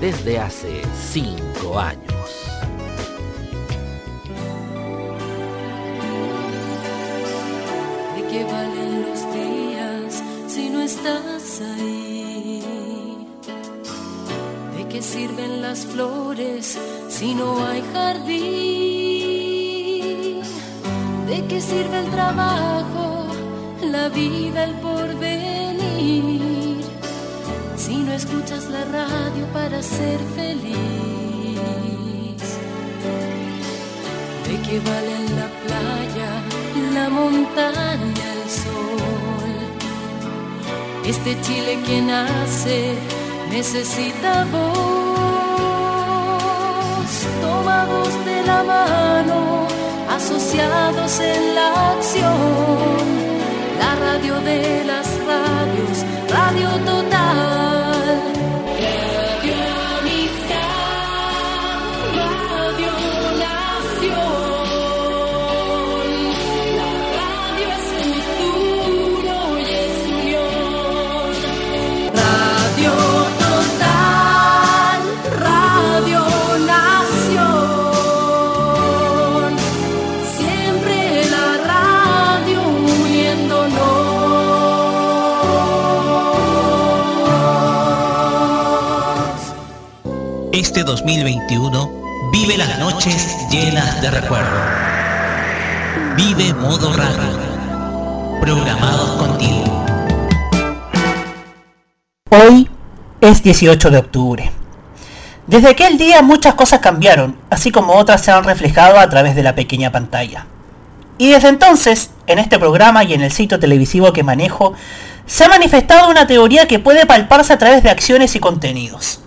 desde hace 5 años. ¿De qué valen los días si no estás ahí? ¿De qué sirven las flores si no hay jardín? ¿De qué sirve el trabajo, la vida, el porvenir? Si no escuchas la radio para ser feliz? ¿De qué valen la playa, la montaña, el sol? Este Chile que nace necesita voz, tomados de la mano, asociados en la acción, la radio de las radios, Radio Total. Este 2021 vive las noches llenas de recuerdo. Vive modo radio. Programados contigo. Hoy es 18 de octubre. Desde aquel día muchas cosas cambiaron, así como otras se han reflejado a través de la pequeña pantalla. Y desde entonces, en este programa y en el sitio televisivo que manejo, se ha manifestado una teoría que puede palparse a través de acciones y contenidos.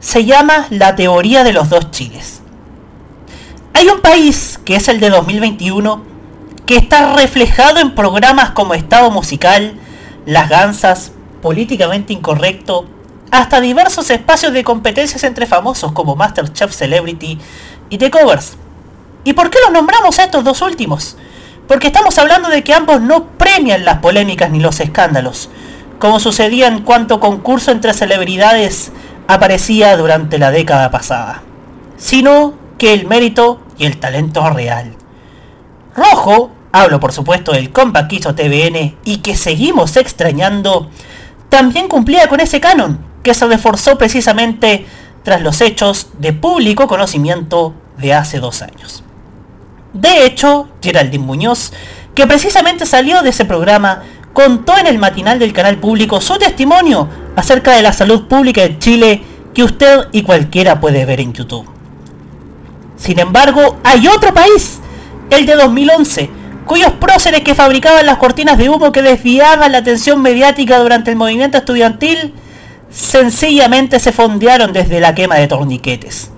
Se llama la teoría de los dos chiles. Hay un país, que es el de 2021, que está reflejado en programas como Estado Musical, Las Gansas, Políticamente Incorrecto, hasta diversos espacios de competencias entre famosos como Masterchef Celebrity y The Covers. ¿Y por qué los nombramos a estos dos últimos? Porque estamos hablando de que ambos no premian las polémicas ni los escándalos, como sucedía en cuanto concurso entre celebridades aparecía durante la década pasada, sino que el mérito y el talento real. Rojo, hablo por supuesto del compa que hizo TVN y que seguimos extrañando, también cumplía con ese canon, que se reforzó precisamente tras los hechos de público conocimiento de hace dos años. De hecho, Geraldine Muñoz, que precisamente salió de ese programa, contó en el matinal del canal público su testimonio acerca de la salud pública en Chile que usted y cualquiera puede ver en YouTube. Sin embargo, hay otro país, el de 2011, cuyos próceres que fabricaban las cortinas de humo que desviaban la atención mediática durante el movimiento estudiantil, sencillamente se fondearon desde la quema de torniquetes.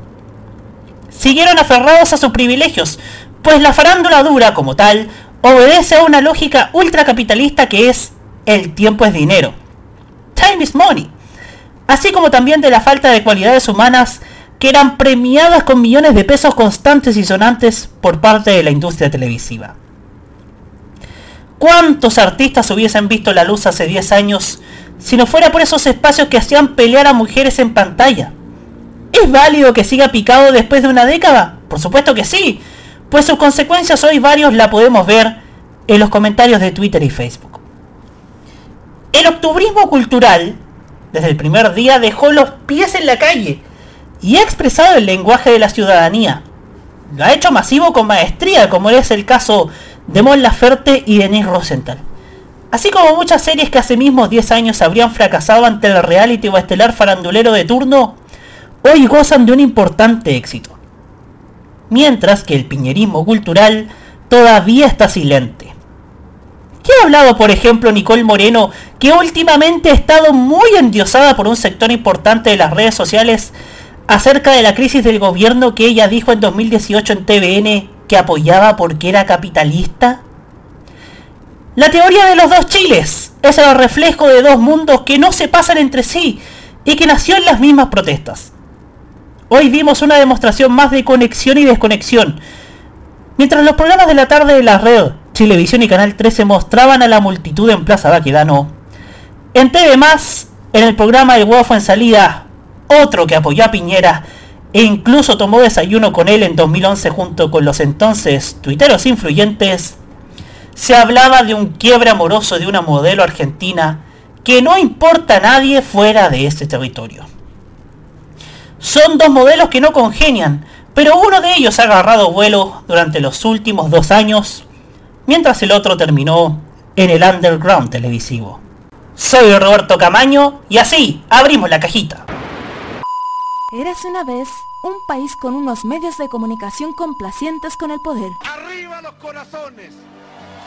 Siguieron aferrados a sus privilegios, pues la farándula dura como tal obedece a una lógica ultracapitalista que es el tiempo es dinero. Time is money. Así como también de la falta de cualidades humanas que eran premiadas con millones de pesos constantes y sonantes por parte de la industria televisiva. ¿Cuántos artistas hubiesen visto la luz hace 10 años si no fuera por esos espacios que hacían pelear a mujeres en pantalla? ¿Es válido que siga picado después de una década? Por supuesto que sí, pues sus consecuencias hoy varios la podemos ver en los comentarios de Twitter y Facebook. El octubrismo cultural, desde el primer día, dejó los pies en la calle y ha expresado el lenguaje de la ciudadanía. Lo ha hecho masivo con maestría, como es el caso de Mon Laferte y Denis Rosenthal. Así como muchas series que hace mismos 10 años habrían fracasado ante el reality o estelar farandulero de turno, hoy gozan de un importante éxito. Mientras que el piñerismo cultural todavía está silente. ¿Qué ha hablado, por ejemplo, Nicole Moreno, que últimamente ha estado muy endiosada por un sector importante de las redes sociales acerca de la crisis del gobierno que ella dijo en 2018 en TVN que apoyaba porque era capitalista? La teoría de los dos chiles es el reflejo de dos mundos que no se pasan entre sí y que nació en las mismas protestas. Hoy vimos una demostración más de conexión y desconexión. Mientras los programas de la tarde de la red, Chilevisión y Canal 13 mostraban a la multitud en Plaza Baquedano, en TV en el programa El Huevo en salida, otro que apoyó a Piñera e incluso tomó desayuno con él en 2011 junto con los entonces tuiteros influyentes, se hablaba de un quiebre amoroso de una modelo argentina que no importa a nadie fuera de este territorio. Son dos modelos que no congenian, pero uno de ellos ha agarrado vuelo durante los últimos dos años, mientras el otro terminó en el underground televisivo. Soy Roberto Camaño y así abrimos la cajita. Eras una vez un país con unos medios de comunicación complacientes con el poder. ¡Arriba los corazones!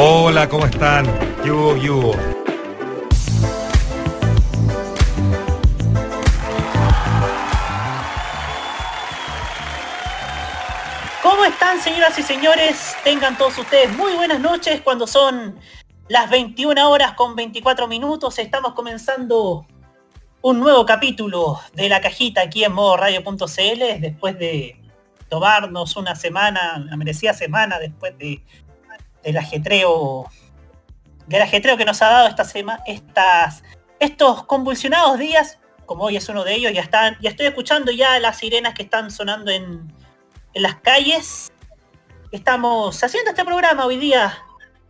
Hola, ¿cómo están? Yugo, yugo. ¿Cómo están señoras y señores? Tengan todos ustedes muy buenas noches cuando son las 21 horas con 24 minutos. Estamos comenzando un nuevo capítulo de la cajita aquí en modo radio.cl después de tomarnos una semana, una merecida semana después de del ajetreo del ajetreo que nos ha dado esta semana estas estos convulsionados días como hoy es uno de ellos ya están ya estoy escuchando ya las sirenas que están sonando en, en las calles. Estamos haciendo este programa hoy día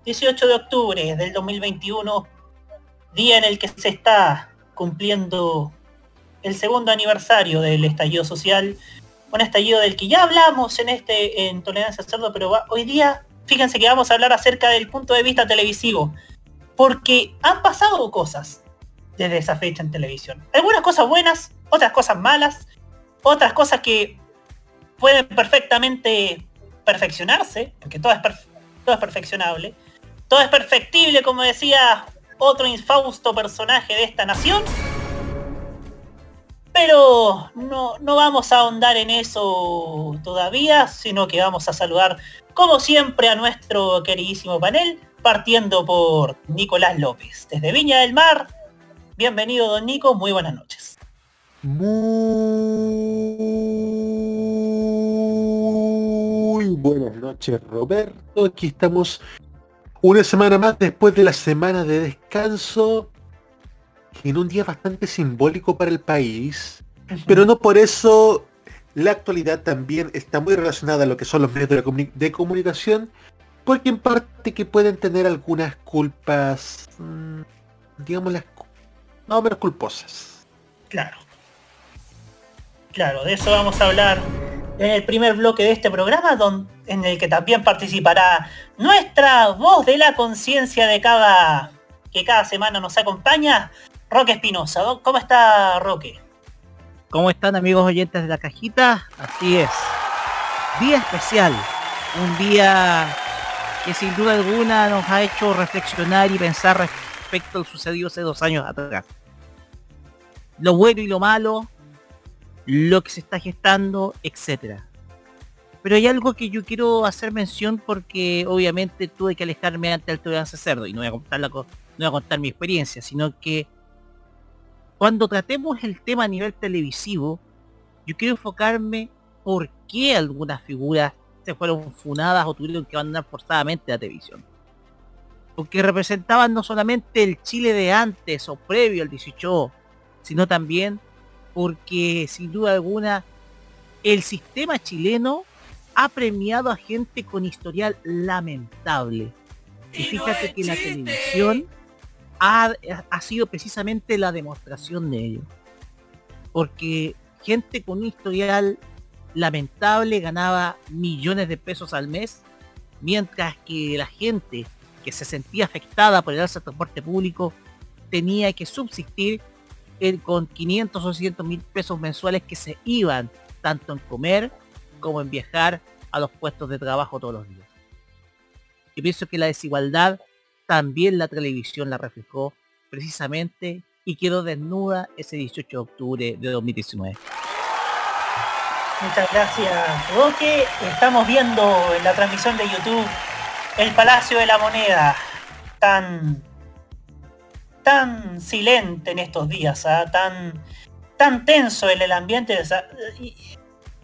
18 de octubre del 2021 día en el que se está cumpliendo el segundo aniversario del estallido social. Un estallido del que ya hablamos en este en tolerancia cerdo pero hoy día fíjense que vamos a hablar acerca del punto de vista televisivo, porque han pasado cosas desde esa fecha en televisión. Algunas cosas buenas, otras cosas malas, otras cosas que pueden perfectamente perfeccionarse, porque todo es, todo es perfeccionable, todo es perfectible, como decía otro infausto personaje de esta nación. Pero no, no vamos a ahondar en eso todavía, sino que vamos a saludar como siempre a nuestro queridísimo panel, partiendo por Nicolás López, desde Viña del Mar. Bienvenido, don Nico, muy buenas noches. Muy buenas noches, Roberto. Aquí estamos una semana más después de la semana de descanso, en un día bastante simbólico para el país, pero no por eso la actualidad también está muy relacionada a lo que son los medios de, comunicación, porque en parte que pueden tener algunas culpas, mmm, digamos las más o menos culposas. Claro. Claro, de eso vamos a hablar en el primer bloque de este programa, en el que también participará nuestra voz de la conciencia de cada que cada semana nos acompaña, Roque Espinosa. ¿Cómo está Roque? ¿Cómo están amigos oyentes de la cajita? Así es. Día especial. Un día que sin duda alguna nos ha hecho reflexionar y pensar respecto al sucedido hace dos años atrás. Lo bueno y lo malo, lo que se está gestando, etcétera. Pero hay algo que yo quiero hacer mención porque obviamente tuve que alejarme ante el tolerancia cerdo y no voy a contar la, no voy a contar mi experiencia, sino que cuando tratemos el tema a nivel televisivo, yo quiero enfocarme por qué algunas figuras se fueron funadas o tuvieron que abandonar forzadamente la televisión. Porque representaban no solamente el Chile de antes o previo al 18, sino también porque sin duda alguna el sistema chileno ha premiado a gente con historial lamentable. Y fíjate que la televisión ha, sido precisamente la demostración de ello. Porque gente con un historial lamentable ganaba millones de pesos al mes, mientras que la gente que se sentía afectada por el alza del transporte público tenía que subsistir con 500 o 600 mil pesos mensuales que se iban tanto en comer como en viajar a los puestos de trabajo todos los días. Y pienso que la desigualdad también la televisión la reflejó precisamente y quedó desnuda ese 18 de octubre de 2019. Muchas gracias, Roque. Estamos viendo en la transmisión de YouTube el Palacio de la Moneda, tan tan silente en estos días, ¿ah? tan tan tenso en el ambiente.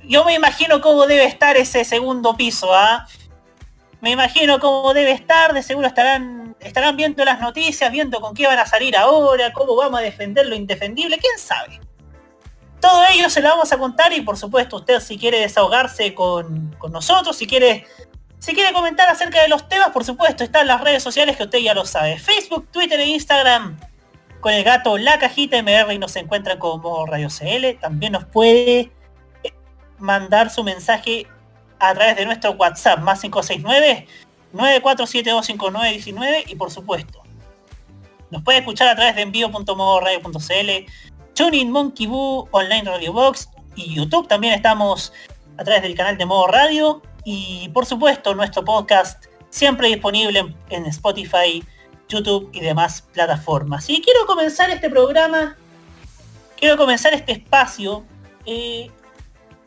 Yo me imagino cómo debe estar ese segundo piso, ¿ah? Me imagino cómo debe estar, de seguro estarán, estarán viendo las noticias, viendo con qué van a salir ahora, cómo vamos a defender lo indefendible, quién sabe. Todo ello se lo vamos a contar y por supuesto usted si quiere desahogarse con, nosotros, si quiere, si quiere comentar acerca de los temas, por supuesto, están las redes sociales que usted ya lo sabe. Facebook, Twitter e Instagram con el gato La Cajita MR y nos encuentra como Radio CL. También nos puede mandar su mensaje a través de nuestro WhatsApp más 569 94725919 y por supuesto nos puede escuchar a través de envío.modoradio.cl Tuning, Monkey Boo, Online Radio Box y YouTube. También estamos a través del canal de Modo Radio y por supuesto nuestro podcast siempre disponible en Spotify, YouTube y demás plataformas. Y quiero comenzar este programa, quiero comenzar este espacio, eh,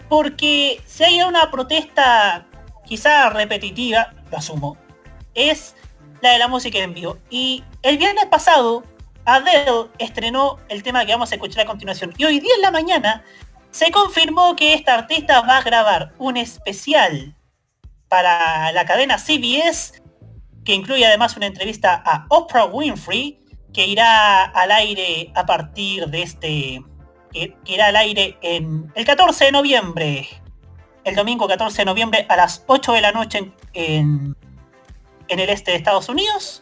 porque si hay una protesta quizá repetitiva, lo asumo, es la de la música en vivo. Y el viernes pasado Adele estrenó el tema que vamos a escuchar a continuación. Y hoy día en la mañana se confirmó que esta artista va a grabar un especial para la cadena CBS, que incluye además una entrevista a Oprah Winfrey, que irá al aire a partir de este... que irá al aire en el 14 de noviembre. El domingo 14 de noviembre a las 8 de la noche en, en, el este de Estados Unidos.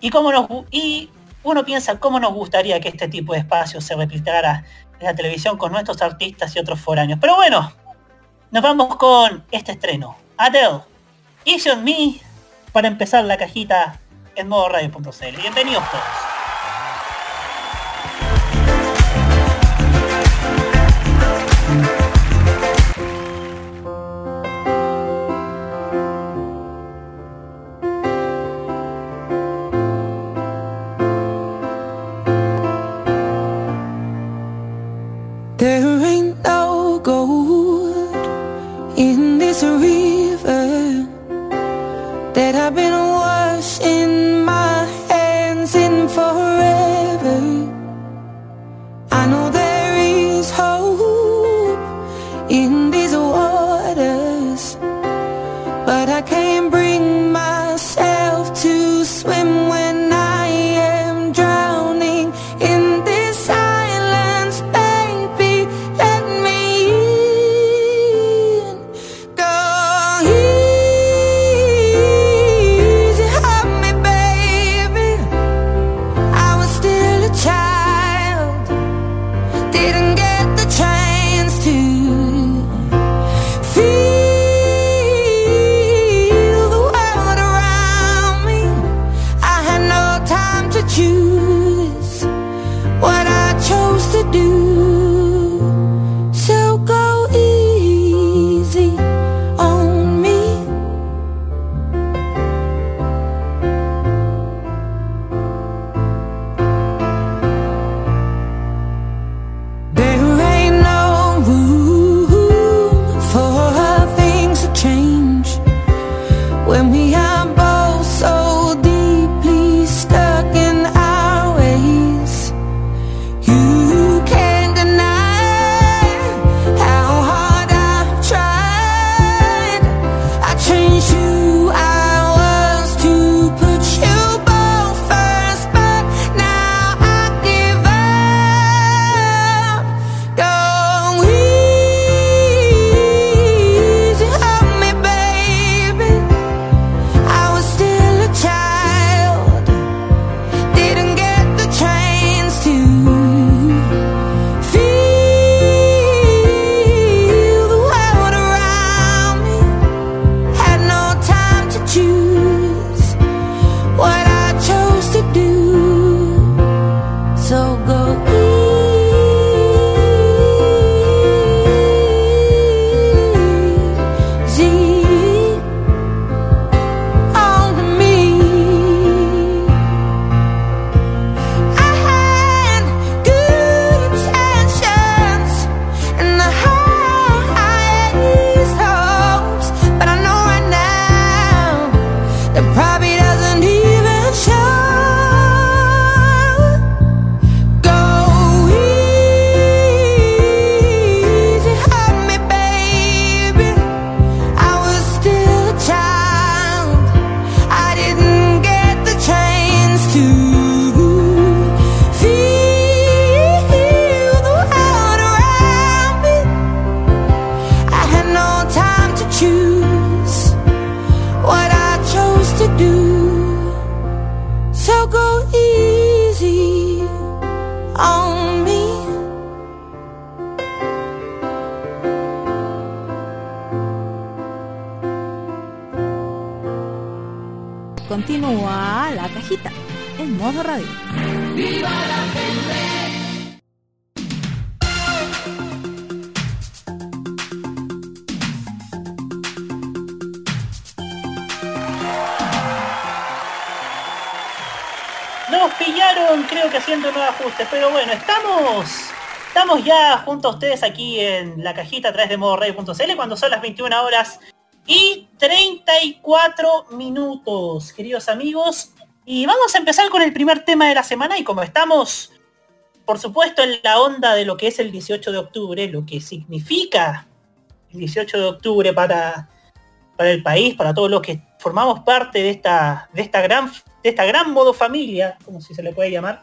Y, nos, y uno piensa cómo nos gustaría que este tipo de espacios se replicara en la televisión con nuestros artistas y otros foráneos. Pero bueno, nos vamos con este estreno. Adele, Easy on Me, para empezar la cajita en modo radio.cl. Bienvenidos todos. is a river that I've been Nos pillaron, creo que haciendo nuevos ajustes, pero bueno, estamos estamos ya junto a ustedes aquí en la cajita a través de modoradio.cl cuando son las 21 horas y 34 minutos, queridos amigos. Y vamos a empezar con el primer tema de la semana y como estamos, por supuesto, en la onda de lo que es el 18 de octubre, lo que significa el 18 de octubre para, para el país, para todos los que formamos parte de esta, de esta gran de esta gran modo familia, como si se le puede llamar.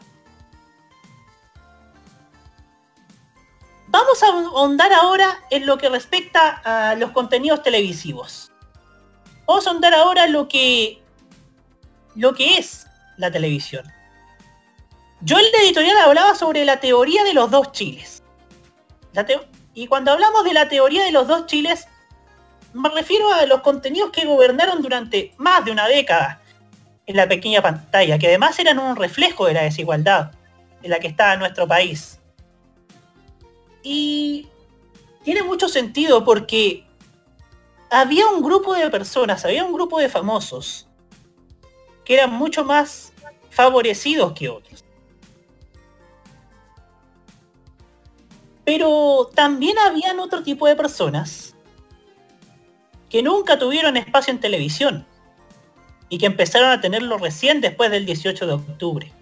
Vamos a ahondar ahora en lo que respecta a los contenidos televisivos. Vamos a ahondar ahora lo que lo que es la televisión. Yo en la editorial hablaba sobre la teoría de los dos chiles. Y cuando hablamos de la teoría de los dos chiles, me refiero a los contenidos que gobernaron durante más de una década en la pequeña pantalla, que además eran un reflejo de la desigualdad en la que estaba nuestro país. Y tiene mucho sentido porque había un grupo de personas, había un grupo de famosos que eran mucho más favorecidos que otros. Pero también habían otro tipo de personas que nunca tuvieron espacio en televisión y que empezaron a tenerlo recién después del 18 de octubre.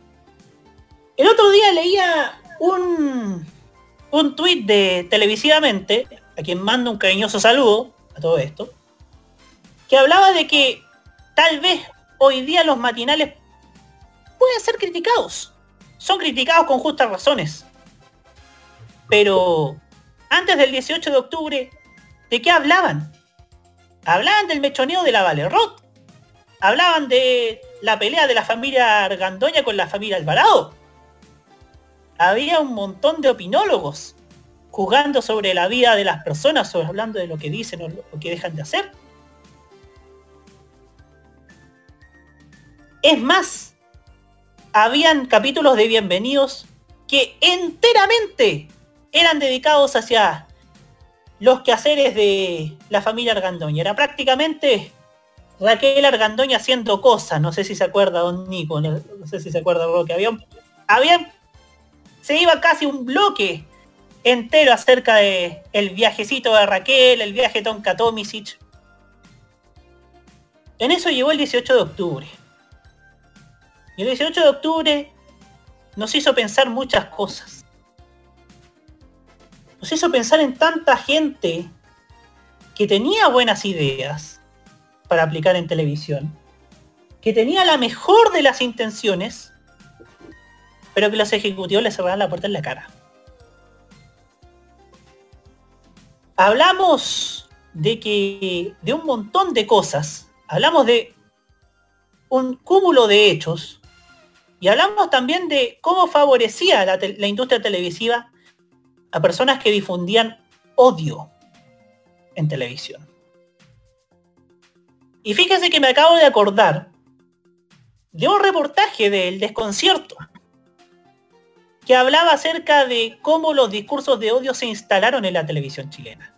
El otro día leía un, un tuit de televisivamente, a quien mando un cariñoso saludo a todo esto, que hablaba de que tal vez hoy día los matinales pueden ser criticados. Son criticados con justas razones. Pero antes del 18 de octubre, ¿de qué hablaban? Hablaban del mechoneo de la Valerrot. Hablaban de la pelea de la familia Argandoña con la familia Alvarado. Había un montón de opinólogos juzgando sobre la vida de las personas, sobre hablando de lo que dicen o lo que dejan de hacer. Es más, habían capítulos de bienvenidos que enteramente eran dedicados hacia los quehaceres de la familia Argandoña. Era prácticamente Raquel Argandoña haciendo cosas. No sé si se acuerda Don Nico, no, sé si se acuerda Roque. Había, había- se iba casi un bloque entero acerca de el viajecito de Raquel, el viaje Tonka Tomisic. En eso llegó el 18 de octubre. Y el 18 de octubre nos hizo pensar muchas cosas. Nos hizo pensar en tanta gente que tenía buenas ideas para aplicar en televisión, que tenía la mejor de las intenciones, pero que los ejecutivos le cerraron la puerta en la cara. Hablamos de que de un montón de cosas, hablamos de un cúmulo de hechos y hablamos también de cómo favorecía la, industria televisiva a personas que difundían odio en televisión. Y fíjense que me acabo de acordar de un reportaje del desconcierto que hablaba acerca de cómo los discursos de odio se instalaron en la televisión chilena.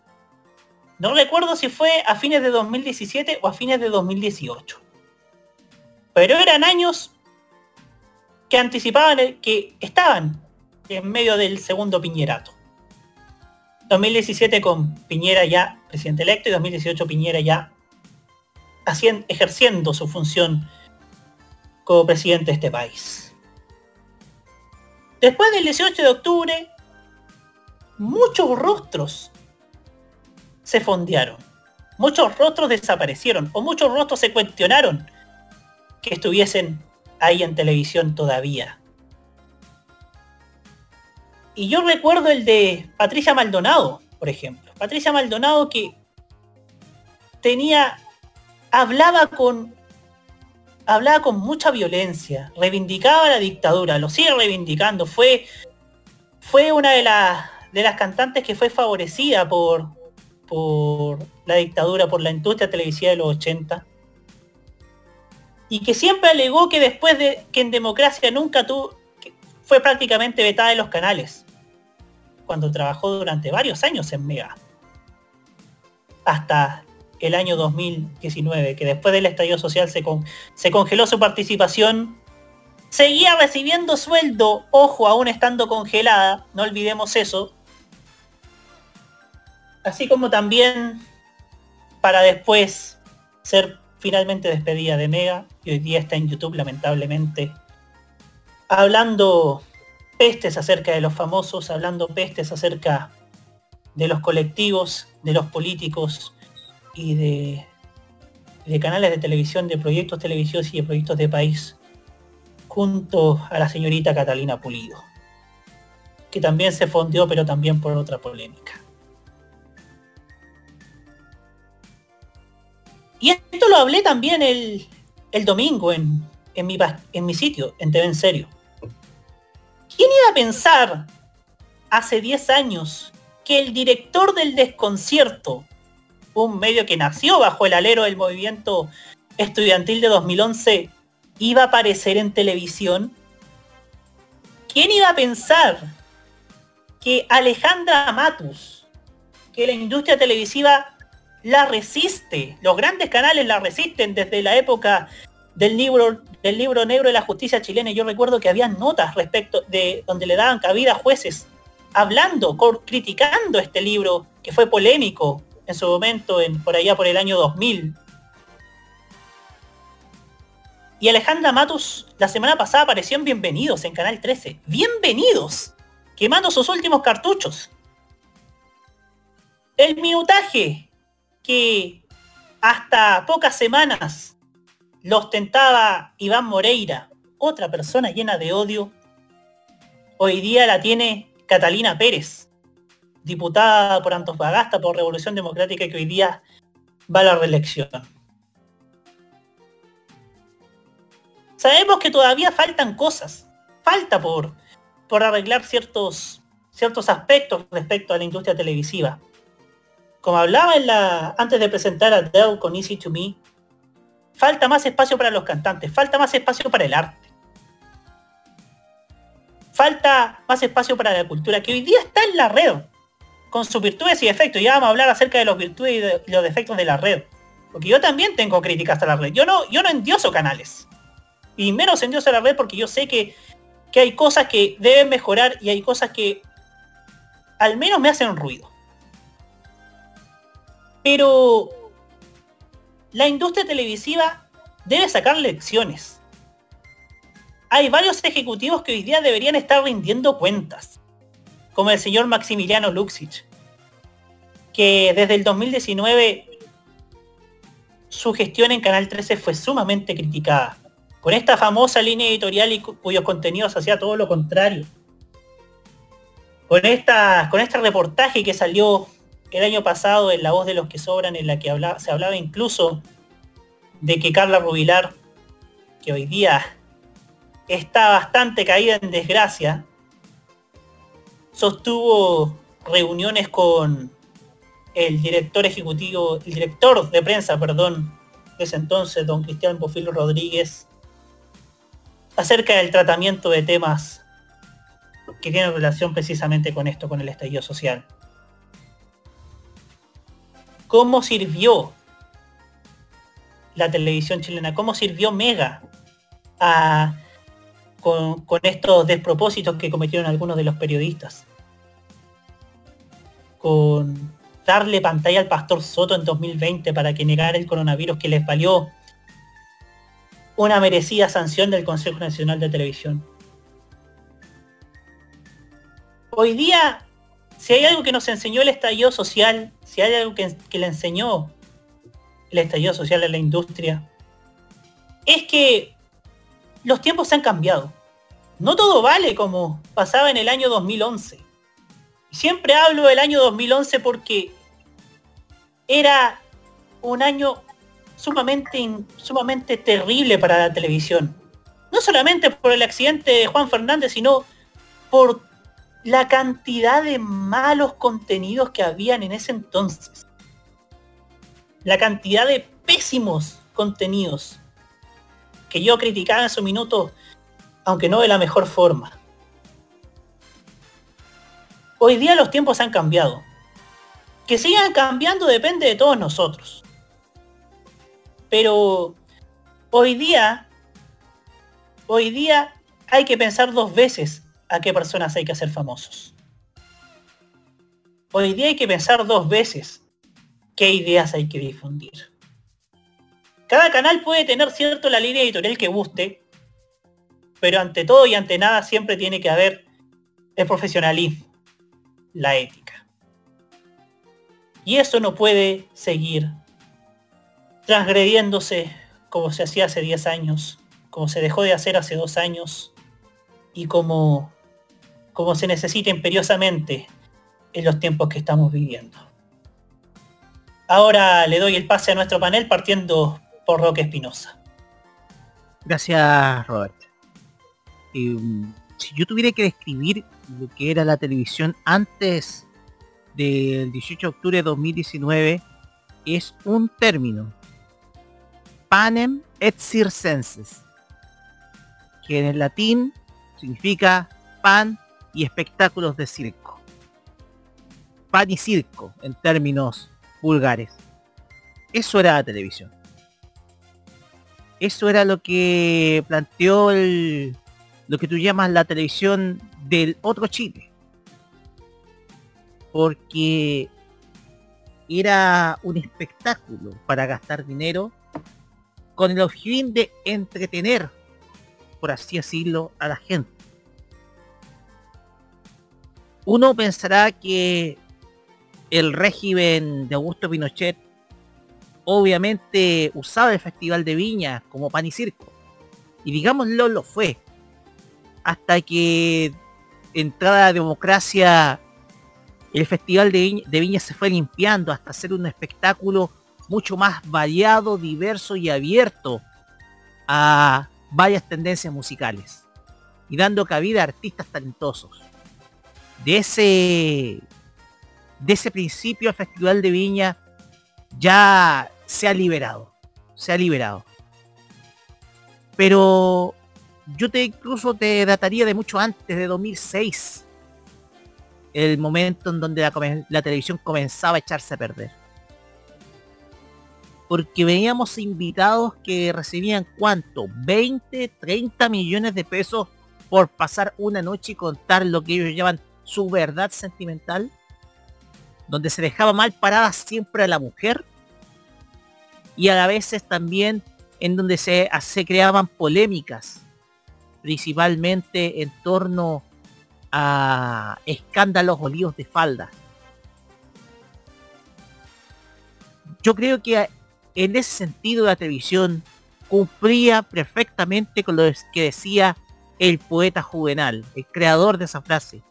No recuerdo si fue a fines de 2017 o a fines de 2018. Pero eran años que anticipaban que estaban en medio del segundo piñerato. 2017 con Piñera ya presidente electo y 2018 Piñera ya ejerciendo su función como presidente de este país. Después del 18 de octubre, muchos rostros se fondearon. Muchos rostros desaparecieron o muchos rostros se cuestionaron que estuviesen ahí en televisión todavía. Y yo recuerdo el de Patricia Maldonado, por ejemplo. Patricia Maldonado que tenía, hablaba con, hablaba con mucha violencia, reivindicaba la dictadura, lo sigue reivindicando. Fue, fue una de las, de las cantantes que fue favorecida por, por la dictadura, por la industria televisiva de los 80 y que siempre alegó que después de que en democracia nunca tuvo, fue prácticamente vetada de los canales, cuando trabajó durante varios años en Mega, hasta el año 2019, que después del estallido social se, se congeló su participación, seguía recibiendo sueldo, ojo, aún estando congelada, no olvidemos eso, así como también para después ser finalmente despedida de Mega y hoy día está en YouTube lamentablemente hablando pestes acerca de los famosos, hablando pestes acerca de los colectivos, de los políticos y de, canales de televisión, de proyectos televisivos y de proyectos de país, junto a la señorita Catalina Pulido, que también se fondeó pero también por otra polémica. Y esto lo hablé también el, el domingo en, en, mi, en mi sitio, en TV en Serio. ¿Quién iba a pensar hace 10 años que el director del desconcierto, un medio que nació bajo el alero del movimiento estudiantil de 2011, iba a aparecer en televisión? ¿Quién iba a pensar que Alejandra Matus, que la industria televisiva la resiste, los grandes canales la resisten desde la época del libro, del libro negro de la justicia chilena. Yo recuerdo que había notas respecto de donde le daban cabida a jueces hablando, criticando este libro que fue polémico en su momento, en, por allá por el año 2000. Y Alejandra Matus la semana pasada apareció en Bienvenidos en Canal 13. Bienvenidos, quemando sus últimos cartuchos. El minutaje que hasta pocas semanas lo ostentaba Iván Moreira, otra persona llena de odio, hoy día la tiene Catalina Pérez, diputada por Antofagasta por Revolución Democrática que hoy día va a la reelección. Sabemos que todavía faltan cosas, falta por, por arreglar ciertos, ciertos aspectos respecto a la industria televisiva como hablaba antes de presentar a Dell con Easy to Me, falta más espacio para los cantantes, falta más espacio para el arte. Falta más espacio para la cultura, que hoy día está en la red, con sus virtudes y defectos. Ya vamos a hablar acerca de los virtudes y, los defectos de la red. Porque yo también tengo críticas a la red. Yo no, yo no endioso canales. Y menos endioso la red porque yo sé que, que hay cosas que deben mejorar y hay cosas que al menos me hacen ruido. Pero la industria televisiva debe sacar lecciones. Hay varios ejecutivos que hoy día deberían estar rindiendo cuentas, como el señor Maximiliano Luxich, que desde el 2019 su gestión en Canal 13 fue sumamente criticada, con esta famosa línea editorial y cu- cuyos contenidos hacía todo lo contrario. Con, esta, con este reportaje que salió el año pasado en La Voz de los que Sobran, en la que se hablaba incluso de que Carla Rubilar, que hoy día está bastante caída en desgracia, sostuvo reuniones con el director ejecutivo, el director de prensa, perdón, de ese entonces, don Cristian Bofilo Rodríguez, acerca del tratamiento de temas que tienen relación precisamente con esto, con el estallido social. ¿Cómo sirvió la televisión chilena? ¿Cómo sirvió Mega con estos despropósitos que cometieron algunos de los periodistas? Con darle pantalla al Pastor Soto en 2020 para que negara el coronavirus que les valió una merecida sanción del Consejo Nacional de Televisión. Hoy día, si hay algo que nos enseñó el estallido social, si hay algo que, le enseñó el estallido social a la industria, es que los tiempos se han cambiado. No todo vale como pasaba en el año 2011. Y Siempre hablo del año 2011 porque era un año sumamente, sumamente terrible para la televisión. No solamente por el accidente de Juan Fernández, sino por la cantidad de malos contenidos que habían en ese entonces. La cantidad de pésimos contenidos que yo criticaba en su minuto, aunque no de la mejor forma. Hoy día los tiempos han cambiado. Que sigan cambiando depende de todos nosotros. Pero hoy día, hoy día hay que pensar dos veces a qué personas hay que hacer famosos. Hoy día hay que pensar dos veces qué ideas hay que difundir. Cada canal puede tener cierto la línea editorial que guste, pero ante todo y ante nada siempre tiene que haber el profesionalismo, la ética. Y eso no puede seguir transgrediéndose como se hacía hace 10 años, como se dejó de hacer hace dos años y como, como se necesita imperiosamente en los tiempos que estamos viviendo. Ahora le doy el pase a nuestro panel partiendo por Roque Espinosa. Gracias, Robert. Eh, si yo tuviera que describir lo que era la televisión antes del 18 de octubre de 2019, es un término. Panem et circenses. Que en el latín significa pan y espectáculos de circo. Pan y circo, en términos vulgares. Eso era la televisión. Eso era lo que planteó el, lo que tú llamas la televisión del otro Chile. Porque era un espectáculo para gastar dinero con el fin de entretener, por así decirlo, a la gente. Uno pensará que el régimen de Augusto Pinochet obviamente usaba el Festival de Viña como pan y circo. Y digámoslo, lo fue. Hasta que entrada la democracia, el Festival de Viña, se fue limpiando hasta ser un espectáculo mucho más variado, diverso y abierto a varias tendencias musicales. Y dando cabida a artistas talentosos. De ese, de ese principio el Festival de Viña ya se ha liberado. Se ha liberado. Pero yo te incluso te dataría de mucho antes, de 2006. El momento en donde la, televisión comenzaba a echarse a perder. Porque veníamos invitados que recibían cuánto, 20, 30 millones de pesos por pasar una noche y contar lo que ellos llaman su verdad sentimental, donde se dejaba mal parada siempre a la mujer y a veces también en donde se, se creaban polémicas, principalmente en torno a escándalos o líos de falda. Yo creo que en ese sentido la televisión cumplía perfectamente con lo que decía el poeta juvenal, el creador de esa frase,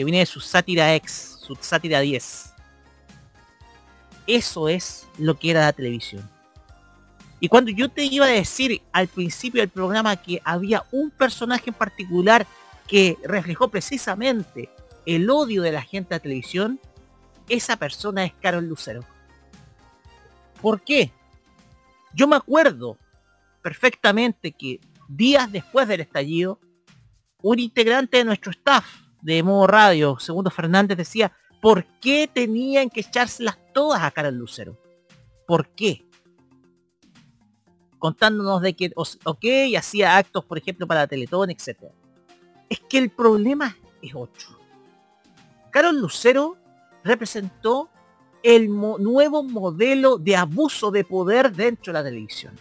que viene de su sátira X, su sátira 10. Eso es lo que era la televisión. Y cuando yo te iba a decir al principio del programa que había un personaje en particular que reflejó precisamente el odio de la gente a la televisión, esa persona es Carol Lucero. ¿Por qué? Yo me acuerdo perfectamente que días después del estallido, un integrante de nuestro staff de modo radio, Segundo Fernández, decía, ¿por qué tenían que echárselas todas a Carol Lucero? ¿Por qué? Contándonos de que, ok, hacía actos, por ejemplo, para Teletón, etc. Es que el problema es otro. Carol Lucero representó el nuevo modelo de abuso de poder dentro de la televisión.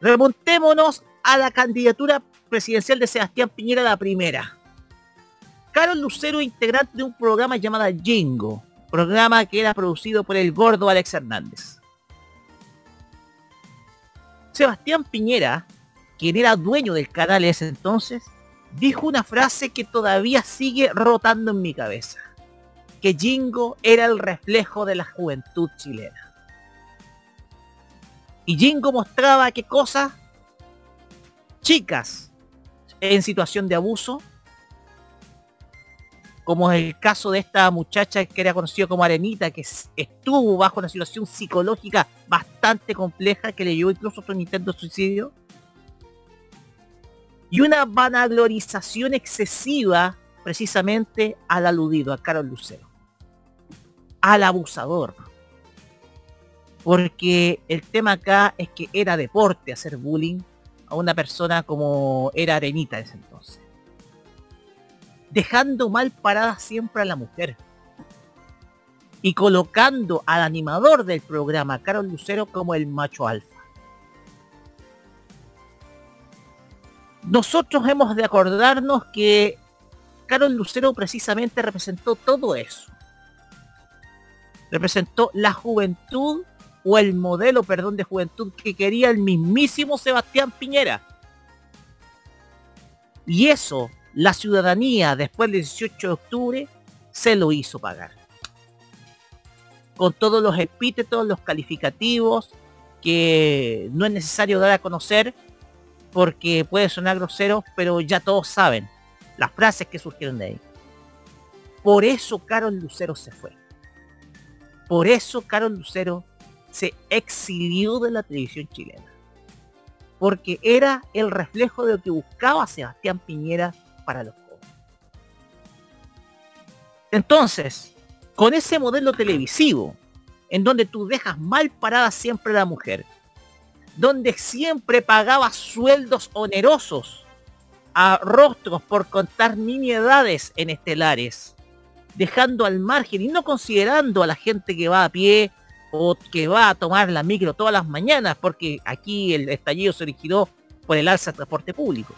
Remontémonos a la candidatura presidencial de Sebastián Piñera la primera. Carol Lucero, integrante de un programa llamado Jingo, programa que era producido por el gordo Alex Hernández. Sebastián Piñera, quien era dueño del canal en ese entonces, dijo una frase que todavía sigue rotando en mi cabeza. Que Jingo era el reflejo de la juventud chilena. Y Jingo mostraba qué cosas chicas en situación de abuso, como es el caso de esta muchacha que era conocida como Arenita, que estuvo bajo una situación psicológica bastante compleja, que le llevó incluso a su intento suicidio, y una vanaglorización excesiva precisamente al aludido, a Carol Lucero, al abusador. Porque el tema acá es que era deporte hacer bullying a una persona como era Arenita en ese entonces dejando mal parada siempre a la mujer. Y colocando al animador del programa, Carol Lucero, como el macho alfa. Nosotros hemos de acordarnos que Carol Lucero precisamente representó todo eso. Representó la juventud o el modelo, perdón, de juventud que quería el mismísimo Sebastián Piñera. Y eso la ciudadanía después del 18 de octubre se lo hizo pagar. Con todos los epítetos, los calificativos que no es necesario dar a conocer porque puede sonar grosero, pero ya todos saben las frases que surgieron de ahí. Por eso Carol Lucero se fue. Por eso Carol Lucero se exilió de la televisión chilena. Porque era el reflejo de lo que buscaba Sebastián Piñera para los jóvenes. Entonces, con ese modelo televisivo, en donde tú dejas mal parada siempre a la mujer, donde siempre pagaba sueldos onerosos a rostros por contar nimiedades en estelares, dejando al margen y no considerando a la gente que va a pie o que va a tomar la micro todas las mañanas, porque aquí el estallido se originó por el alza del transporte público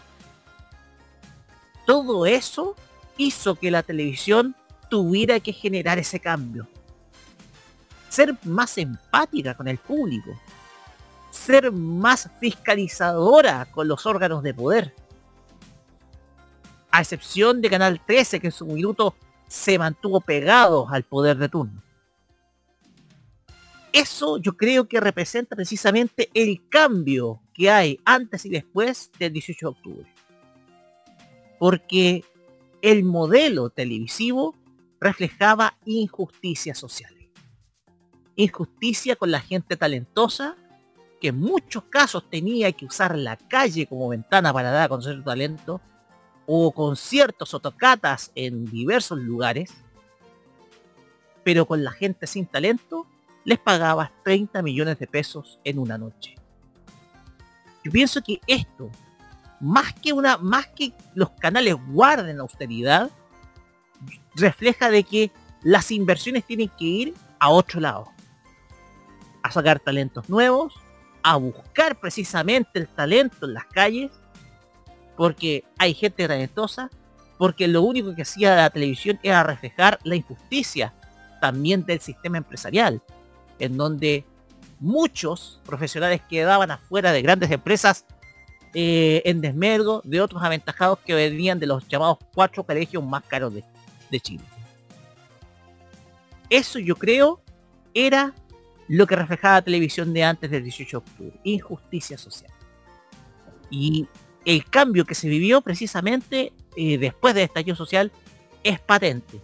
todo eso hizo que la televisión tuviera que generar ese cambio. Ser más empática con el público. Ser más fiscalizadora con los órganos de poder. A excepción de Canal 13, que en su minuto se mantuvo pegado al poder de turno. Eso yo creo que representa precisamente el cambio que hay antes y después del 18 de octubre porque el modelo televisivo reflejaba injusticia social. Injusticia con la gente talentosa, que en muchos casos tenía que usar la calle como ventana para dar a conocer su talento, o conciertos o tocatas en diversos lugares, pero con la gente sin talento les pagaba 30 millones de pesos en una noche. Yo pienso que esto más que una, más que los canales guarden austeridad, refleja de que las inversiones tienen que ir a otro lado. a sacar talentos nuevos, a buscar precisamente el talento en las calles, porque hay gente talentosa, porque lo único que hacía la televisión era reflejar la injusticia también del sistema empresarial, en donde muchos profesionales quedaban afuera de grandes empresas eh, en desmergo de otros aventajados que venían de los llamados cuatro colegios más caros de, de Chile. Eso yo creo era lo que reflejaba la televisión de antes del 18 de octubre, injusticia social. Y el cambio que se vivió precisamente eh, después del estallido social es patente.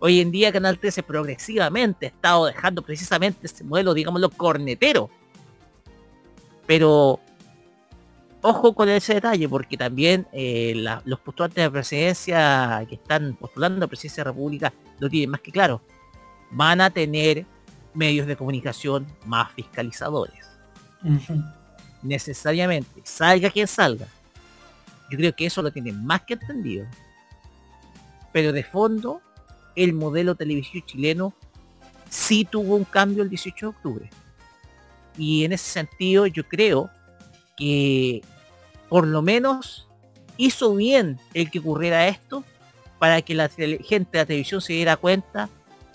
Hoy en día Canal 13 progresivamente ha estado dejando precisamente ese modelo, digámoslo, cornetero. Pero ojo con ese detalle, porque también eh, la- los postulantes de presidencia que están postulando a presidencia de la República lo tienen más que claro. Van a tener medios de comunicación más fiscalizadores. Necesariamente, salga quien salga. Yo creo que eso lo tienen más que entendido. Pero de fondo, el modelo televisivo chileno sí tuvo un cambio el 18 de octubre. Y en ese sentido yo creo que por lo menos hizo bien el que ocurriera esto para que la gente de la televisión se diera cuenta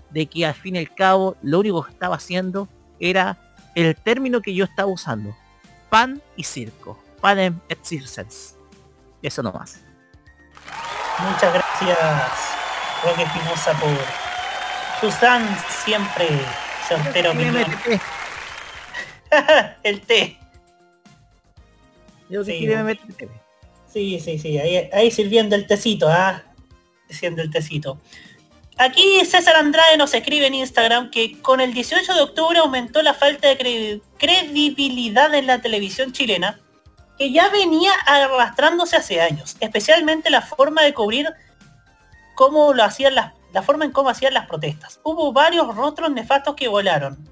de que al fin y al cabo lo único que estaba haciendo era el término que yo estaba usando. Pan y circo. Panem et circens. Eso nomás. Muchas gracias, Roque Espinosa, por su tan siempre certera opinión. El té. Yo Sí, meter TV. Sí, sí, sí, ahí, ahí sirviendo el tecito, ¿ah? Sirviendo el tecito. Aquí César Andrade nos escribe en Instagram que con el 18 de octubre aumentó la falta de cre- credibilidad en la televisión chilena, que ya venía arrastrándose hace años, especialmente la forma de cubrir cómo lo hacían las, la forma en cómo hacían las protestas. Hubo varios rostros nefastos que volaron.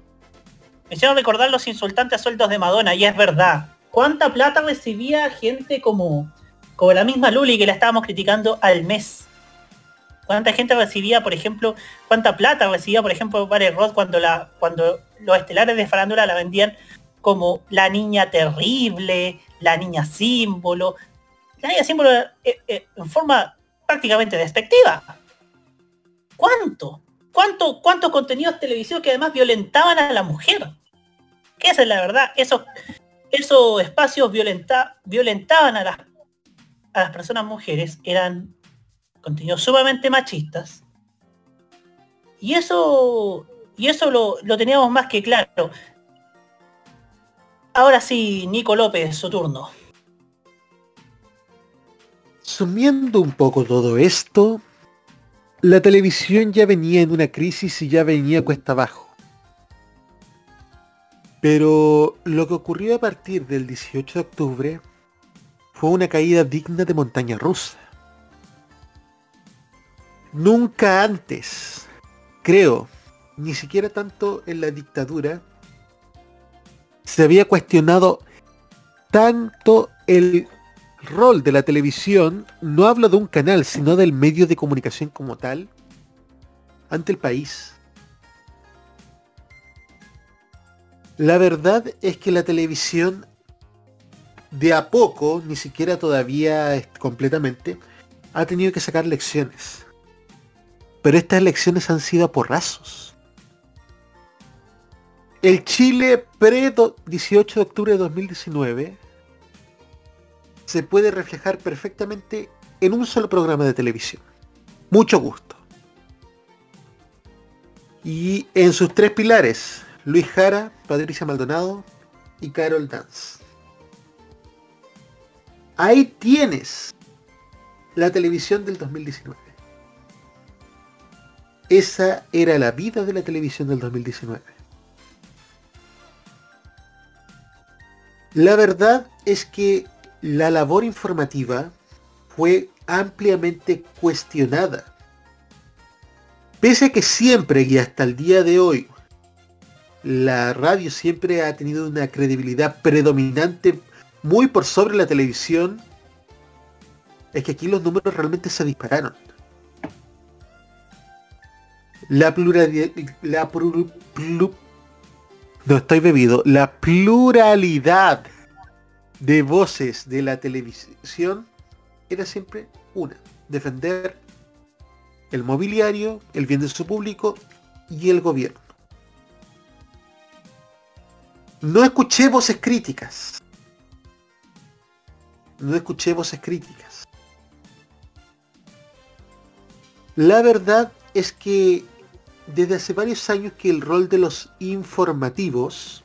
Me hicieron recordar los insultantes sueldos de Madonna, y es verdad. ¿Cuánta plata recibía gente como, como la misma Luli que la estábamos criticando al mes? ¿Cuánta gente recibía, por ejemplo, cuánta plata recibía, por ejemplo, Barry Roth cuando, la, cuando los estelares de farándula la vendían como la niña terrible, la niña símbolo, la niña símbolo eh, eh, en forma prácticamente despectiva? ¿Cuánto? ¿Cuánto, ¿Cuántos contenidos televisivos que además violentaban a la mujer? Que esa es la verdad. Esos, esos espacios violenta, violentaban a las, a las personas mujeres. Eran contenidos sumamente machistas. Y eso, y eso lo, lo teníamos más que claro. Ahora sí, Nico López, su turno. Sumiendo un poco todo esto, la televisión ya venía en una crisis y ya venía cuesta abajo. Pero lo que ocurrió a partir del 18 de octubre fue una caída digna de montaña rusa. Nunca antes, creo, ni siquiera tanto en la dictadura, se había cuestionado tanto el rol de la televisión, no hablo de un canal, sino del medio de comunicación como tal, ante el país. La verdad es que la televisión de a poco, ni siquiera todavía completamente, ha tenido que sacar lecciones. Pero estas lecciones han sido a porrazos. El Chile pre-18 de octubre de 2019 se puede reflejar perfectamente en un solo programa de televisión. Mucho gusto. Y en sus tres pilares, Luis Jara, Patricia Maldonado y Carol Dance. Ahí tienes la televisión del 2019. Esa era la vida de la televisión del 2019. La verdad es que la labor informativa fue ampliamente cuestionada. Pese a que siempre y hasta el día de hoy la radio siempre ha tenido una credibilidad predominante muy por sobre la televisión, es que aquí los números realmente se dispararon. La pluralidad, de voces de la televisión era siempre una, defender el mobiliario, el bien de su público y el gobierno. No escuché voces críticas. No escuché voces críticas. La verdad es que desde hace varios años que el rol de los informativos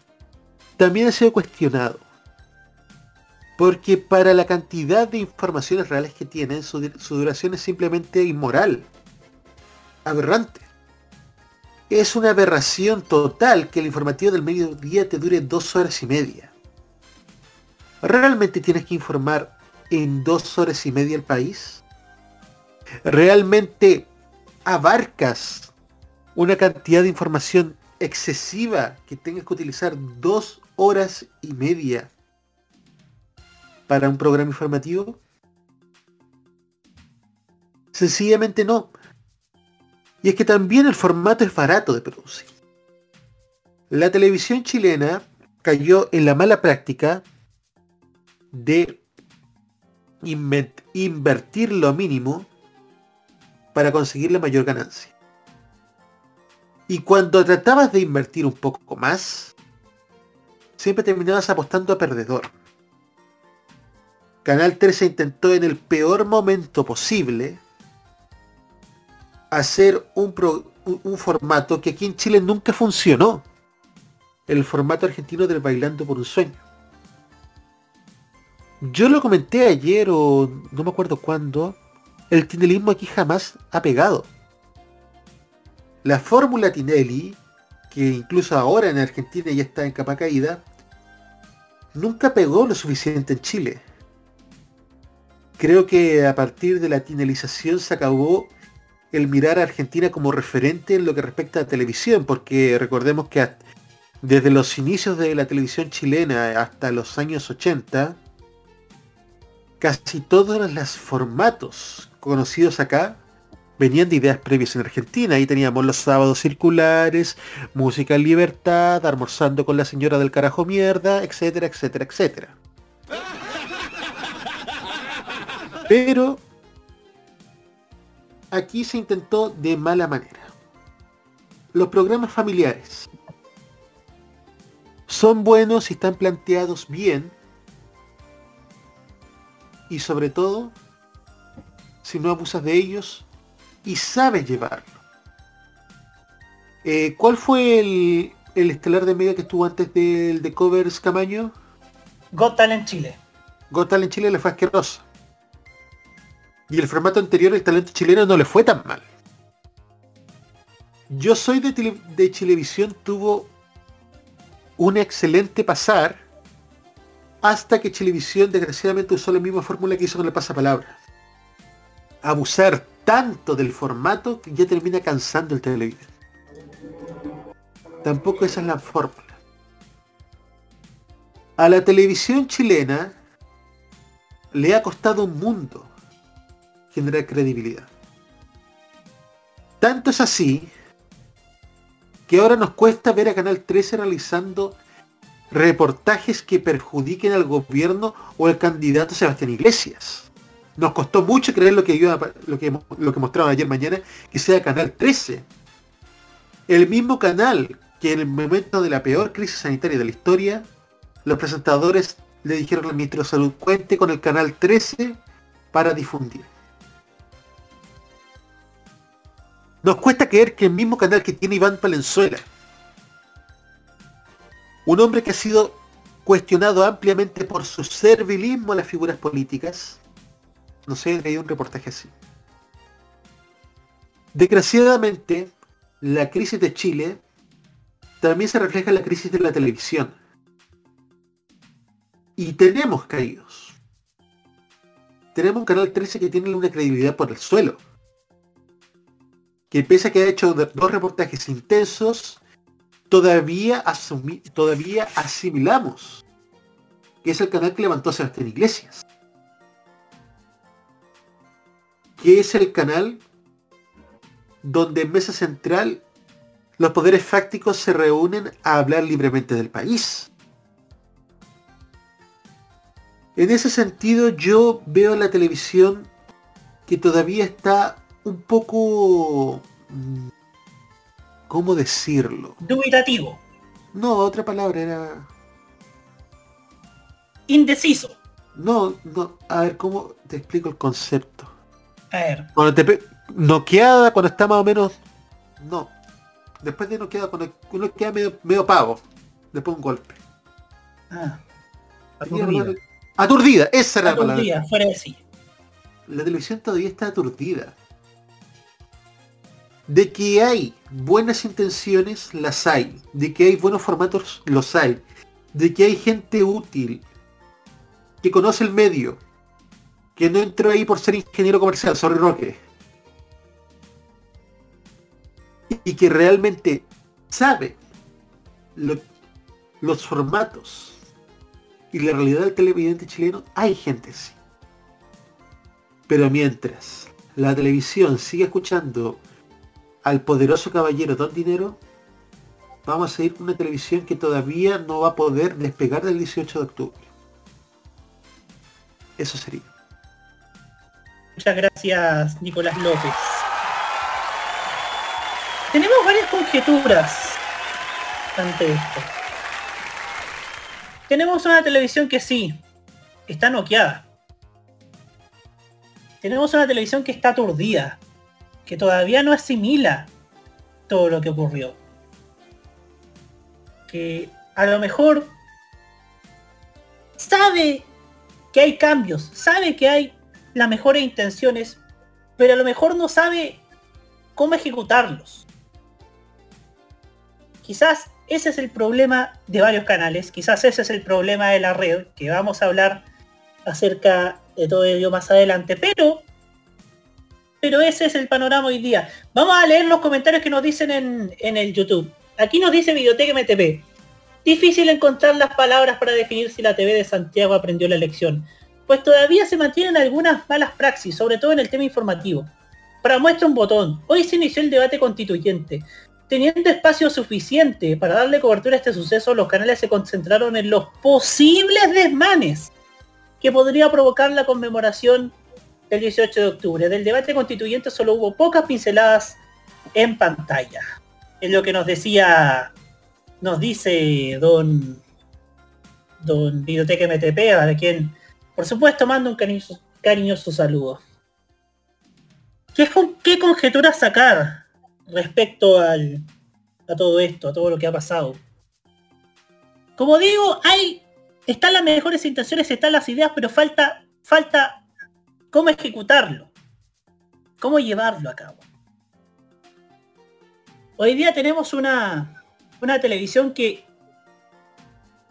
también ha sido cuestionado. Porque para la cantidad de informaciones reales que tienen, su, duración es simplemente inmoral. Aberrante. Es una aberración total que el informativo del mediodía te dure dos horas y media. ¿Realmente tienes que informar en dos horas y media el país? ¿Realmente abarcas una cantidad de información excesiva que tengas que utilizar dos horas y media para un programa informativo? Sencillamente no. Y es que también el formato es barato de producir. La televisión chilena cayó en la mala práctica de invertir lo mínimo para conseguir la mayor ganancia. Y cuando tratabas de invertir un poco más, siempre terminabas apostando a perdedor. Canal 13 intentó en el peor momento posible hacer un, un, formato que aquí en Chile nunca funcionó. El formato argentino del Bailando por un Sueño. Yo lo comenté ayer o no me acuerdo cuándo. El tinelismo aquí jamás ha pegado. La fórmula Tinelli, que incluso ahora en Argentina ya está en capa caída, nunca pegó lo suficiente en Chile creo que a partir de la tinelización se acabó el mirar a Argentina como referente en lo que respecta a televisión, porque recordemos que desde los inicios de la televisión chilena hasta los años 80, casi todos los formatos conocidos acá venían de ideas previas en Argentina. Ahí teníamos los sábados circulares, música en libertad, almorzando con la señora del carajo mierda, etcétera, etcétera, etcétera. Pero aquí se intentó de mala manera. Los programas familiares son buenos si están planteados bien y sobre todo si no abusas de ellos y sabes llevarlo. Eh, ¿Cuál fue el, el, estelar de media que estuvo antes del de Covers Camaño? Got en Chile. Got en Chile le fue asqueroso. Y el formato anterior, el talento chileno, no le fue tan mal. Yo soy de, Chilevisión, tuvo un excelente pasar hasta que Chilevisión desgraciadamente usó la misma fórmula que hizo con el pasapalabra. Abusar tanto del formato que ya termina cansando el televidente. Tampoco esa es la fórmula. A la televisión chilena le ha costado un mundo generar credibilidad. Tanto es así que ahora nos cuesta ver a Canal 13 realizando reportajes que perjudiquen al gobierno o al candidato Sebastián Iglesias. Nos costó mucho creer lo que, lo que, lo que mostraron ayer mañana, que sea Canal 13. El mismo canal que en el momento de la peor crisis sanitaria de la historia, los presentadores le dijeron al ministro de Salud, cuente con el Canal 13 para difundir. Nos cuesta creer que el mismo canal que tiene Iván Palenzuela, un hombre que ha sido cuestionado ampliamente por su servilismo a las figuras políticas, no sé, hay un reportaje así. Desgraciadamente, la crisis de Chile también se refleja en la crisis de la televisión. Y tenemos caídos. Tenemos un canal 13 que tiene una credibilidad por el suelo que pese a que ha hecho dos reportajes intensos, todavía, todavía asimilamos que es el canal que levantó Sebastián Iglesias. Que es el canal donde en Mesa Central los poderes fácticos se reúnen a hablar libremente del país. En ese sentido yo veo la televisión que todavía está un poco... mm, ¿Cómo decirlo? Dubitativo. No, otra palabra era... Indeciso. No, no, a ver, ¿cómo te explico el concepto? A ver. Cuando te pe- noqueada, cuando está más o menos... No. Después de noqueada, cuando uno queda medio, medio pavo. Después un golpe. Ah, Aturdida. Aturdida, esa era la palabra. aturdida, fuera de sí. La televisión todavía está aturdida. De que hay buenas intenciones, las hay. De que hay buenos formatos, los hay. De que hay gente útil, que conoce el medio, que no entró ahí por ser ingeniero comercial, sorry Roque. Y que realmente sabe lo- los formatos y la realidad del televidente chileno, hay gente así. Pero mientras la televisión sigue escuchando al poderoso caballero Don Dinero, vamos a seguir con una televisión que todavía no va a poder despegar del 18 de octubre. Eso sería. Muchas gracias, Nicolás López. Tenemos varias conjeturas ante esto. Tenemos una televisión que sí, está noqueada. Tenemos una televisión que está aturdida, que todavía no asimila todo lo que ocurrió. Que a lo mejor sabe que hay cambios, sabe que hay las mejores intenciones, pero a lo mejor no sabe cómo ejecutarlos. Quizás ese es el problema de varios canales, quizás ese es el problema de la red, que vamos a hablar acerca de todo ello más adelante, pero pero ese es el panorama hoy día. Vamos a leer los comentarios que nos dicen en, en el YouTube. Aquí nos dice Videoteca MTP. Difícil encontrar las palabras para definir si la TV de Santiago aprendió la lección, pues todavía se mantienen algunas malas praxis, sobre todo en el tema informativo. Para muestra un botón, hoy se inició el debate constituyente. Teniendo espacio suficiente para darle cobertura a este suceso, los canales se concentraron en los posibles desmanes que podría provocar la conmemoración del 18 de octubre. Del debate constituyente solo hubo pocas pinceladas en pantalla. Es lo que nos decía, nos dice don don Videoteca MTP, a quien por supuesto mando un cariñoso, cariñoso saludo. ¿Qué, qué conjeturas sacar respecto al, a todo esto, a todo lo que ha pasado? Como digo, hay están las mejores intenciones, están las ideas, pero falta falta cómo ejecutarlo, cómo llevarlo a cabo. Hoy día tenemos una, una televisión que,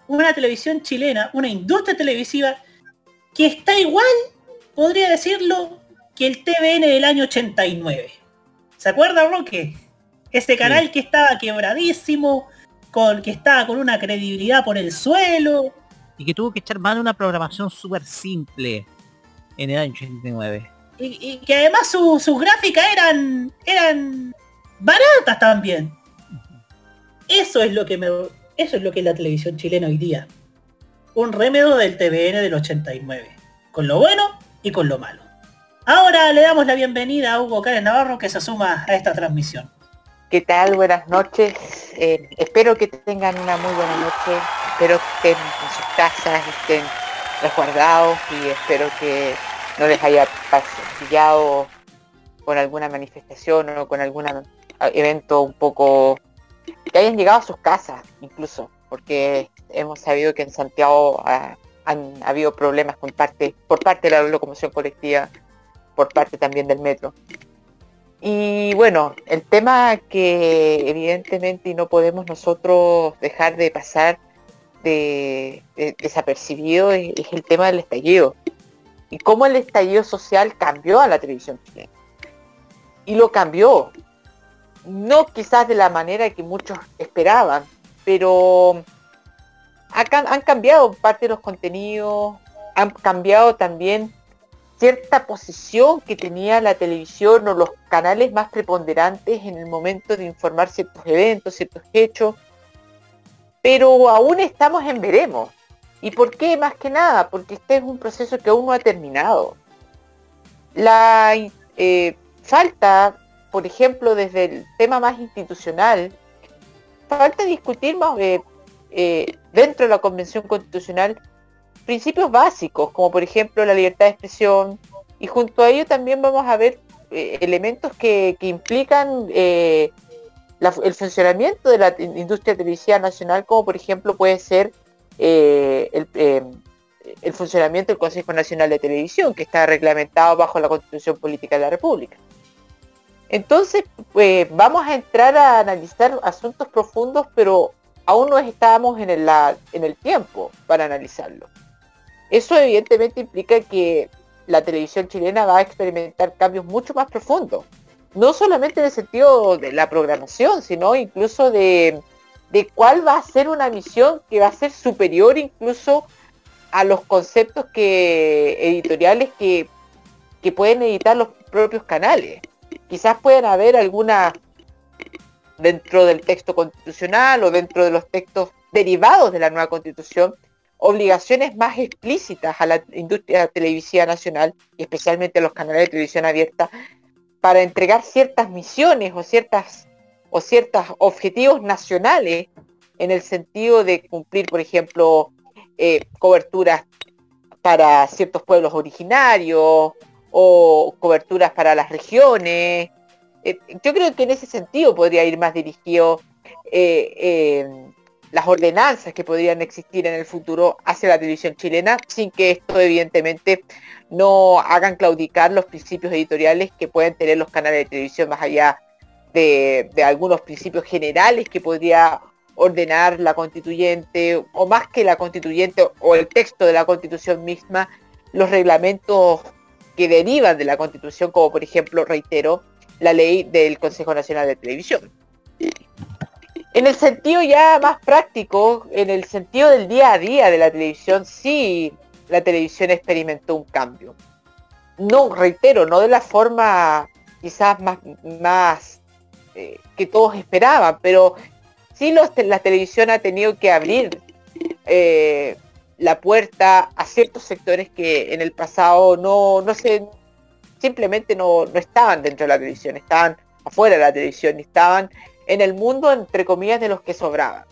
una televisión chilena, una industria televisiva que está igual, podría decirlo, que el TVN del año 89. ¿Se acuerda, Roque? Ese canal que estaba quebradísimo, con, que estaba con una credibilidad por el suelo. Y que tuvo que echar mano a una programación súper simple en el año 89. Y, y que además su- sus gráficas eran eran baratas también. Eso es lo que me eso es lo que es la televisión chilena hoy día. Un remedio del TVN del 89, con lo bueno y con lo malo. Ahora le damos la bienvenida a Hugo Karen Navarro que se suma a esta transmisión. ¿Qué tal? Buenas noches. Eh, espero que tengan una muy buena noche. Espero que estén en sus casas, estén resguardados y espero que no les haya pillado con alguna manifestación o con algún evento un poco que hayan llegado a sus casas incluso porque hemos sabido que en Santiago ah, han habido problemas con parte por parte de la locomoción colectiva por parte también del metro. Y bueno, el tema que evidentemente no podemos nosotros dejar de pasar de, de- desapercibido es, es el tema del estallido. Y cómo el estallido social cambió a la televisión chilena. Y lo cambió. No quizás de la manera que muchos esperaban, pero han cambiado parte de los contenidos, han cambiado también cierta posición que tenía la televisión o los canales más preponderantes en el momento de informar ciertos eventos, ciertos hechos, pero aún estamos en veremos. ¿Y por qué? Más que nada, porque este es un proceso que aún no ha terminado. La eh, falta, por ejemplo, desde el tema más institucional, falta discutir más eh, eh, dentro de la Convención Constitucional principios básicos, como por ejemplo la libertad de expresión, y junto a ello también vamos a ver elementos que, implican eh, el funcionamiento de la industria televisiva nacional, como por ejemplo puede ser eh, el, funcionamiento del Consejo Nacional de Televisión, que está reglamentado bajo la Constitución Política de la República. Entonces, pues, vamos a entrar a analizar asuntos profundos, pero aún no estamos en el, en el tiempo para analizarlo. Eso evidentemente implica que la televisión chilena va a experimentar cambios mucho más profundos. No solamente en el sentido de la programación, sino incluso de, cuál va a ser una misión que va a ser superior incluso a los conceptos que, editoriales que, que pueden editar los propios canales. Quizás puedan haber algunas dentro del texto constitucional o dentro de los textos derivados de la nueva constitución obligaciones más explícitas a la industria televisiva nacional y especialmente a los canales de televisión abierta para entregar ciertas misiones o ciertas o ciertos objetivos nacionales en el sentido de cumplir, por ejemplo, eh, coberturas para ciertos pueblos originarios o coberturas para las regiones. Eh, yo creo que en ese sentido podría ir más dirigido eh, las ordenanzas que podrían existir en el futuro hacia la televisión chilena, sin que esto evidentemente no hagan claudicar los principios editoriales que pueden tener los canales de televisión más allá de, algunos principios generales que podría ordenar la constituyente, o más que la constituyente o el texto de la constitución misma, los reglamentos que derivan de la constitución, como por ejemplo, reitero, la ley del Consejo Nacional de Televisión. En el sentido ya más práctico, en el sentido del día a día de la televisión, sí, la televisión experimentó un cambio. No, reitero, no de la forma quizás más, eh, que todos esperaban, pero sí la televisión ha tenido que abrir eh, la puerta a ciertos sectores que en el pasado no, no se, simplemente no, no estaban dentro de la televisión, estaban afuera de la televisión, estaban en el mundo, entre comillas, de los que sobraban.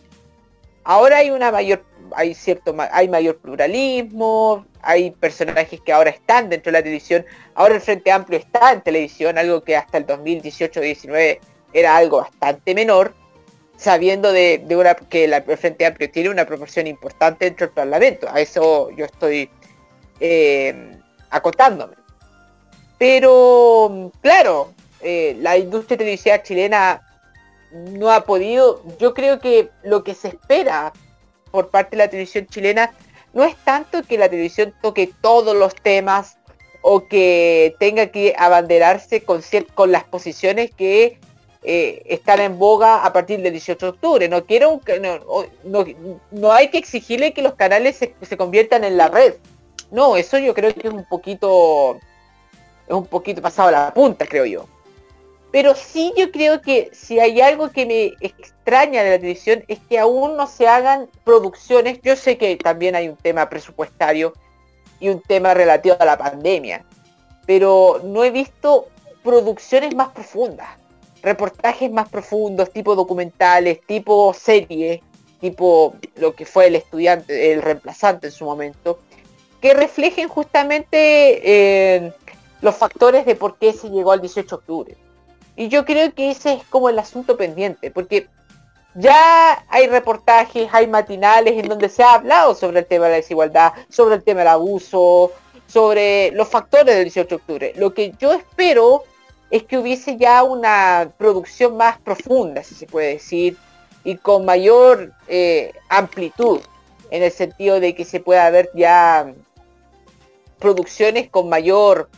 Ahora hay una mayor, hay cierto, hay mayor pluralismo, hay personajes que ahora están dentro de la televisión. Ahora el Frente Amplio está en televisión, algo que hasta el 2018-19 era algo bastante menor, sabiendo de, una, que el Frente Amplio tiene una proporción importante dentro del Parlamento. A eso yo estoy eh, acotándome. Pero, claro, eh, la industria televisiva chilena no ha podido. Yo creo que lo que se espera por parte de la televisión chilena no es tanto que la televisión toque todos los temas o que tenga que abanderarse con, las posiciones que eh, están en boga a partir del 18 de octubre. No quiero no, no, hay que exigirle que los canales se, se, conviertan en la red. No, eso yo creo que es un poquito es un poquito pasado a la punta, creo yo. Pero sí yo creo que si hay algo que me extraña de la televisión es que aún no se hagan producciones. Yo sé que también hay un tema presupuestario y un tema relativo a la pandemia, pero no he visto producciones más profundas, reportajes más profundos, tipo documentales, tipo series, tipo lo que fue el estudiante, el reemplazante en su momento, que reflejen justamente eh, los factores de por qué se llegó al 18 de octubre. Y yo creo que ese es como el asunto pendiente, porque ya hay reportajes, hay matinales en donde se ha hablado sobre el tema de la desigualdad, sobre el tema del abuso, sobre los factores del 18 de octubre. Lo que yo espero es que hubiese ya una producción más profunda, si se puede decir, y con mayor eh, amplitud, en el sentido de que se pueda ver ya producciones con mayor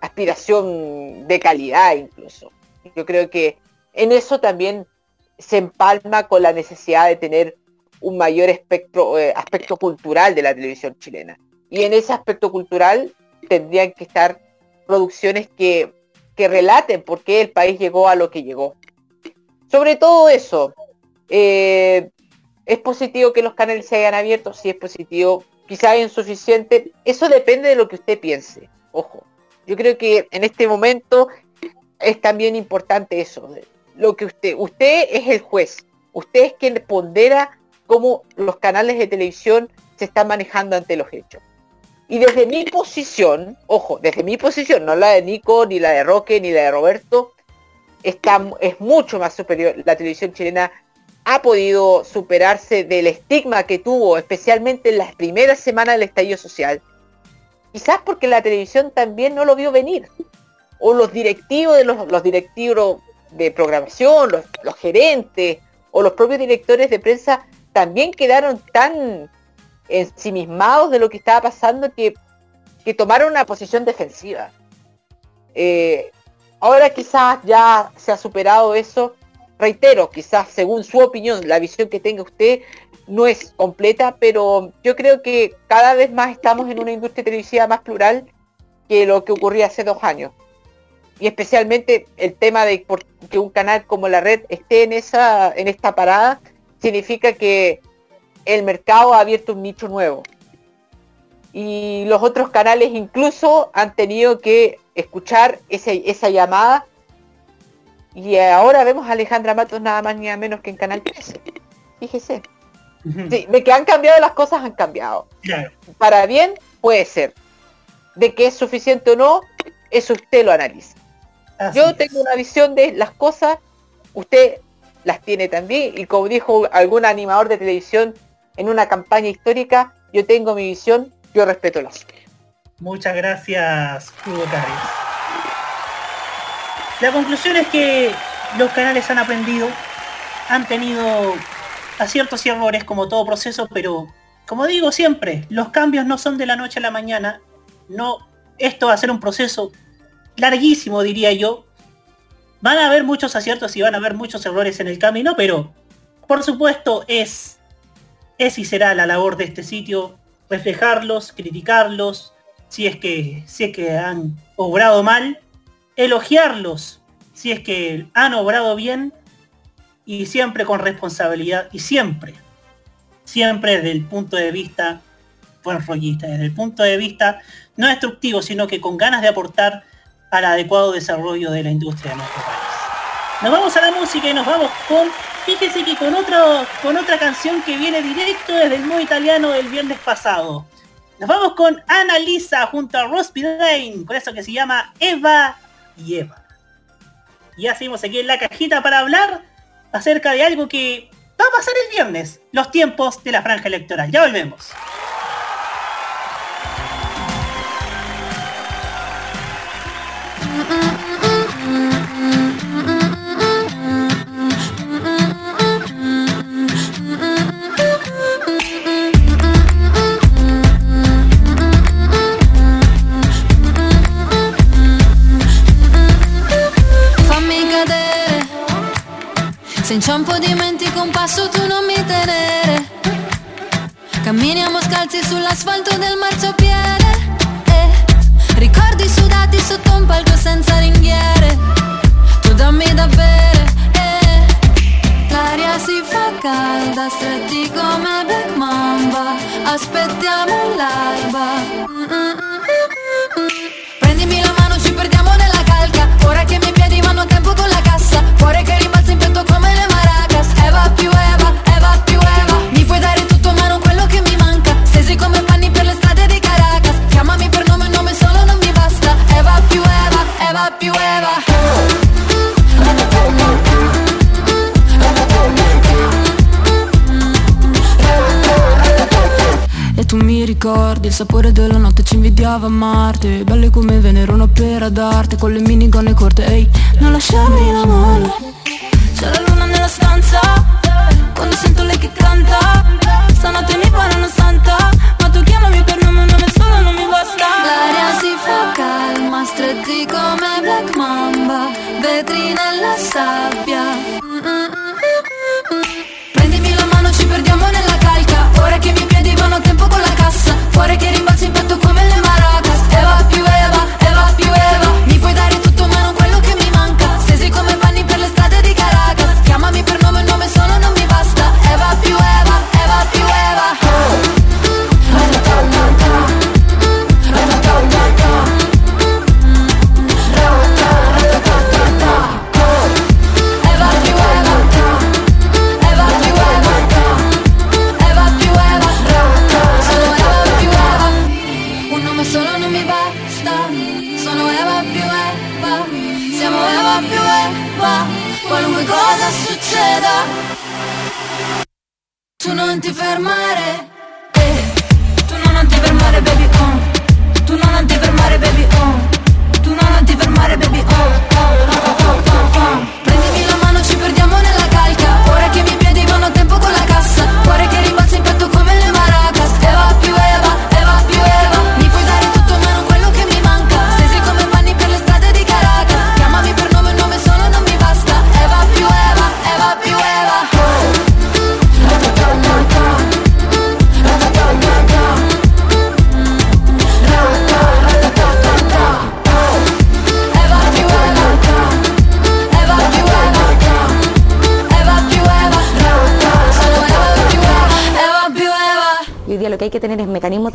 aspiración de calidad incluso. Yo creo que en eso también se empalma con la necesidad de tener un mayor espectro, eh, aspecto cultural de la televisión chilena. Y en ese aspecto cultural tendrían que estar producciones que, que relaten por qué el país llegó a lo que llegó. Sobre todo eso, eh, es positivo que los canales se hayan abierto, sí es positivo, quizá insuficiente, eso depende de lo que usted piense, ojo. Yo creo que en este momento es también importante eso, lo que usted, usted es el juez, usted es quien pondera cómo los canales de televisión se están manejando ante los hechos. Y desde mi posición, ojo, desde mi posición, no la de Nico, ni la de Roque, ni la de Roberto, está, es mucho más superior. La televisión chilena ha podido superarse del estigma que tuvo, especialmente en las primeras semanas del estallido social. Quizás porque la televisión también no lo vio venir. O los directivos de los, directivos de programación, los, los gerentes, o los propios directores de prensa también quedaron tan ensimismados de lo que estaba pasando que, que tomaron una posición defensiva. Eh, ahora quizás ya se ha superado eso. Reitero, quizás según su opinión, la visión que tenga usted no es completa, pero yo creo que cada vez más estamos en una industria televisiva más plural que lo que ocurría hace dos años. Y especialmente el tema de que un canal como la red esté en esa, en esta parada, significa que el mercado ha abierto un nicho nuevo. Y los otros canales incluso han tenido que escuchar esa llamada. Y ahora vemos a Alejandra Matos nada más ni nada menos que en Canal 13. Fíjese. de que han cambiado las cosas, han cambiado. Para bien, puede ser. De que es suficiente o no, eso usted lo analiza. Yo tengo una visión de las cosas, usted las tiene también. Y como dijo algún animador de televisión, en una campaña histórica, yo tengo mi visión, yo respeto la suya. Muchas gracias, Hugo Cares. La conclusión es que los canales han aprendido, han tenido aciertos y errores como todo proceso, pero como digo siempre, los cambios no son de la noche a la mañana. No, esto va a ser un proceso larguísimo, diría yo. Van a haber muchos aciertos y van a haber muchos errores en el camino, pero por supuesto es es y será la labor de este sitio reflejarlos, criticarlos, si es que, si es que han obrado mal, elogiarlos si es que han obrado bien y siempre con responsabilidad y siempre, siempre desde el punto de vista buen rollista, desde el punto de vista no destructivo, sino que con ganas de aportar al adecuado desarrollo de la industria de nuestro país. Nos vamos a la música y nos vamos con fíjese que con, otro, con otra canción que viene directo desde el modo italiano del viernes pasado. Nos vamos con Ana Lisa junto a Ross Lane, con eso que se llama Eva y Eva. Y ya seguimos aquí en la cajita para hablar acerca de algo que va a pasar el viernes, los tiempos de la franja electoral. Ya volvemos. Inciampo dimentico un passo tu non mi tenere. Camminiamo scalzi sull'asfalto del marciapiede eh, Ricordi sudati sotto un palco senza ringhiere. Tu dammi da bere eh, L'aria si fa calda, stretti come Black Mamba. Aspettiamo l'alba. Mm, ricordi il sapore della notte ci invidiava a Marte. Belle come Venere, una pera d'arte Con le minigonne corte, ehi, non lasciarmi la mano C'è la luna nella stanza Quando sento lei che canta. Stanotte mi pare una santa Ma tu chiamami per nome, un nome solo non mi basta. L'aria si fa calma Stretti come Black Mamba Vetri nella sabbia Por querer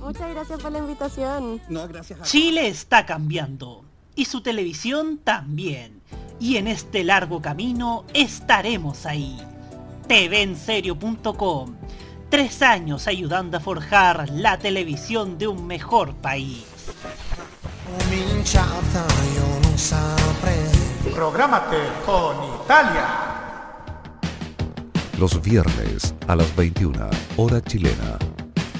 Muchas gracias por la invitación. No, gracias a Chile está cambiando y su televisión también. Y en este largo camino estaremos ahí. TVenserio.com. Tres años ayudando a forjar la televisión de un mejor país. Prográmate con Italia. Los viernes a las 21, hora chilena,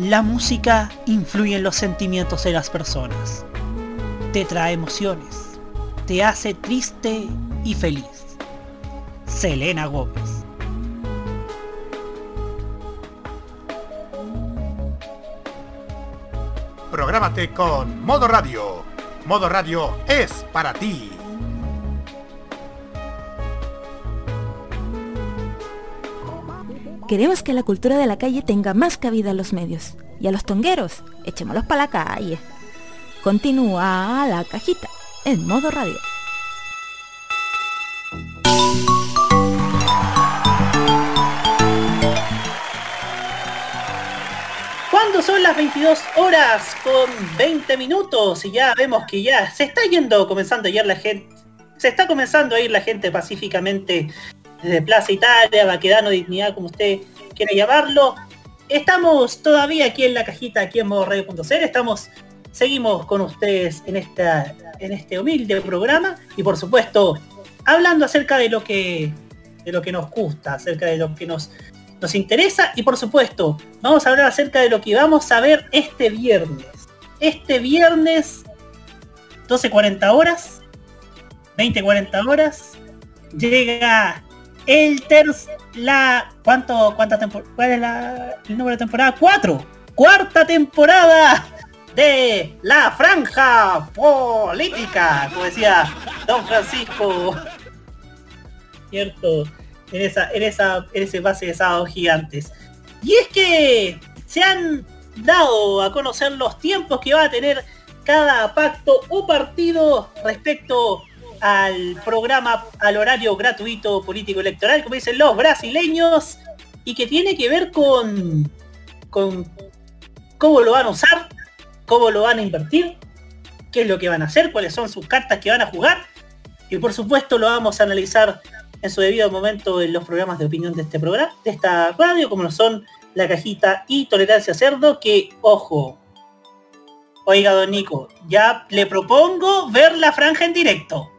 La música influye en los sentimientos de las personas. Te trae emociones. Te hace triste y feliz. Selena Gómez. Prográmate con Modo Radio. Modo Radio es para ti. Queremos que la cultura de la calle tenga más cabida en los medios. Y a los tongueros, echémoslos para la calle. Continúa la cajita en modo radio. Cuando son las 22 horas con 20 minutos y ya vemos que ya se está yendo, comenzando a ir la gente, se está comenzando a ir la gente pacíficamente desde Plaza Italia, Baquedano, Dignidad, como usted quiera llamarlo. Estamos todavía aquí en la cajita, aquí en modo radio.cl, estamos, seguimos con ustedes en esta, en este humilde programa y por supuesto hablando acerca de lo que de lo que nos gusta, acerca de lo que nos, nos interesa y por supuesto vamos a hablar acerca de lo que vamos a ver este viernes. Este viernes 12.40 horas, 20.40 horas, llega el tercer, la, ¿cuánto, cuánta temporada, cuál es la, el número de temporada? Cuatro, cuarta temporada de la franja política, como decía Don Francisco, cierto, en esa, en esa, en ese base de sábados gigantes. Y es que se han dado a conocer los tiempos que va a tener cada pacto o partido respecto al programa, al horario gratuito político electoral, como dicen los brasileños, y que tiene que ver con, con cómo lo van a usar, cómo lo van a invertir, qué es lo que van a hacer, cuáles son sus cartas que van a jugar. Y por supuesto lo vamos a analizar en su debido momento en los programas de opinión de este programa, de esta radio, como lo son La Cajita y Tolerancia Cerdo, que, ojo, oiga don Nico, ya le propongo ver la franja en directo.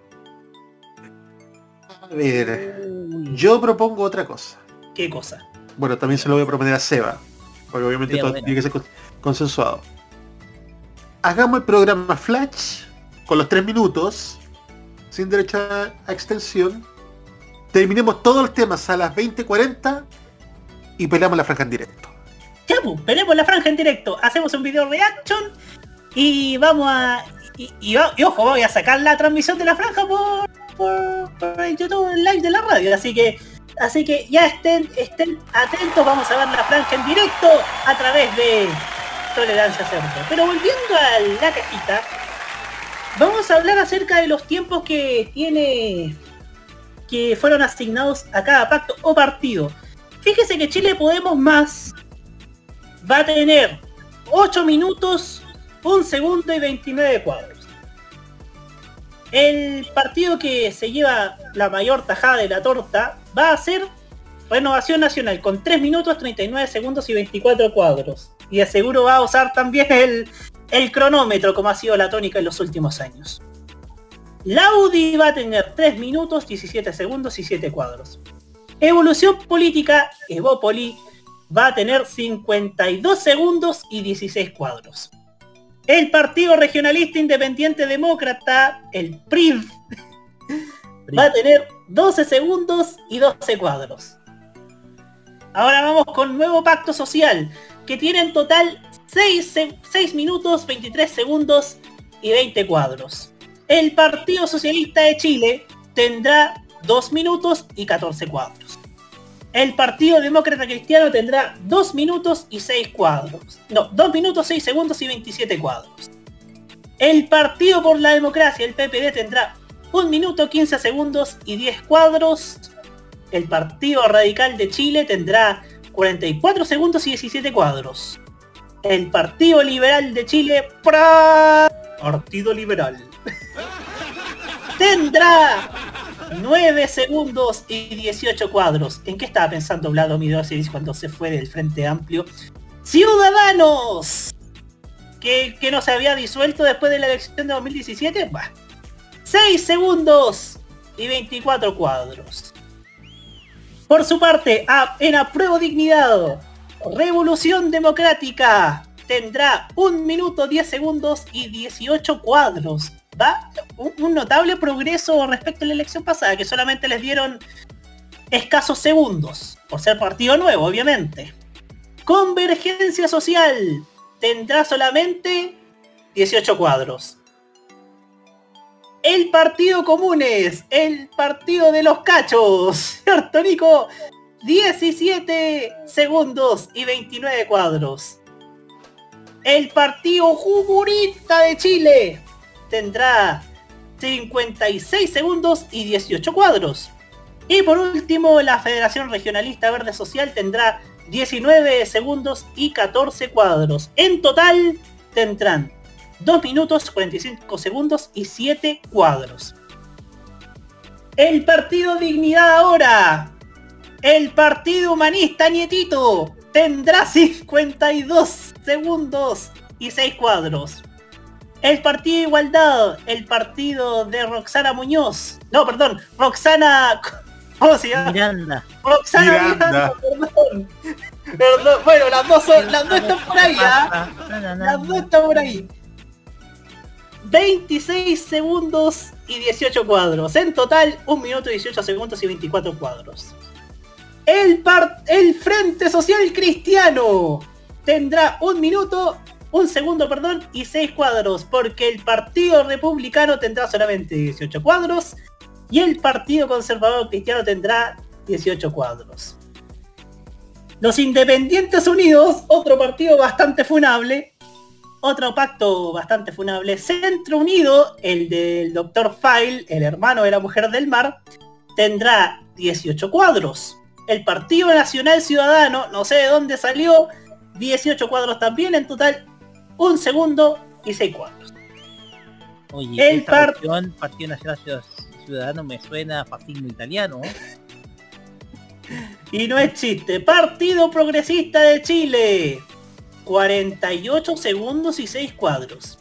Ver, yo propongo otra cosa. ¿Qué cosa? Bueno, también se lo voy a proponer a Seba, porque obviamente todo tiene que ser con- consensuado. Hagamos el programa Flash con los tres minutos, sin derecho a, a extensión. Terminemos todos los temas a las 20.40 y peleamos la franja en directo. Ya, pues, veremos la franja en directo, hacemos un video reaction y vamos a... Y, y va- y ojo, voy a sacar la transmisión de la franja por, por, por el live de la radio, así que así que ya estén, estén atentos, vamos a ver la franja en directo a través de Tolerancia Cerdo. Pero volviendo a la cajita, vamos a hablar acerca de los tiempos que tiene que fueron asignados a cada pacto o partido. Fíjese que Chile Podemos Más va a tener 8 minutos, 1 segundo y 29 cuadros. El partido que se lleva la mayor tajada de la torta va a ser Renovación Nacional con 3 minutos, 39 segundos y 24 cuadros. Y de seguro va a usar también el, cronómetro como ha sido la tónica en los últimos años. La UDI va a tener 3 minutos, 17 segundos y 7 cuadros. Evolución Política, Evópoli, va a tener 52 segundos y 16 cuadros. El Partido Regionalista Independiente Demócrata, el PRIV, va a tener 12 segundos y 12 cuadros. Ahora vamos con nuevo pacto social, que tiene en total 6, se- 6 minutos, 23 segundos y 20 cuadros. El Partido Socialista de Chile tendrá 2 minutos y 14 cuadros. El Partido Demócrata Cristiano tendrá 2 minutos y 6 cuadros. No, 2 minutos, 6 segundos y 27 cuadros. El Partido por la Democracia, el PPD, tendrá 1 minuto, 15 segundos y 10 cuadros. El Partido Radical de Chile tendrá 44 segundos y 17 cuadros. El Partido Liberal de Chile, ¡pra! Partido Liberal, tendrá 9 segundos y 18 cuadros. ¿En qué estaba pensando Vlado Midosiris cuando se fue del Frente Amplio? ¡Ciudadanos! ¿Que, que no se había disuelto después de la elección de 2017? Bah. 6 segundos y 24 cuadros. Por su parte, a- en apruebo dignidad, Revolución Democrática tendrá 1 minuto 10 segundos y 18 cuadros. Un, notable progreso respecto a la elección pasada, que solamente les dieron escasos segundos, por ser partido nuevo, obviamente. Convergencia Social tendrá solamente 18 cuadros. El Partido Comunes, el Partido de los Cachos, ¿cierto Nico? 17 segundos y 29 cuadros. El Partido Jugurista de Chile tendrá 56 segundos y 18 cuadros. Y por último, la Federación Regionalista Verde Social tendrá 19 segundos y 14 cuadros. En total tendrán 2 minutos 45 segundos y 7 cuadros. El Partido Dignidad ahora. El Partido Humanista Nietito tendrá 52 segundos y 6 cuadros. El Partido Igualdad, el partido de Roxana Muñoz. No, perdón, Roxana... ¿Cómo se llama? Miranda. Roxana Miranda. Miranda, perdón. Perdón, Bueno, las dos, son, las dos están por ahí, ¿ah? Las dos están por ahí. 26 segundos y 18 cuadros. En total, 1 minuto 18 segundos y 24 cuadros. El, par- el Frente Social Cristiano tendrá un minuto, un segundo, perdón, y 6 cuadros, porque el Partido Republicano tendrá solamente 18 cuadros y el Partido Conservador Cristiano tendrá 18 cuadros. Los Independientes Unidos, otro partido bastante funable, otro pacto bastante funable, Centro Unido, el del Dr. File, el hermano de la Mujer del Mar, tendrá 18 cuadros. El Partido Nacional Ciudadano, no sé de dónde salió, 18 cuadros también, en total un segundo y 6 cuadros. Oye, El esta par- opción, Partido Nacional Ciudad- Ciudadano me suena a fascismo italiano. Y no es chiste. Partido Progresista de Chile. 48 segundos y 6 cuadros.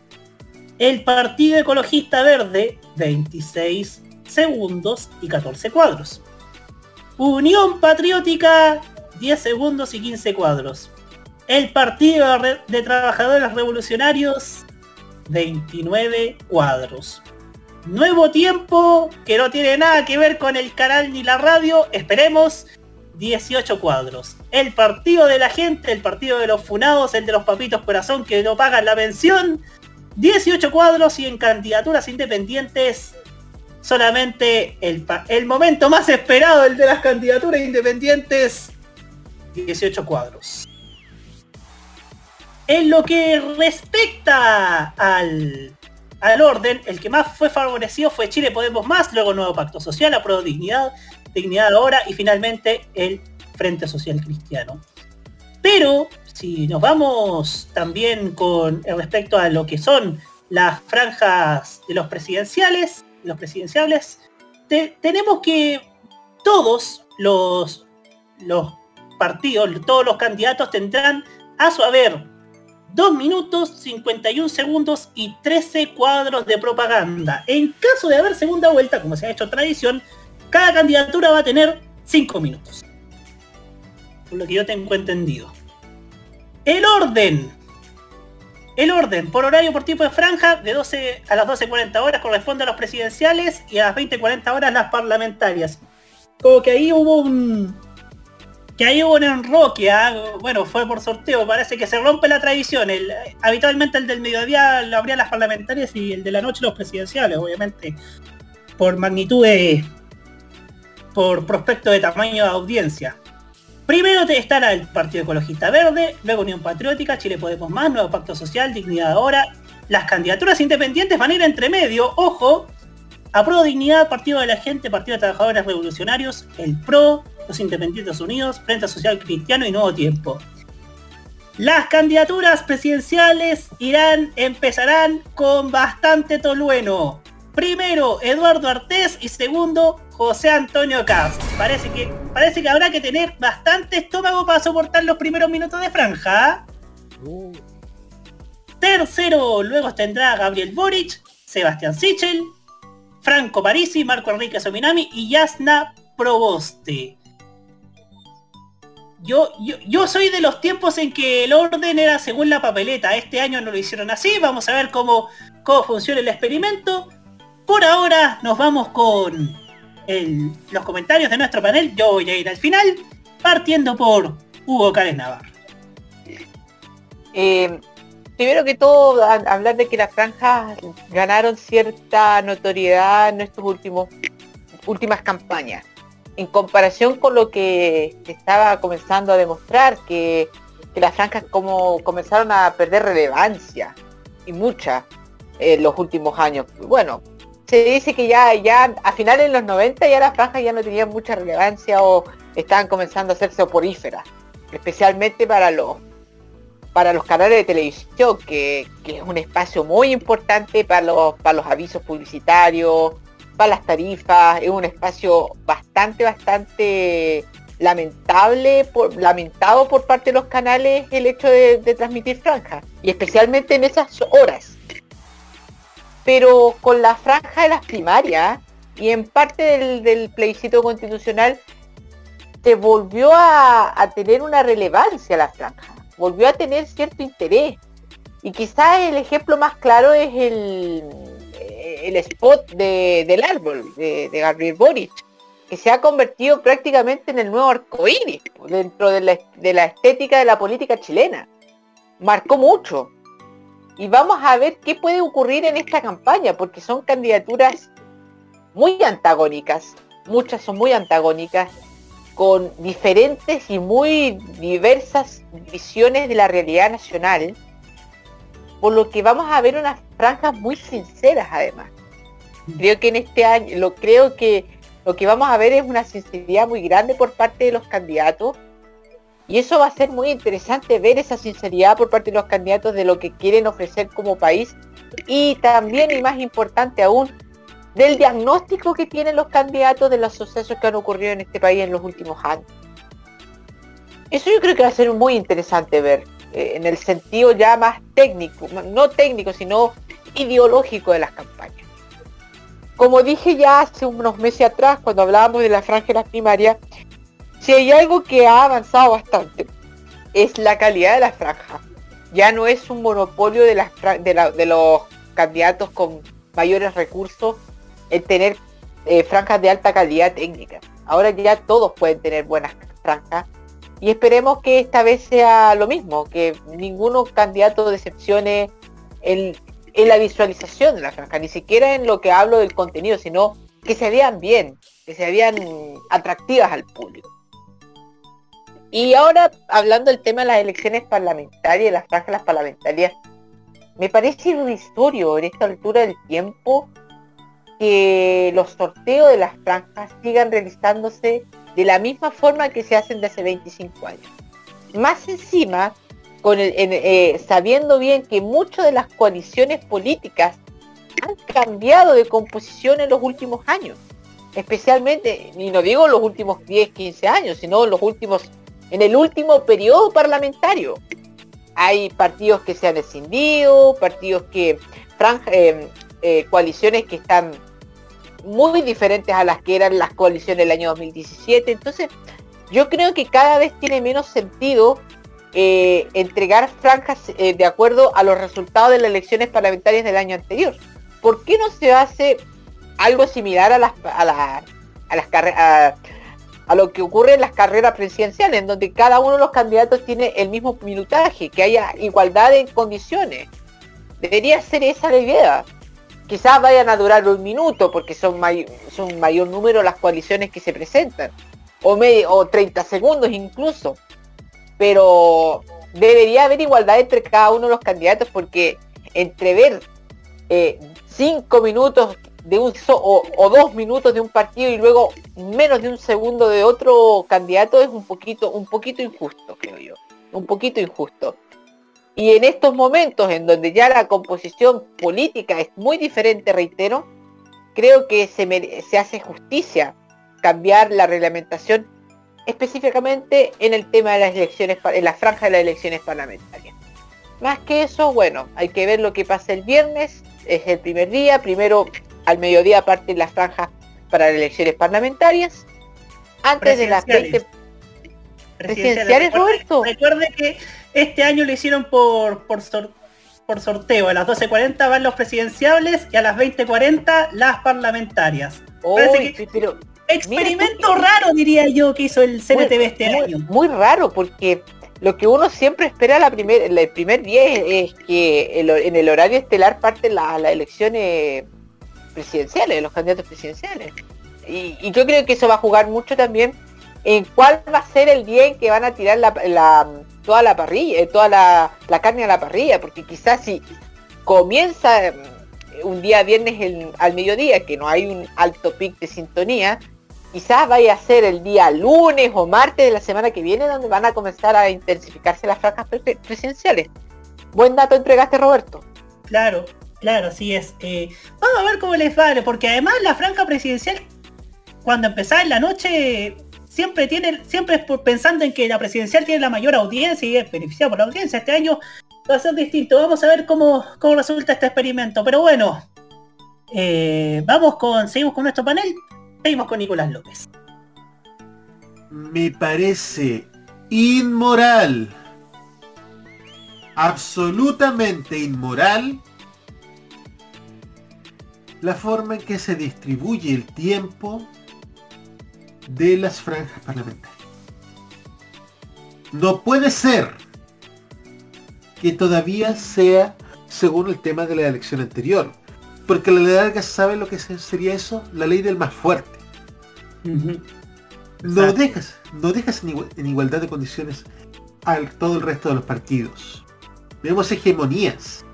El Partido Ecologista Verde. 26 segundos y 14 cuadros. Unión Patriótica. 10 segundos y 15 cuadros. El Partido de Trabajadores Revolucionarios. 29 cuadros. Nuevo tiempo que no tiene nada que ver con el canal ni la radio. Esperemos 18 cuadros. El partido de la gente, el partido de los funados, el de los papitos corazón que no pagan la pensión. 18 cuadros y en candidaturas independientes solamente el, el momento más esperado, el de las candidaturas independientes. 18 cuadros. En lo que respecta al, al orden, el que más fue favorecido fue Chile Podemos Más, luego Nuevo Pacto Social, Apruebo Dignidad, Dignidad Ahora y finalmente el Frente Social Cristiano. Pero si nos vamos también con respecto a lo que son las franjas de los presidenciales, los presidenciables, te- tenemos que todos los, los partidos, todos los candidatos tendrán a su haber 2 minutos 51 segundos y 13 cuadros de propaganda. En caso de haber segunda vuelta, como se ha hecho tradición, cada candidatura va a tener 5 minutos. Por lo que yo tengo entendido. El orden. El orden, por horario por tipo de franja, de 12 a las 12.40 horas corresponde a los presidenciales y a las 20.40 horas las parlamentarias. Como que ahí hubo un, que ahí hubo un enroque, ah, bueno, fue por sorteo, parece que se rompe la tradición. Habitualmente el del mediodía lo habría las parlamentarias y el de la noche los presidenciales, obviamente, por magnitud de, por prospecto de tamaño de audiencia. Primero estará el Partido Ecologista Verde, luego Unión Patriótica, Chile Podemos Más, Nuevo Pacto Social, Dignidad Ahora. Las candidaturas independientes van a ir entre medio, ojo, Apruebo Dignidad, Partido de la Gente, Partido de Trabajadores Revolucionarios, el PRO, los Independientes Unidos, Frente Social Cristiano y Nuevo Tiempo. Las candidaturas presidenciales irán, empezarán con bastante tolueno. Primero, Eduardo Artés y segundo, José Antonio Cast. Parece que, parece que habrá que tener bastante estómago para soportar los primeros minutos de franja. Tercero, luego tendrá Gabriel Boric, Sebastián Sichel, Franco Parisi, Marco Enrique Sominami y Yasna Proboste. Yo, soy de los tiempos en que el orden era según la papeleta. Este año no lo hicieron así. Vamos a ver cómo, funciona el experimento. Por ahora nos vamos con los comentarios de nuestro panel. Yo voy a ir al final, partiendo por Hugo Cárez Navarro. Eh, primero que todo, hablar de que las franjas ganaron cierta notoriedad en últimos últimas campañas. En comparación con lo que estaba comenzando a demostrar, que, que las franjas como comenzaron a perder relevancia y mucha en los últimos años. Bueno, se dice que ya, ya a finales de los 90 ya las franjas ya no tenían mucha relevancia o estaban comenzando a hacerse oporíferas, especialmente para los para los canales de televisión, que, que es un espacio muy importante para los, para los avisos publicitarios, las tarifas, es un espacio bastante, bastante lamentable, por, lamentado por parte de los canales el hecho de, transmitir franjas, y especialmente en esas horas. Pero con la franja de las primarias y en parte del, del plebiscito constitucional, se volvió a, a tener una relevancia la franja, volvió a tener cierto interés. Y quizás el ejemplo más claro es el, el spot de- del árbol de, de Gabriel Boric, que se ha convertido prácticamente en el nuevo arcoíris dentro de la, de la estética de la política chilena. Marcó mucho. Y vamos a ver qué puede ocurrir en esta campaña, porque son candidaturas muy antagónicas, muchas son muy antagónicas, con diferentes y muy diversas visiones de la realidad nacional, por lo que vamos a ver unas franjas muy sinceras además. Creo que en este año, lo creo que lo que vamos a ver es una sinceridad muy grande por parte de los candidatos Y eso va a ser muy interesante ver esa sinceridad por parte de los candidatos de lo que quieren ofrecer como país y también y más importante aún del diagnóstico que tienen los candidatos de los sucesos que han ocurrido en este país en los últimos años. Eso yo creo que va a ser muy interesante ver eh, en el sentido ya más técnico, no técnico, sino ideológico de las campañas. Como dije ya hace unos meses atrás, cuando hablábamos de las primarias, si hay algo que ha avanzado bastante, es la calidad de la franja. Ya no es un monopolio de, las, de, los candidatos con mayores recursos el tener eh, franjas de alta calidad técnica. Ahora ya todos pueden tener buenas franjas y esperemos que esta vez sea lo mismo, que ninguno candidato decepcione en, en la visualización de la franja, ni siquiera en lo que hablo del contenido, sino que se vean bien, que se vean atractivas al público. Y ahora, hablando del tema de las elecciones parlamentarias, las franjas parlamentarias, me parece irrisorio en esta altura del tiempo que los sorteos de las franjas sigan realizándose de la misma forma que se hacen desde hace 25 años. Más encima, eh, sabiendo bien que muchas de las coaliciones políticas han cambiado de composición en los últimos años. Especialmente, y no digo los últimos 10, 15 años, sino los últimos en el último periodo parlamentario. Hay partidos que se han escindido, partidos que, eh, eh, coaliciones que están muy diferentes a las que eran las coaliciones del año 2017. Entonces, yo creo que cada vez tiene menos sentido eh, entregar franjas de acuerdo a los resultados de las elecciones parlamentarias del año anterior. ¿Por qué no se hace algo similar a las, a, las a lo que ocurre en las carreras presidenciales, en donde cada uno de los candidatos tiene el mismo minutaje, que haya igualdad en condiciones. Debería ser esa la idea. Quizás vayan a durar un minuto, porque son, mayor número las coaliciones que se presentan, o, o 30 segundos incluso. Pero debería haber igualdad entre cada uno de los candidatos, porque entre ver eh, cinco minutos de un o, dos minutos de un partido y luego menos de un segundo de otro candidato es un poquito un poquito injusto creo yo. Un poquito injusto y en estos momentos en donde ya la composición política es muy diferente reitero creo que se, se hace justicia cambiar la reglamentación específicamente en el tema de las elecciones en la franja de las elecciones parlamentarias más que eso bueno hay que ver lo que pasa el viernes es el primer día primero al mediodía parten las franjas para las elecciones parlamentarias. Antes de las 20 presidenciales, Roberto. Recuerde que este año lo hicieron por, por, por sorteo. A las 12.40 van los presidenciales y a las 20.40 las parlamentarias. pero, experimento raro diría yo que hizo el CNTV este año. Muy raro porque lo que uno siempre espera la primer, el primer día es, que en el horario estelar parten las elecciones presidenciales, los candidatos presidenciales. Y, yo creo que eso va a jugar mucho también en cuál va a ser el día en que van a tirar la, toda la parrilla, eh, toda la, carne a la parrilla, porque quizás si comienza eh, un día viernes al mediodía, que no hay un alto pic de sintonía, quizás vaya a ser el día lunes o martes de la semana que viene donde van a comenzar a intensificarse las franjas presidenciales. Buen dato entregaste Roberto. Claro, Claro, así es. Eh, vamos a ver cómo les vale, porque además la franja presidencial, cuando empezaba en la noche, siempre tiene, siempre es pensando en que la presidencial tiene la mayor audiencia y es beneficiada por la audiencia. Este año va a ser distinto. Vamos a ver cómo, cómo resulta este experimento. Pero bueno, eh, vamos con, seguimos con nuestro panel. Seguimos con Nicolás López. Me parece inmoral, absolutamente inmoral la forma en que se distribuye el tiempo de las franjas parlamentarias. No puede ser que todavía sea según el tema de la elección anterior. Porque la larga sabe lo que sería eso, la ley del más fuerte. No dejas, no dejas en, igualdad de condiciones a todo el resto de los partidos. Vemos hegemonías.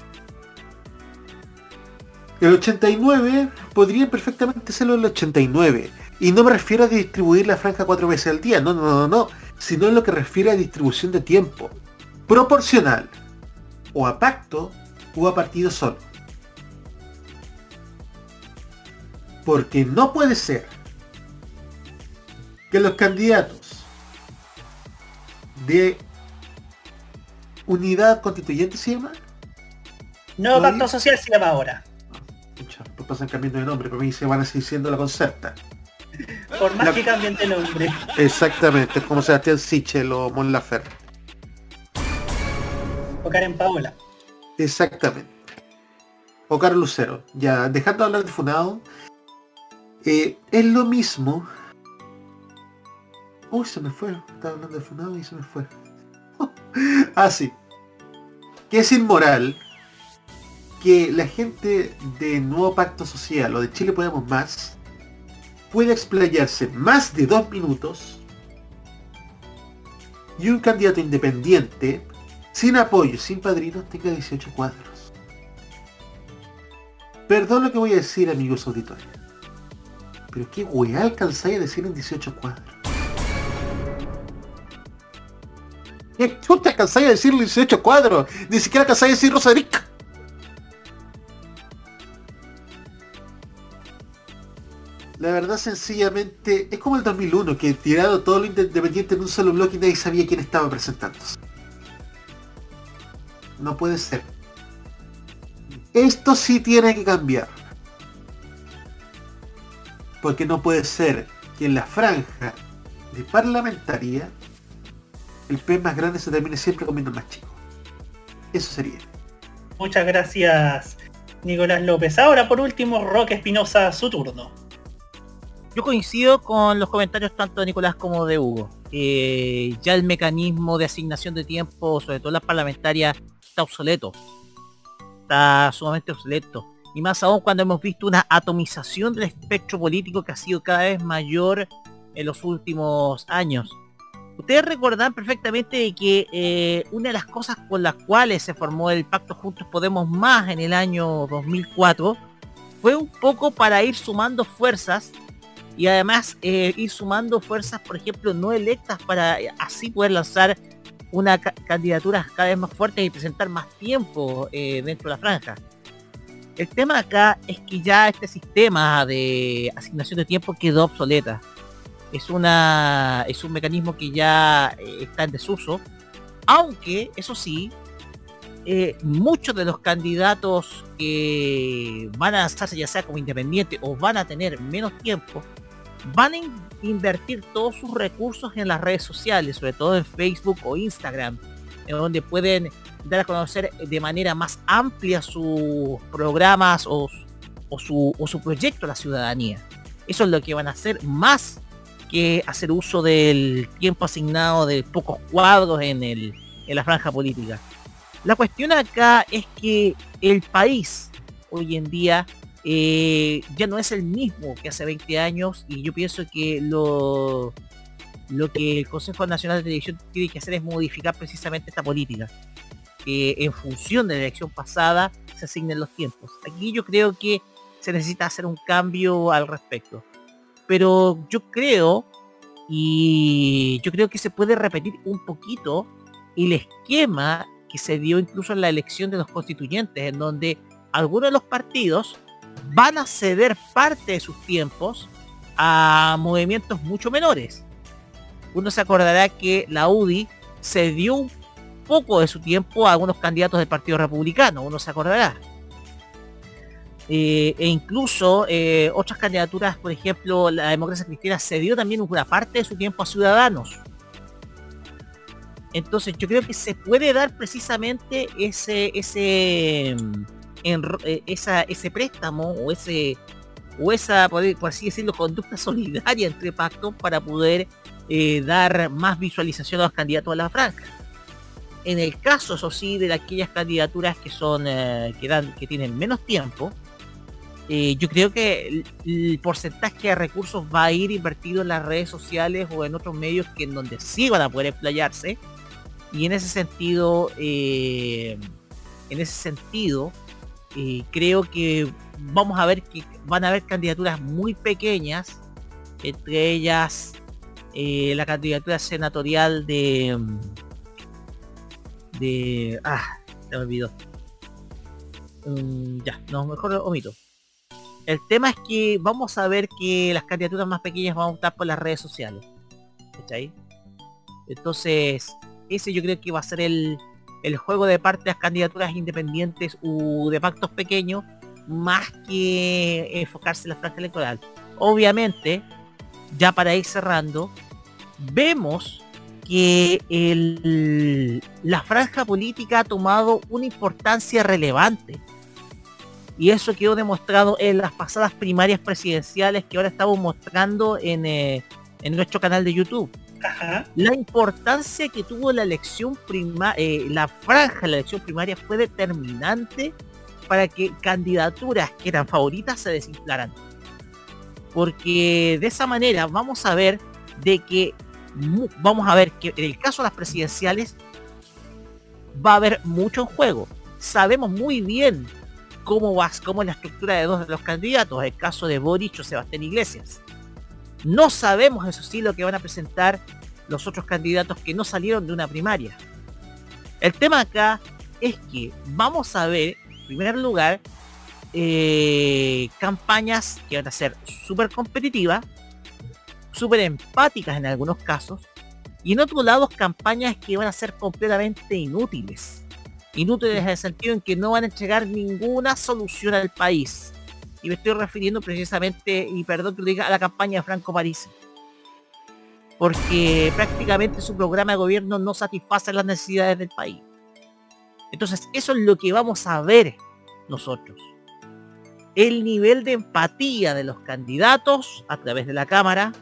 El 89 podría perfectamente serlo el 89. Y no me refiero a distribuir la franja cuatro veces al día. No, no, no, no. sino en lo que refiere a distribución de tiempo, proporcional, o a pacto, o a partido solo. Porque no puede ser que los candidatos de unidad constituyente se llama ¿Todavía? pacto social se llama ahora. Pucha, pues pasan cambiando de nombre, para mí se van a seguir siendo la concerta. Por más La- que cambien de nombre. Exactamente, es como Sebastián Sichel o Mon Laferte. O Karen Paola. Exactamente. O Carlos Lucero. Ya, dejando de hablar de Funado, eh, es lo mismo. Uy, se me fue. Estaba hablando de Funado y se me fue. ah, sí. Que es inmoral que la gente de Nuevo Pacto Social o de Chile Podemos Más pueda explayarse más de dos minutos y un candidato independiente sin apoyo, sin padrinos, tenga 18 cuadros. Perdón lo que voy a decir, amigos auditores. Pero qué weá alcanzáis a decir en 18 cuadros. ¿Qué chuta alcanzáis a decir en 18 cuadros? Ni siquiera alcanzáis a decir Rosarica. La verdad sencillamente es como el 2001, que tirado todo lo independiente en un solo bloque y nadie sabía quién estaba presentándose. No puede ser. Esto sí tiene que cambiar. Porque no puede ser que en la franja de parlamentaria el pez más grande se termine siempre comiendo más chico. Eso sería. Muchas gracias, Nicolás López. Ahora, por último, Roque Espinosa, su turno. Yo coincido con los comentarios tanto de Nicolás como de Hugo. Ya el mecanismo de asignación de tiempo, sobre todo las parlamentarias, está obsoleto. Está sumamente obsoleto. Y más aún cuando hemos visto una atomización del espectro político que ha sido cada vez mayor en los últimos años. Ustedes recordarán perfectamente que eh, una de las cosas con las cuales se formó el Pacto Juntos Podemos Más en el año 2004 fue un poco para ir sumando fuerzas y además eh, ir sumando fuerzas, por ejemplo, no electas para eh, así poder lanzar una ca- candidatura cada vez más fuerte y presentar más tiempo eh, dentro de la franja. El tema acá es que ya este sistema de asignación de tiempo quedó obsoleta. Es una es un mecanismo que ya está en desuso, aunque eso sí, muchos de los candidatos que van a lanzarse ya sea como independiente o van a tener menos tiempo, van a in- invertir todos sus recursos en las redes sociales, sobre todo en Facebook o Instagram, en donde pueden dar a conocer de manera más amplia sus programas o, su, proyecto a la ciudadanía. Eso es lo que van a hacer más que hacer uso del tiempo asignado de pocos cuadros en la franja política. La cuestión acá es que el país hoy en día eh, ya no es el mismo que hace 20 años y yo pienso que lo, lo que el Consejo Nacional de Televisión tiene que hacer es modificar precisamente esta política. Que en función de la elección pasada se asignen los tiempos. Aquí yo creo que se necesita hacer un cambio al respecto. Pero yo creo, y yo creo que se puede repetir un poquito el esquema que se dio incluso en la elección de los constituyentes, en donde algunos de los partidos van a ceder parte de sus tiempos a movimientos mucho menores. Uno se acordará que la UDI cedió un poco de su tiempo a algunos candidatos del Partido Republicano, uno se acordará. Eh, e incluso eh, otras candidaturas, por ejemplo, la democracia cristiana cedió también una parte de su tiempo a ciudadanos. Entonces yo creo que se puede dar precisamente ese, ese, eh, esa, ese préstamo o ese o esa, por, por así decirlo, conducta solidaria entre pactos para poder eh, dar más visualización a los candidatos a la franja. En el caso, eso sí, de aquellas candidaturas que son eh, que dan, que tienen menos tiempo, eh, yo creo que el, el porcentaje de recursos va a ir invertido en las redes sociales o en otros medios que en donde sí van a poder explayarse. Y en ese sentido, en ese sentido, eh, creo que vamos a ver que van a haber candidaturas muy pequeñas, entre ellas eh, la candidatura senatorial de de ah se me olvidó Mm, ya no mejor omito el tema es que vamos a ver que las candidaturas más pequeñas van a optar por las redes sociales ¿cachai? entonces ese yo creo que va a ser el, el juego de parte de las candidaturas independientes u de pactos pequeños más que enfocarse en la franja electoral. Obviamente, ya para ir cerrando, vemos que el- la franja política ha tomado una importancia relevante. Y eso quedó demostrado en las pasadas primarias presidenciales que ahora estamos mostrando en, eh, en nuestro canal de YouTube. La importancia que tuvo la elección prima, eh, la franja la elección primaria fue determinante para que candidaturas que eran favoritas se desinflaran. Porque de esa manera vamos a ver de que vamos a ver que en el caso de las presidenciales va a haber mucho en juego. Sabemos muy bien cómo va, cómo es la estructura de dos de los candidatos, el caso de Boric o Sebastián Iglesias. No sabemos, eso sí, lo que van a presentar los otros candidatos que no salieron de una primaria. El tema acá es que vamos a ver, en primer lugar, eh, campañas que van a ser súper competitivas, súper empáticas en algunos casos, y en otro lado campañas que van a ser completamente inútiles. Inútiles en el sentido en que no van a entregar ninguna solución al país. Y me estoy refiriendo precisamente, y perdón que lo diga, a la campaña de Franco París. Porque prácticamente su programa de gobierno no satisface las necesidades del país. Entonces, eso es lo que vamos a ver nosotros. El nivel de empatía de los candidatos a través de la Cámara,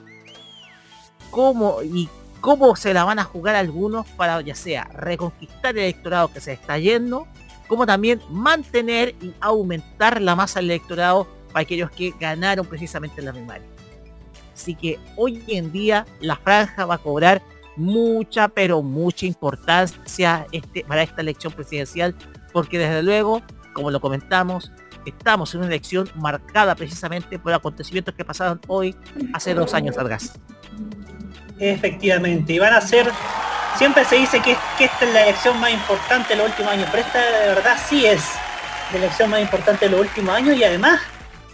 cómo y cómo se la van a jugar algunos para ya sea reconquistar el electorado que se está yendo, como también mantener y aumentar la masa del electorado para aquellos que ganaron precisamente en la primaria. Así que hoy en día la franja va a cobrar mucha, pero mucha importancia este, para esta elección presidencial, porque desde luego, como lo comentamos, estamos en una elección marcada precisamente por acontecimientos que pasaron hoy, hace dos años atrás. Efectivamente, y van a ser, siempre se dice que, que esta es la elección más importante de los últimos años, pero esta de verdad sí es la elección más importante de los últimos años y además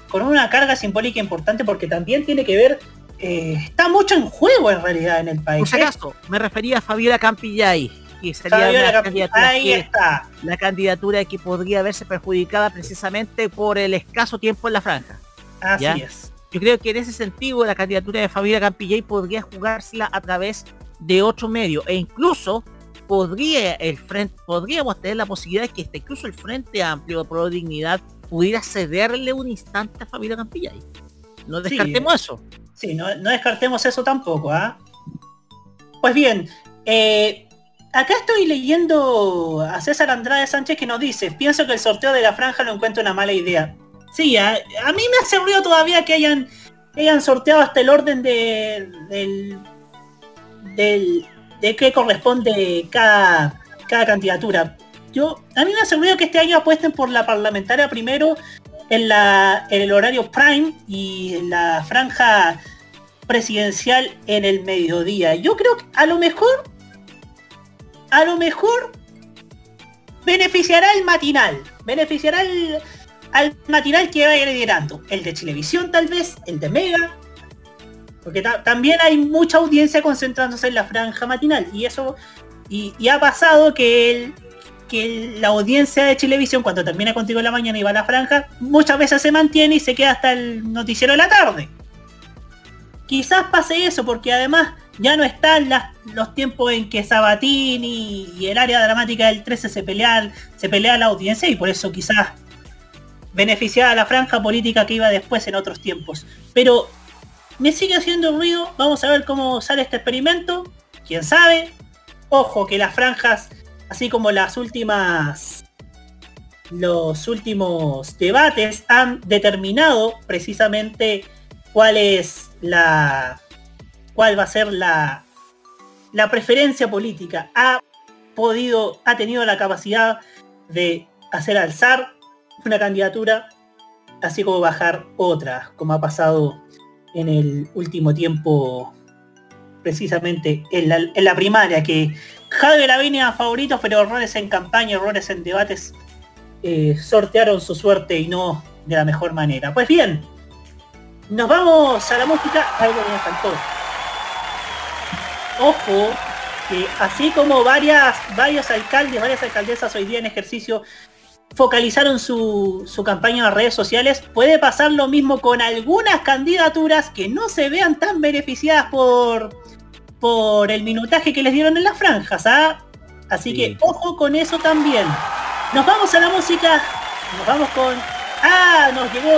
con una carga simbólica importante porque también tiene que ver, eh, está mucho en juego en realidad en el país. Por si ¿eh? acaso, me refería a Fabiola Campillay, que sería Fabiola una candidaturas ahí que- está. la candidatura que podría verse perjudicada precisamente por el escaso tiempo en la franja. Así ¿ya? es. Yo creo que en ese sentido la candidatura de Fabiola Campillay podría jugársela a través de otro medio e incluso podría el frente podríamos tener la posibilidad de que este, incluso el Frente Amplio Pro Dignidad pudiera cederle un instante a Fabiola Campillay. No Sí. descartemos eso. Sí, no, no descartemos eso tampoco, ¿ah? Pues bien, eh, acá estoy leyendo a César Andrade Sánchez que nos dice, pienso que el sorteo de la franja lo encuentro una mala idea. Sí, a, mí me hace ruido todavía que hayan, hayan sorteado hasta el orden de, del, del, de qué corresponde cada, cada candidatura. Yo, a mí me hace ruido que este año apuesten por la parlamentaria primero en, la, en el horario prime y en la franja presidencial en el mediodía. Yo creo que a lo mejor, a lo mejor beneficiará el matinal, beneficiará el, al matinal que vaya liderando. El de Televisión tal vez, el de Mega. Porque ta- también hay mucha audiencia concentrándose en la franja matinal. Y eso, y, y ha pasado que que la audiencia de televisión cuando termina contigo en la mañana y va a la franja, muchas veces se mantiene y se queda hasta el noticiero de la tarde. Quizás pase eso porque además ya no están los tiempos en que Sabatini y el área dramática del 13 se pelean, se pelea la audiencia y por eso quizás beneficiaba a la franja política que iba después en otros tiempos. Pero me sigue haciendo ruido, vamos a ver cómo sale este experimento, quién sabe. Ojo que las franjas, así como las últimas los últimos debates han determinado precisamente cuál es la cuál va a ser la la preferencia política ha podido ha tenido la capacidad de hacer alzar una candidatura así como bajar otra como ha pasado en el último tiempo precisamente en la, en la primaria, que Javier Lavinia favoritos, pero errores en campaña, errores en debates, eh, sortearon su suerte y no de la mejor manera. Pues bien, nos vamos a la música, algo que me faltó. Ojo, que así como varias, varios alcaldes, varias alcaldesas hoy día en ejercicio focalizaron su, su campaña en las redes sociales, puede pasar lo mismo con algunas candidaturas que no se vean tan beneficiadas por, por el minutaje que les dieron en las franjas, ¿ah? Así que ojo con eso también. Nos vamos a la música, nos vamos con... Ah, nos llegó,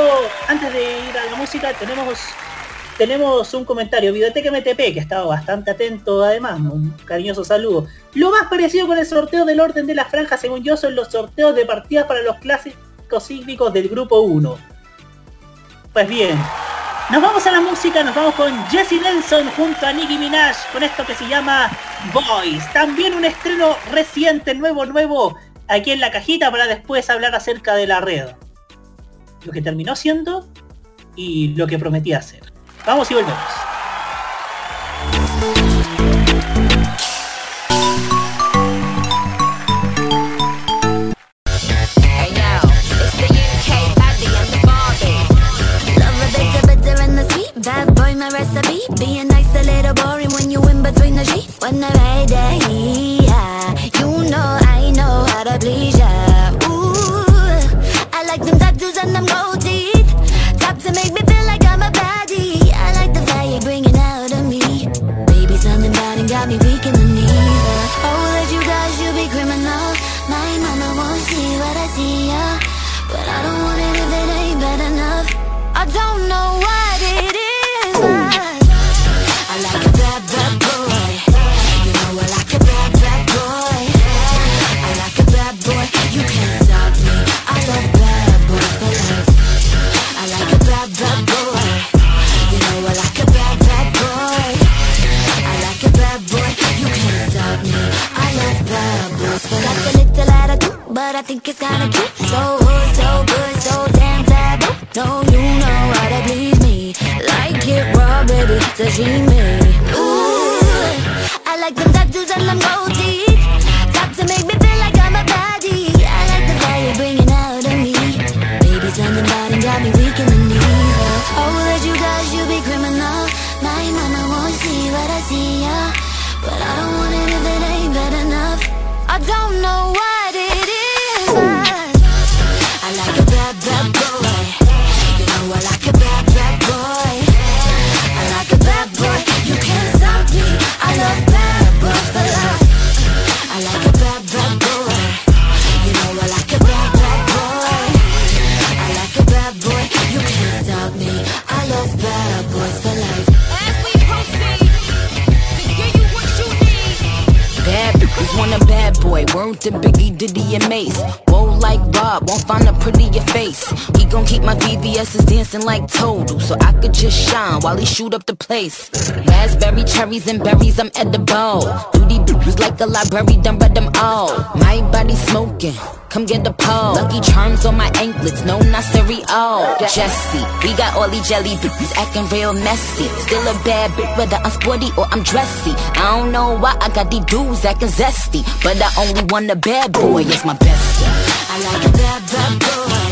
antes de ir a la música, tenemos tenemos un comentario, Videoteca MTP, que ha estado bastante atento además, un cariñoso saludo. Lo más parecido con el sorteo del orden de las franjas, según yo, son los sorteos de partidas para los clásicos cíclicos del grupo 1. Pues bien, nos vamos a la música, nos vamos con Jesse Nelson junto a Nicki Minaj con esto que se llama Boys. También un estreno reciente, nuevo, nuevo, aquí en la cajita para después hablar acerca de la red. Lo que terminó siendo y lo que prometía hacer. Vamos y volvemos. Bad boy, my recipe. Being nice, a little boring when you in between the sheets. When the right day, yeah. You know, I know how to please got me weak in the Like Total, so I could just shine while he shoot up the place. Raspberry, cherries, and berries, I'm edible. Duty bitches like a library, done read them all. My body smoking. Come get the pole. Lucky charms on my anklets, no not cereal. Oh. Jesse, we got all these jelly bitches acting real messy. Still a bad bitch, whether I'm sporty or I'm dressy. I don't know why I got these dudes acting zesty, but I only want a bad boy, it's my bestie. I like a bad, bad boy.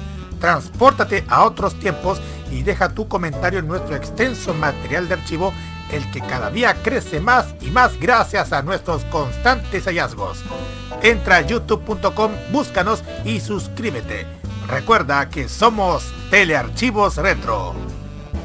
Transpórtate a otros tiempos y deja tu comentario en nuestro extenso material de archivo, el que cada día crece más y más gracias a nuestros constantes hallazgos. Entra a youtube.com, búscanos y suscríbete. Recuerda que somos Telearchivos Retro.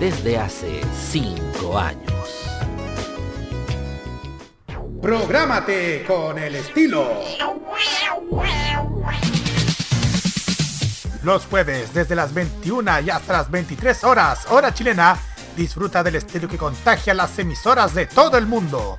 desde hace 5 años. Prográmate con el estilo. Los jueves desde las 21 y hasta las 23 horas, hora chilena, disfruta del estilo que contagia las emisoras de todo el mundo.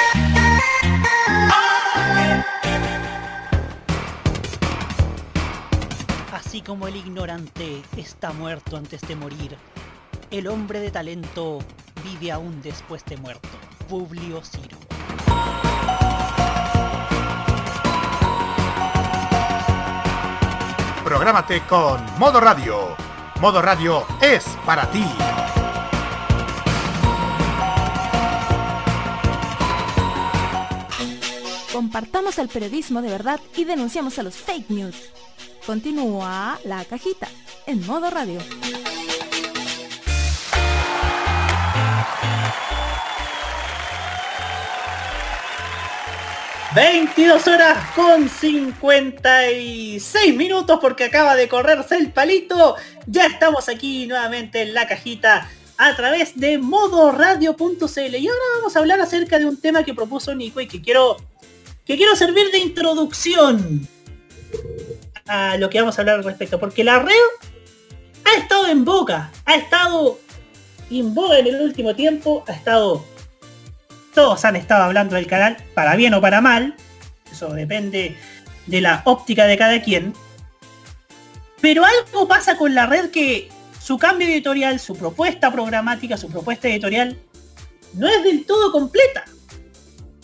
Así como el ignorante está muerto antes de morir, el hombre de talento vive aún después de muerto. Publio Ciro. Prográmate con Modo Radio. Modo Radio es para ti. Compartamos el periodismo de verdad y denunciamos a los fake news. Continúa la cajita en modo radio. 22 horas con 56 minutos porque acaba de correrse el palito. Ya estamos aquí nuevamente en la cajita a través de modoradio.cl y ahora vamos a hablar acerca de un tema que propuso Nico y que quiero que quiero servir de introducción lo que vamos a hablar al respecto porque la red ha estado en boca, ha estado en boga en el último tiempo, ha estado todos han estado hablando del canal, para bien o para mal. Eso depende de la óptica de cada quien. Pero algo pasa con la red que su cambio editorial, su propuesta programática, su propuesta editorial, no es del todo completa.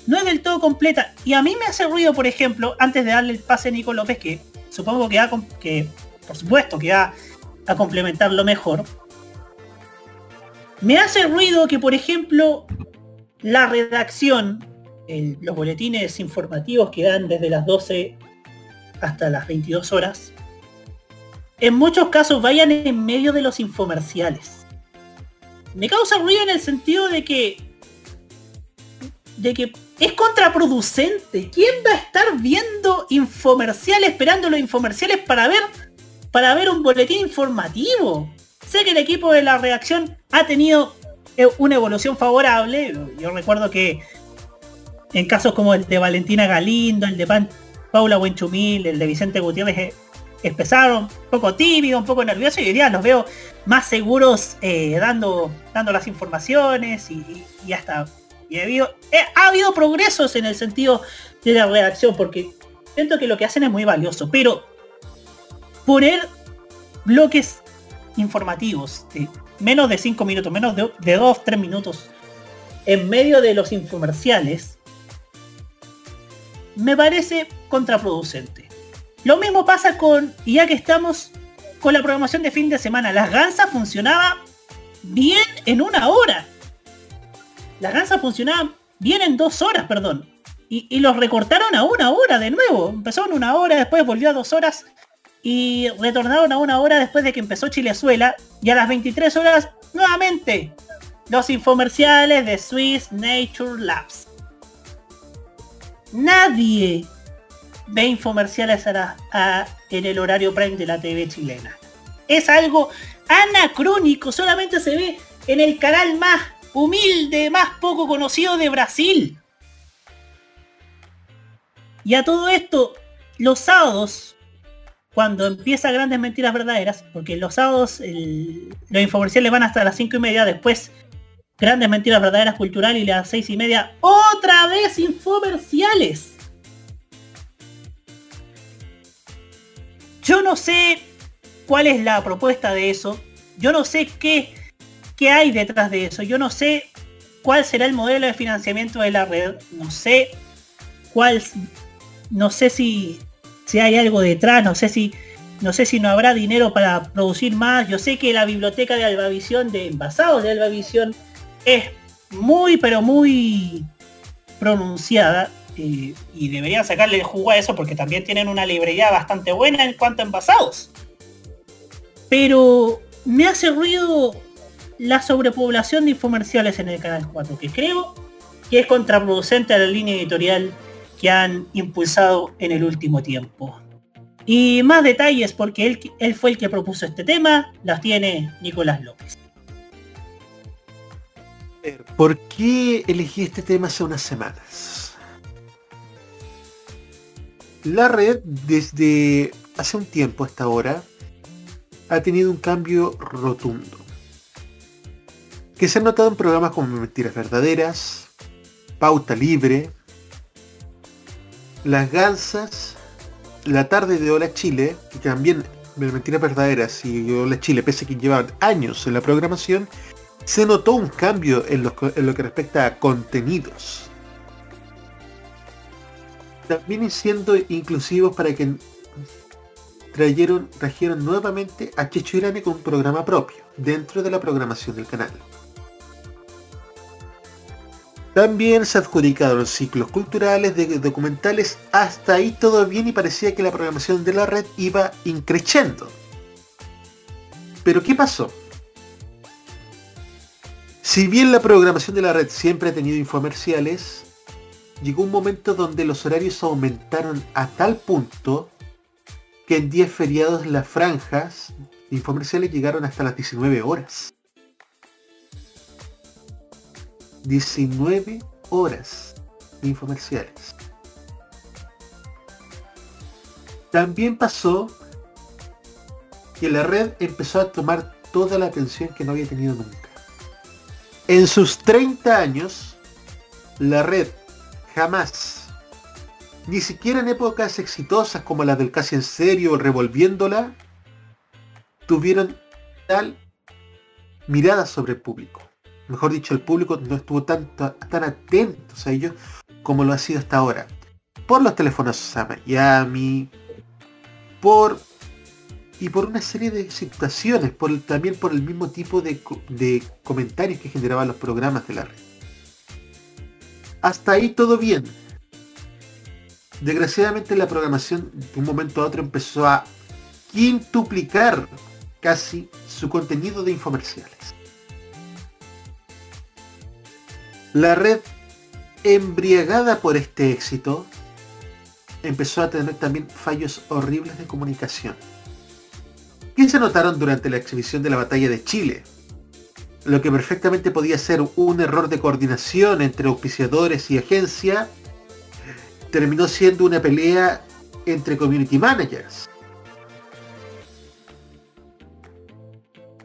No es del todo completa. Y a mí me hace ruido, por ejemplo, antes de darle el pase a Nico López, que supongo que, va, que por supuesto, que va a complementarlo mejor. Me hace ruido que, por ejemplo, la redacción, los boletines informativos que dan desde las 12 hasta las 22 horas, en muchos casos vayan en medio de los infomerciales. Me causa ruido en el sentido de que de que es contraproducente. ¿Quién va a estar viendo infomerciales, esperando los infomerciales para ver para ver un boletín informativo? Sé que el equipo de la redacción ha tenido una evolución favorable. Yo recuerdo que en casos como el de Valentina Galindo, el de Paula Buenchumil, el de Vicente Gutiérrez, eh, empezaron un poco tímidos, un poco nerviosos y hoy día los veo más seguros eh, dando, dando las informaciones y, hasta y ha, habido, eh, ha habido progresos en el sentido de la redacción porque siento que lo que hacen es muy valioso, pero poner bloques informativos menos de 5 minutos, menos de, 2, 3 minutos en medio de los infomerciales, me parece contraproducente. Lo mismo pasa con, y ya que estamos con la programación de fin de semana, las gansas funcionaba bien en una hora. Las gansas funcionaban bien en dos horas, perdón. Y, los recortaron a una hora de nuevo. Empezó en una hora, después volvió a dos horas y retornaron a una hora después de que empezó Chilezuela y a las 23 horas nuevamente los infomerciales de Swiss Nature Labs. Nadie, ve infomerciales la- en el horario prime de la TV chilena. Es algo anacrónico, solamente se ve en el canal más humilde, más poco conocido de Brasil. Y a todo esto, los sábados, cuando empieza Grandes Mentiras Verdaderas, porque los sábados el- los infomerciales van hasta las 5 y media, después Grandes Mentiras Verdaderas Cultural y las 6 y media, otra vez infomerciales. Yo no sé cuál es la propuesta de eso. Yo no sé qué, qué hay detrás de eso. Yo no sé cuál será el modelo de financiamiento de la red. No sé cuál, no sé si, si hay algo detrás, no sé si, no sé si no habrá dinero para producir más. Yo sé que la biblioteca de Albavisión, de envasados de Albavisión, es muy, pero muy pronunciada. eh, y deberían sacarle el jugo a eso porque también tienen una librería bastante buena en cuanto a envasados. Pero me hace ruido la sobrepoblación de infomerciales en el canal 4, que creo que es contraproducente a la línea editorial que han impulsado en el último tiempo. Y más detalles, porque él, él fue el que propuso este tema, las tiene Nicolás López. ¿Por qué elegí este tema hace unas semanas? La red desde hace un tiempo hasta ahora ha tenido un cambio rotundo. Que se ha notado en programas como Mentiras Verdaderas, Pauta Libre, Las Gansas, La Tarde de Hola Chile, que también Mentiras Verdaderas y Hola Chile, pese a que llevaban años en la programación, se notó un cambio en lo, que respecta a contenidos. También siendo inclusivos para que trajeron, trajeron nuevamente a Checho Irane con un programa propio, dentro de la programación del canal. También se adjudicaron ciclos culturales, de documentales, hasta ahí todo bien y parecía que la programación de la red iba increciendo. Pero ¿qué pasó? Si bien la programación de la red siempre ha tenido infomerciales, llegó un momento donde los horarios aumentaron a tal punto que en días feriados las franjas infomerciales llegaron hasta las 19 horas. 19 horas infomerciales. También pasó que la red empezó a tomar toda la atención que no había tenido nunca. En sus 30 años, la red jamás, ni siquiera en épocas exitosas como las del casi en serio revolviéndola, tuvieron tal mirada sobre el público. Mejor dicho, el público no estuvo tan, atentos a ellos como lo ha sido hasta ahora. Por los teléfonos a Miami, por y por una serie de situaciones, por, también por el mismo tipo de, de comentarios que generaban los programas de la red. Hasta ahí todo bien. Desgraciadamente la programación de un momento a otro empezó a quintuplicar casi su contenido de infomerciales. La red, embriagada por este éxito, empezó a tener también fallos horribles de comunicación que se notaron durante la exhibición de la batalla de Chile, lo que perfectamente podía ser un error de coordinación entre auspiciadores y agencia, terminó siendo una pelea entre community managers.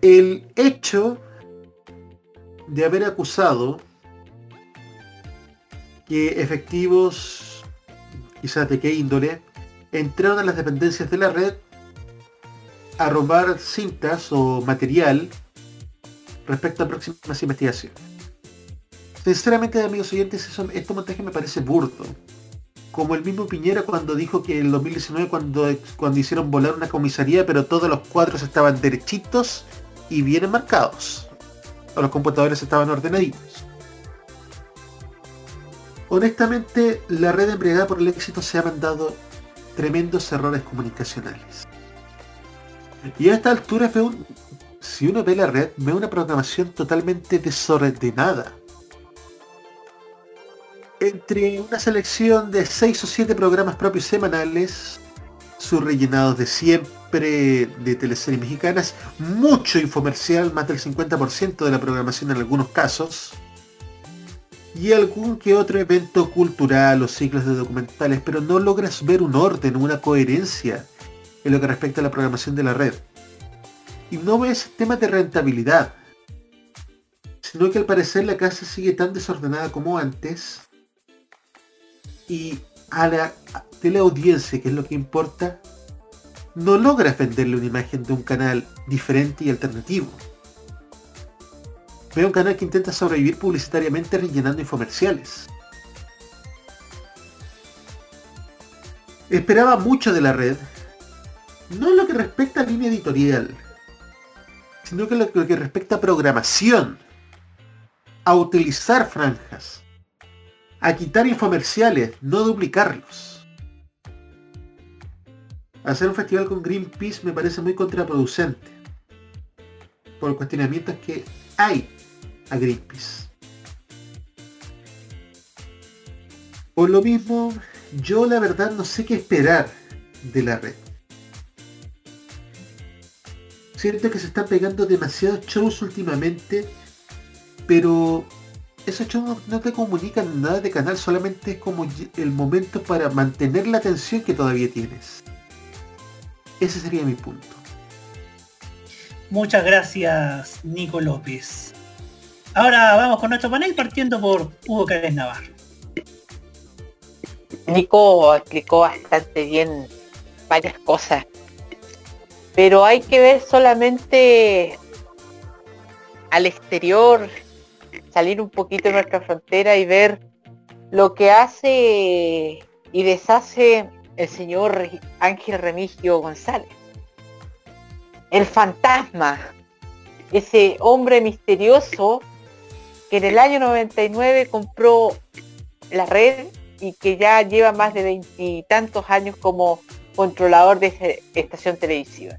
El hecho de haber acusado que efectivos, quizás de qué índole, entraron a las dependencias de la red a robar cintas o material respecto a próximas investigaciones. Sinceramente, amigos oyentes, este montaje me parece burdo. Como el mismo Piñera cuando dijo que en el 2019 cuando, cuando hicieron volar una comisaría, pero todos los cuadros estaban derechitos y bien marcados. O los computadores estaban ordenaditos. Honestamente, la red embriagada por el éxito se ha mandado tremendos errores comunicacionales. Y a esta altura veo un, si uno ve la red, ve una programación totalmente desordenada. entre una selección de 6 o 7 programas propios semanales, sus rellenados de siempre de teleseries mexicanas, mucho infomercial, más del 50% de la programación en algunos casos, y algún que otro evento cultural o ciclos de documentales, pero no logras ver un orden, una coherencia en lo que respecta a la programación de la red. Y no ves temas de rentabilidad, sino que al parecer la casa sigue tan desordenada como antes y a la teleaudiencia, que es lo que importa, no logra venderle una imagen de un canal diferente y alternativo. Veo un canal que intenta sobrevivir publicitariamente rellenando infomerciales. Esperaba mucho de la red, no en lo que respecta a línea editorial, sino que lo que respecta a programación, a utilizar franjas, a quitar infomerciales, no duplicarlos. Hacer un festival con Greenpeace me parece muy contraproducente por cuestionamientos que hay a. Por lo mismo, yo la verdad no sé qué esperar de la red. Siento que se están pegando demasiados shows últimamente, pero esos shows no te comunican nada de canal, solamente es como el momento para mantener la atención que todavía tienes. Ese sería mi punto. Muchas gracias, Nico López. Ahora vamos con nuestro panel partiendo por Hugo Cárez Navarro. Nico explicó bastante bien varias cosas, pero hay que ver solamente al exterior, salir un poquito de nuestra frontera y ver lo que hace y deshace el señor Ángel Remigio González. El fantasma, ese hombre misterioso que en el año 99 compró la red y que ya lleva más de veintitantos años como controlador de esa estación televisiva.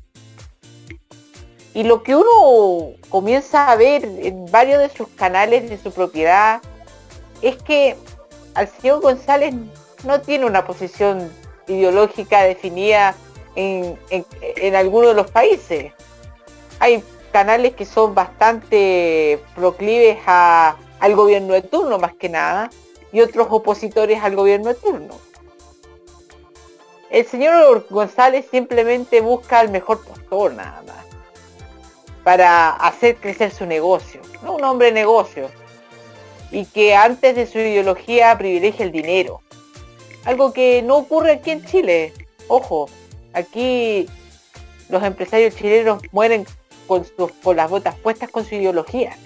Y lo que uno comienza a ver en varios de sus canales de su propiedad es que al señor González no tiene una posición ideológica definida en, en, algunos de los países. Hay canales que son bastante proclives al gobierno de turno más que nada y otros opositores al gobierno de turno. El señor González simplemente busca el mejor postor nada más para hacer crecer su negocio, no un hombre de negocio, y que antes de su ideología privilegia el dinero. Algo que no ocurre aquí en Chile. Ojo, aquí los empresarios chilenos mueren con, las botas puestas con su ideología.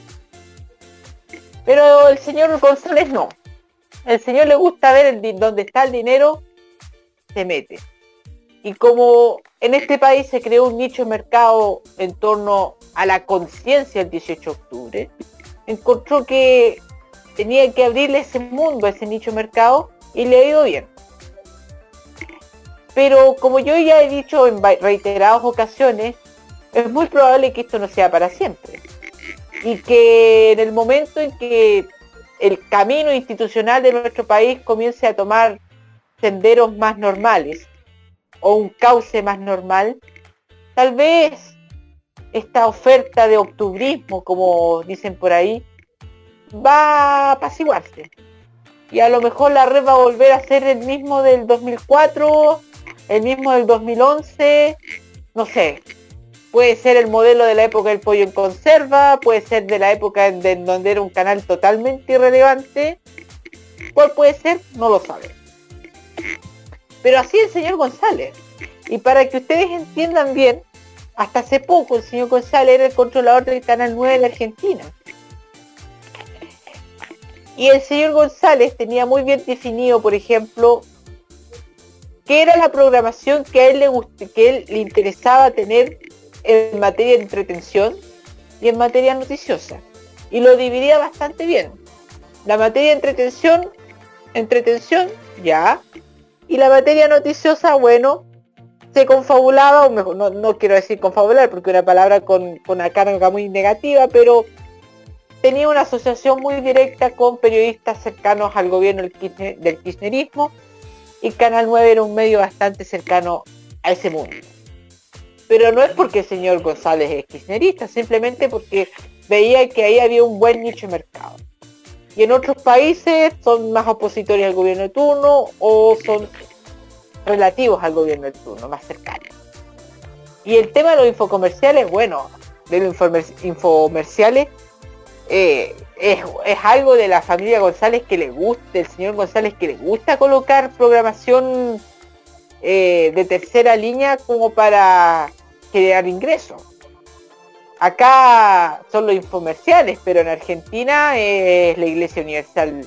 Pero el señor González no. El señor le gusta ver el, dónde está el dinero, se mete. Y como en este país se creó un nicho de mercado en torno a la conciencia el 18 de octubre, encontró que tenía que abrirle ese mundo, ese nicho de mercado, y le ha ido bien. Pero como yo ya he dicho en reiteradas ocasiones, es muy probable que esto no sea para siempre. Y que en el momento en que el camino institucional de nuestro país comience a tomar senderos más normales o un cauce más normal, tal vez esta oferta de octubrismo, como dicen por ahí, va a apaciguarse. Y a lo mejor la red va a volver a ser el mismo del 2004, el mismo del 2011, no sé. Puede ser el modelo de la época del pollo en conserva, puede ser de la época en donde era un canal totalmente irrelevante. ¿Cuál puede ser? No lo sabe. Pero así el señor González. Y para que ustedes entiendan bien, hasta hace poco el señor González era el controlador del Canal 9 de la Argentina. Y el señor González tenía muy bien definido, por ejemplo, qué era la programación que a él le, que él le interesaba tener en materia de entretención y en materia noticiosa. Y lo dividía bastante bien. La materia de entretención, entretención, ya. Y la materia noticiosa, bueno, se confabulaba, o mejor, no, quiero decir confabular porque una palabra con, una carga muy negativa, pero tenía una asociación muy directa con periodistas cercanos al gobierno del, del kirchnerismo y Canal 9 era un medio bastante cercano a ese mundo. Pero no es porque el señor González es kirchnerista, simplemente porque veía que ahí había un buen nicho de mercado. Y en otros países son más opositores al gobierno de turno o son relativos al gobierno de turno, más cercanos. Y el tema de los infocomerciales, bueno, de los infomer- infomerciales, eh, es, es algo de la familia González que le gusta, del señor González que le gusta colocar programación eh, de tercera línea como para crear ingresos. Acá son los infomerciales, pero en Argentina es la Iglesia Universal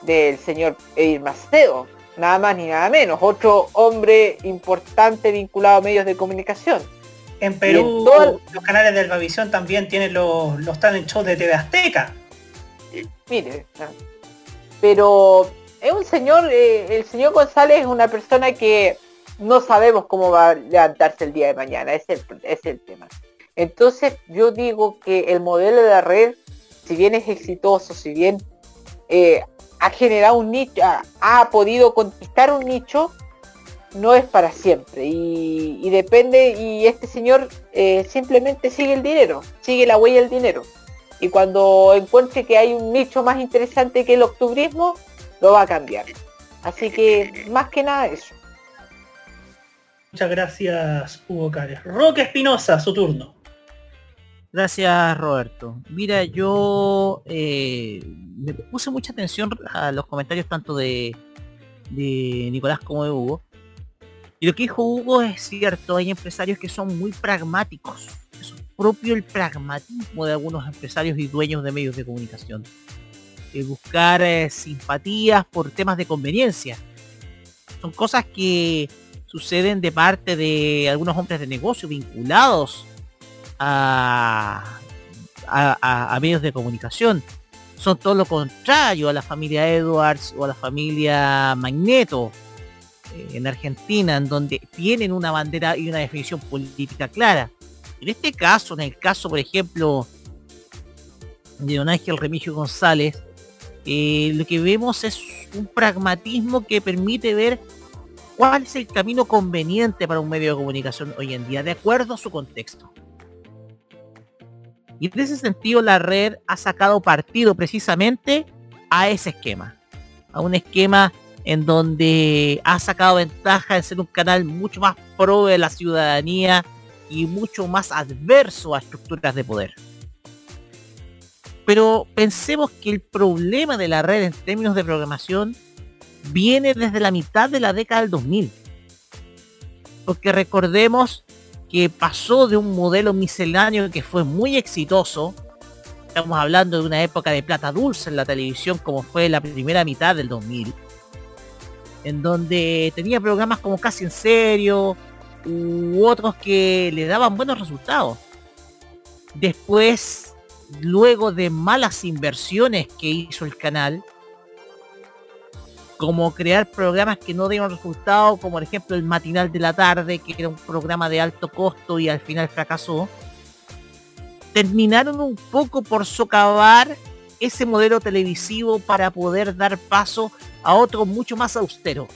del señor Edir Macedo, nada más ni nada menos, otro hombre importante vinculado a medios de comunicación. En Perú, en todo los canales de Elvavisión también tienen los, los talent shows de TV Azteca. Mire, pero es un señor, eh, el señor González es una persona que no sabemos cómo va a levantarse el día de mañana, es el, es el tema. Entonces yo digo que el modelo de la red, si bien es exitoso, si bien eh, ha generado un nicho, ha, podido conquistar un nicho, no es para siempre. Y, y depende, y este señor eh, simplemente sigue el dinero, sigue la huella del dinero. Y cuando encuentre que hay un nicho más interesante que el octubrismo, lo va a cambiar. Así que más que nada eso. Muchas gracias, Hugo Cárez. Roque Espinosa, su turno. Gracias, Roberto. Mira, yo eh, me puse mucha atención a los comentarios tanto de, Nicolás como de Hugo. Y lo que dijo Hugo es cierto, hay empresarios que son muy pragmáticos. Es propio el pragmatismo de algunos empresarios y dueños de medios de comunicación. El buscar eh, simpatías por temas de conveniencia. Son cosas que suceden de parte de algunos hombres de negocio vinculados a, a- medios de comunicación. Son todo lo contrario a la familia Edwards o a la familia Magneto eh, en Argentina, en donde tienen una bandera y una definición política clara. En este caso, en el caso, por ejemplo, de don Ángel Remigio González, eh, lo que vemos es un pragmatismo que permite ver cuál es el camino conveniente para un medio de comunicación hoy en día, de acuerdo a su contexto. Y en ese sentido la red ha sacado partido precisamente a ese esquema. A un esquema en donde ha sacado ventaja de ser un canal mucho más pro de la ciudadanía y mucho más adverso a estructuras de poder. Pero pensemos que el problema de la red en términos de programación viene desde la mitad de la década del 2000. Porque recordemos que pasó de un modelo misceláneo que fue muy exitoso. Estamos hablando de una época de plata dulce en la televisión como fue la primera mitad del 2000. En donde tenía programas como Casi en Serio u otros que le daban buenos resultados. Después, luego de malas inversiones que hizo el canal, como crear programas que no dieron resultado, como por ejemplo el matinal de la tarde, que era un programa de alto costo y al final fracasó, terminaron un poco por socavar ese modelo televisivo para poder dar paso a otro mucho más austero.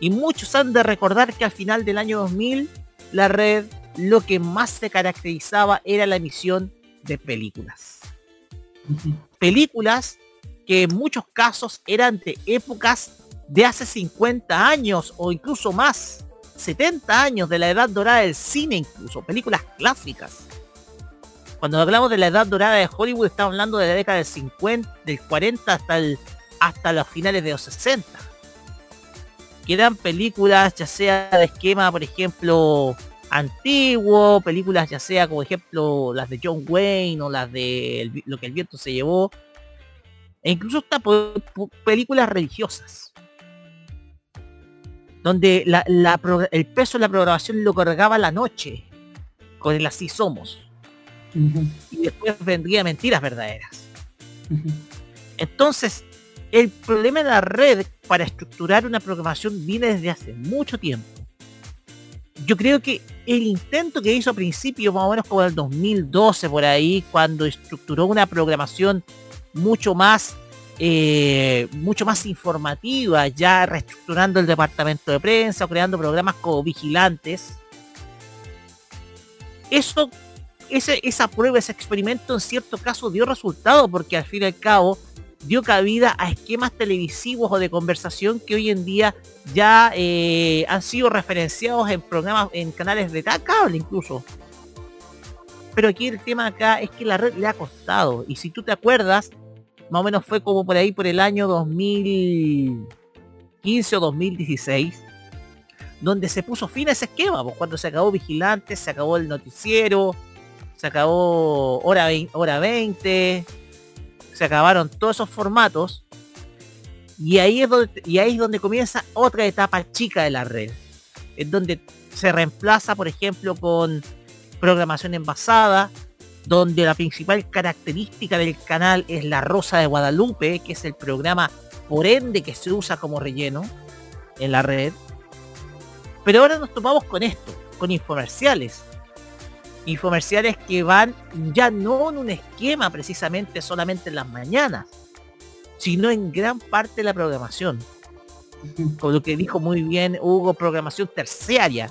Y muchos han de recordar que al final del año 2000, la red lo que más se caracterizaba era la emisión de películas. Películas que en muchos casos eran de épocas de hace 50 años o incluso más, 70 años de la edad dorada del cine incluso, películas clásicas. Cuando hablamos de la edad dorada de Hollywood estamos hablando de la década del 50, del 40 hasta el, hasta los finales de los 60. Que eran películas ya sea de esquema, por ejemplo, antiguo, películas ya sea como ejemplo las de John Wayne o las de Lo que el viento se llevó, e incluso hasta películas religiosas. Donde la- la pro- el peso de la programación lo cargaba la noche con el así somos. Y después vendría mentiras verdaderas. Entonces el problema de la red para estructurar una programación viene desde hace mucho tiempo. Yo creo que el intento que hizo a principios, más o menos como el 2012 por ahí, cuando estructuró una programación mucho más eh, mucho más informativa, ya reestructurando el departamento de prensa, creando programas como vigilantes. Eso, ese, esa prueba, ese experimento en cierto caso dio resultado porque al fin y al cabo dio cabida a esquemas televisivos o de conversación que hoy en día ya eh, han sido referenciados en programas, en canales de cable incluso. Pero aquí el tema acá es que la red le ha costado. Y si tú te acuerdas, más o menos fue como por ahí por el año 2015 o 2016, donde se puso fin a ese esquema, pues cuando se acabó Vigilante, se acabó el noticiero, se acabó hora 20, hora 20 se acabaron todos esos formatos, y ahí, es donde, y ahí es donde comienza otra etapa chica de la red, en donde se reemplaza, por ejemplo, con programación envasada, donde la principal característica del canal es la Rosa de Guadalupe, que es el programa por ende que se usa como relleno en la red. Pero ahora nos topamos con esto, con infomerciales. Infomerciales que van ya no en un esquema precisamente solamente en las mañanas, sino en gran parte de la programación. Con lo que dijo muy bien Hugo, programación terciaria,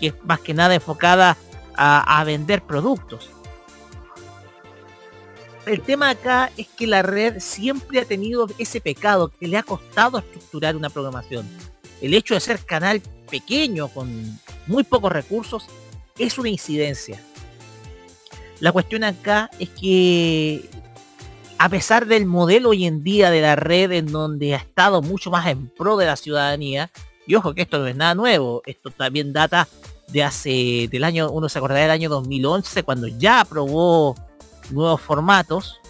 que es más que nada enfocada a, a vender productos el tema acá es que la red siempre ha tenido ese pecado que le ha costado estructurar una programación. El hecho de ser canal pequeño con muy pocos recursos es una incidencia. La cuestión acá es que a pesar del modelo hoy en día de la red en donde ha estado mucho más en pro de la ciudadanía, y ojo que esto no es nada nuevo, esto también data de hace, del año, uno se acordará del año 2011, cuando ya aprobó nuevos formatos.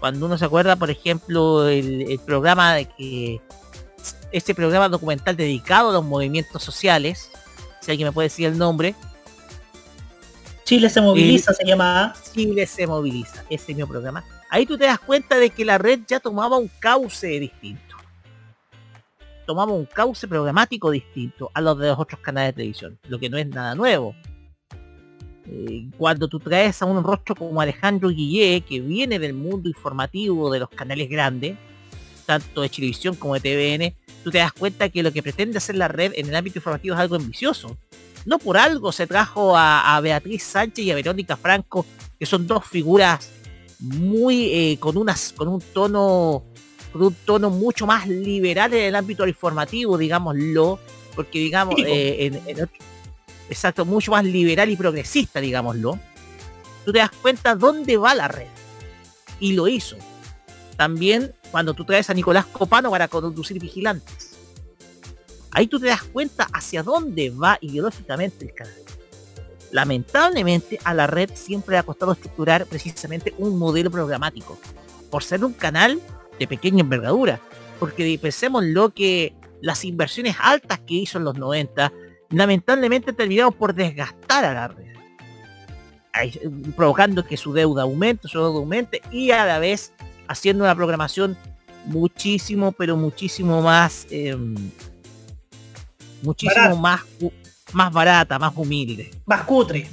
Cuando uno se acuerda, por ejemplo, el, programa de que este programa documental dedicado a los movimientos sociales, si alguien me puede decir el nombre. Chile se moviliza, se llama. Chile se moviliza, ese mismo programa. Ahí tú te das cuenta de que la red ya tomaba un cauce distinto. Tomaba un cauce programático distinto a los de los otros canales de televisión, lo que no es nada nuevo. Eh, cuando tú traes a un rostro como Alejandro Guillé, que viene del mundo informativo de los canales grandes, tanto de televisión como de TVN, tú te das cuenta que lo que pretende hacer la red en el ámbito informativo es algo ambicioso. No por algo se trajo a, Beatriz Sánchez y a Verónica Franco, que son dos figuras muy eh, con unas con un tono con un tono mucho más liberal en el ámbito informativo, digámoslo, porque digamos eh, en, en, exacto, mucho más liberal y progresista, digámoslo, tú te das cuenta dónde va la red. Y lo hizo. También cuando tú traes a Nicolás Copano para conducir vigilantes. Ahí tú te das cuenta hacia dónde va ideológicamente el canal. Lamentablemente a la red siempre le ha costado estructurar precisamente un modelo programático. Por ser un canal de pequeña envergadura. Porque pensemos lo que las inversiones altas que hizo en los 90 lamentablemente terminamos por desgastar a la red, provocando que su deuda aumente, su deuda aumente y a la vez haciendo una programación muchísimo, pero muchísimo más, em, muchísimo más, más barata, más humilde. Más cutre.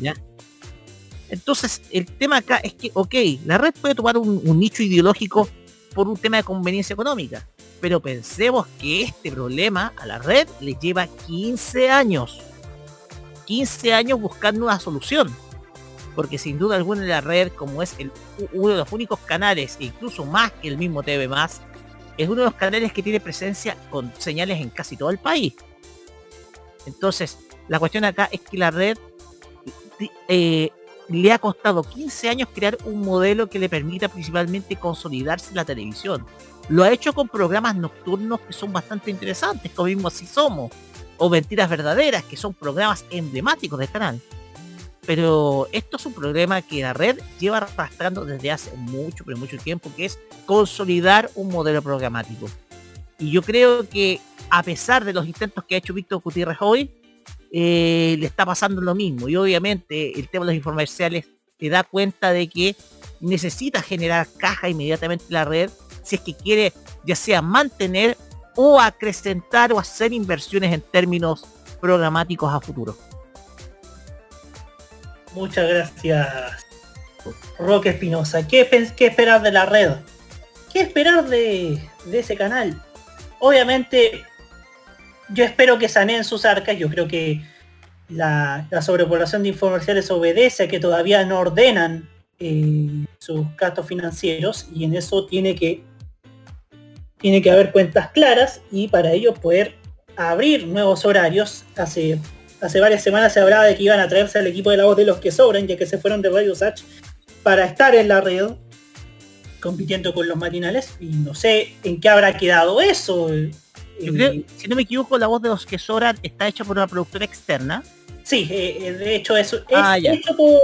Entonces, el tema acá es que, ok, la red puede tomar un nicho ideológico por un tema de conveniencia económica pero pensemos que este problema a la red le lleva 15 años. 15 años buscando una solución. Porque sin duda alguna la red, como es uno de los únicos canales, e incluso más que el mismo TV más, es uno de los canales que tiene presencia con señales en casi todo el país. Entonces, la cuestión acá es que la red eh, le ha costado 15 años crear un modelo que le permita principalmente consolidarse la televisión. Lo ha hecho con programas nocturnos que son bastante interesantes, como mismo Así Somos, o Mentiras Verdaderas, que son programas emblemáticos del canal. Pero esto es un problema que la red lleva arrastrando desde hace mucho, pero mucho tiempo, que es consolidar un modelo programático. Y yo creo que a pesar de los intentos que ha hecho Víctor Gutiérrez hoy, eh, le está pasando lo mismo. Y obviamente el tema de los infomerciales te da cuenta de que necesita generar caja inmediatamente la red si es que quiere ya sea mantener o acrecentar o hacer inversiones en términos programáticos a futuro. Muchas gracias, Roque Espinosa. ¿Qué, qué esperar de la red? ¿Qué esperar de, de ese canal? Obviamente, yo espero que saneen sus arcas. Yo creo que la, la sobrepoblación de infomerciales obedece a que todavía no ordenan eh, sus gastos financieros y en eso tiene que tiene que haber cuentas claras y para ello poder abrir nuevos horarios. Hace, hace varias semanas se hablaba de que iban a traerse al equipo de la voz de los que sobran, ya que se fueron de Radio Sach, para estar en la red compitiendo con los matinales y no sé en qué habrá quedado eso. Yo creo, si no me equivoco, la voz de los que sobran está hecha por una productora externa. Sí, eh, eh, de hecho eso es Ah, ya. hecho por,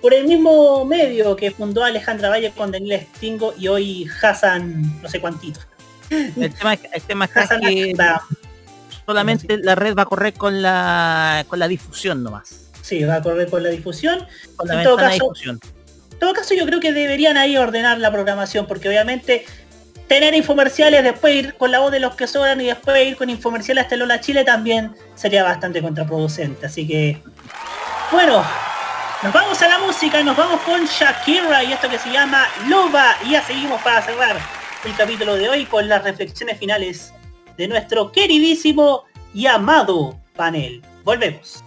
por el mismo medio que fundó Alejandra Valle con Daniel Stingo y hoy Hassan no sé cuantito. El tema, es- el tema que solamente la red va a correr con la con la difusión nomás. Sí, va a correr con la difusión. Con la en todo caso, difusión. En todo caso yo creo que deberían ahí ordenar la programación porque obviamente tener infomerciales, después ir con la voz de los que sobran y después ir con infomerciales hasta Lola Chile también sería bastante contraproducente. Así que, bueno, nos vamos a la música, nos vamos con Shakira y esto que se llama Loba. Y ya seguimos para cerrar el capítulo de hoy con las reflexiones finales de nuestro queridísimo y amado panel. Volvemos.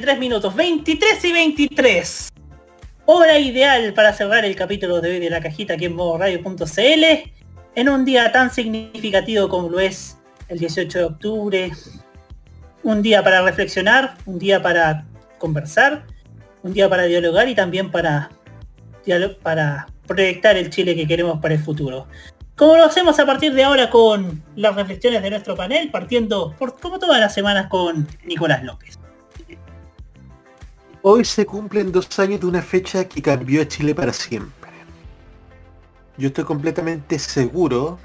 23 horas con 23 minutos. 23 y 23. Hora ideal para cerrar el capítulo de hoy de la cajita aquí en modoradio.cl en un día tan significativo como lo es el 18 de octubre. Un día para reflexionar, un día para conversar, un día para dialogar y también para, para proyectar el Chile que queremos para el futuro. Como lo hacemos a partir de ahora con las reflexiones de nuestro panel, partiendo por como todas las semanas con Nicolás López. Hoy se cumplen dos años de una fecha que cambió a Chile para siempre. Yo estoy completamente seguro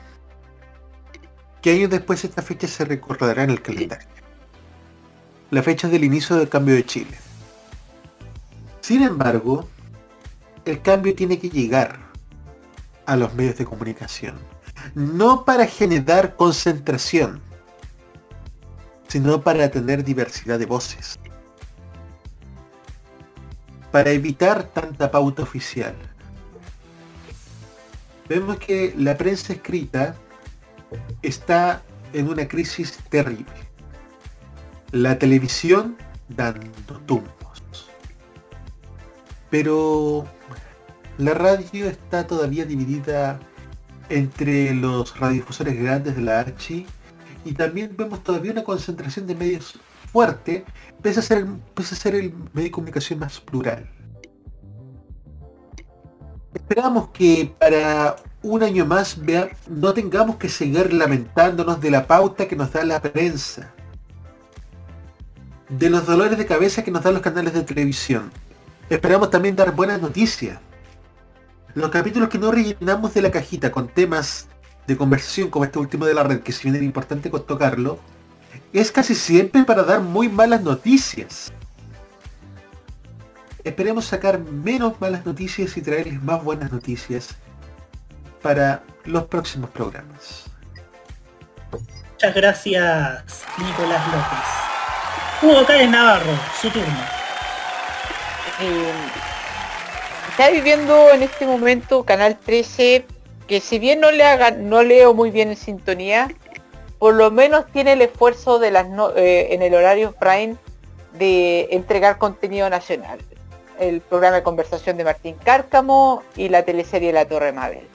que años después esta fecha se recordará en el calendario. La fecha del inicio del cambio de Chile. Sin embargo, el cambio tiene que llegar a los medios de comunicación. No para generar concentración, sino para tener diversidad de voces. Para evitar tanta pauta oficial. Vemos que la prensa escrita está en una crisis terrible. La televisión dando tumbos. Pero la radio está todavía dividida entre los radiodifusores grandes de la Archi y también vemos todavía una concentración de medios fuerte, pese a ser el, medio de comunicación más plural. Esperamos que para un año más vea- no tengamos que seguir lamentándonos de la pauta que nos da la prensa, de los dolores de cabeza que nos dan los canales de televisión. Esperamos también dar buenas noticias. Los capítulos que no rellenamos de la cajita con temas de conversación como este último de la red, que si bien era importante tocarlo, es casi siempre para dar muy malas noticias. Esperemos sacar menos malas noticias y traerles más buenas noticias para los próximos programas. Muchas gracias, Nicolás López. Hugo Cárez Navarro, su turno. Eh, está viviendo en este momento Canal 13, que si bien no le haga, no leo muy bien en sintonía, por lo menos tiene el esfuerzo eh, en el horario prime de entregar contenido nacional. El programa de conversación de Martín Cárcamo y la teleserie La Torre Mabel.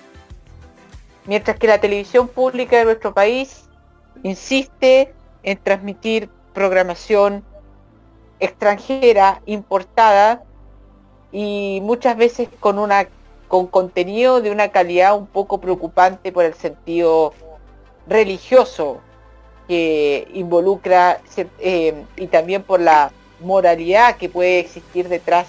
Mientras que la televisión pública de nuestro país insiste en transmitir programación extranjera importada y muchas veces con con contenido de una calidad un poco preocupante por el sentido religioso que involucra eh, y también por la moralidad que puede existir detrás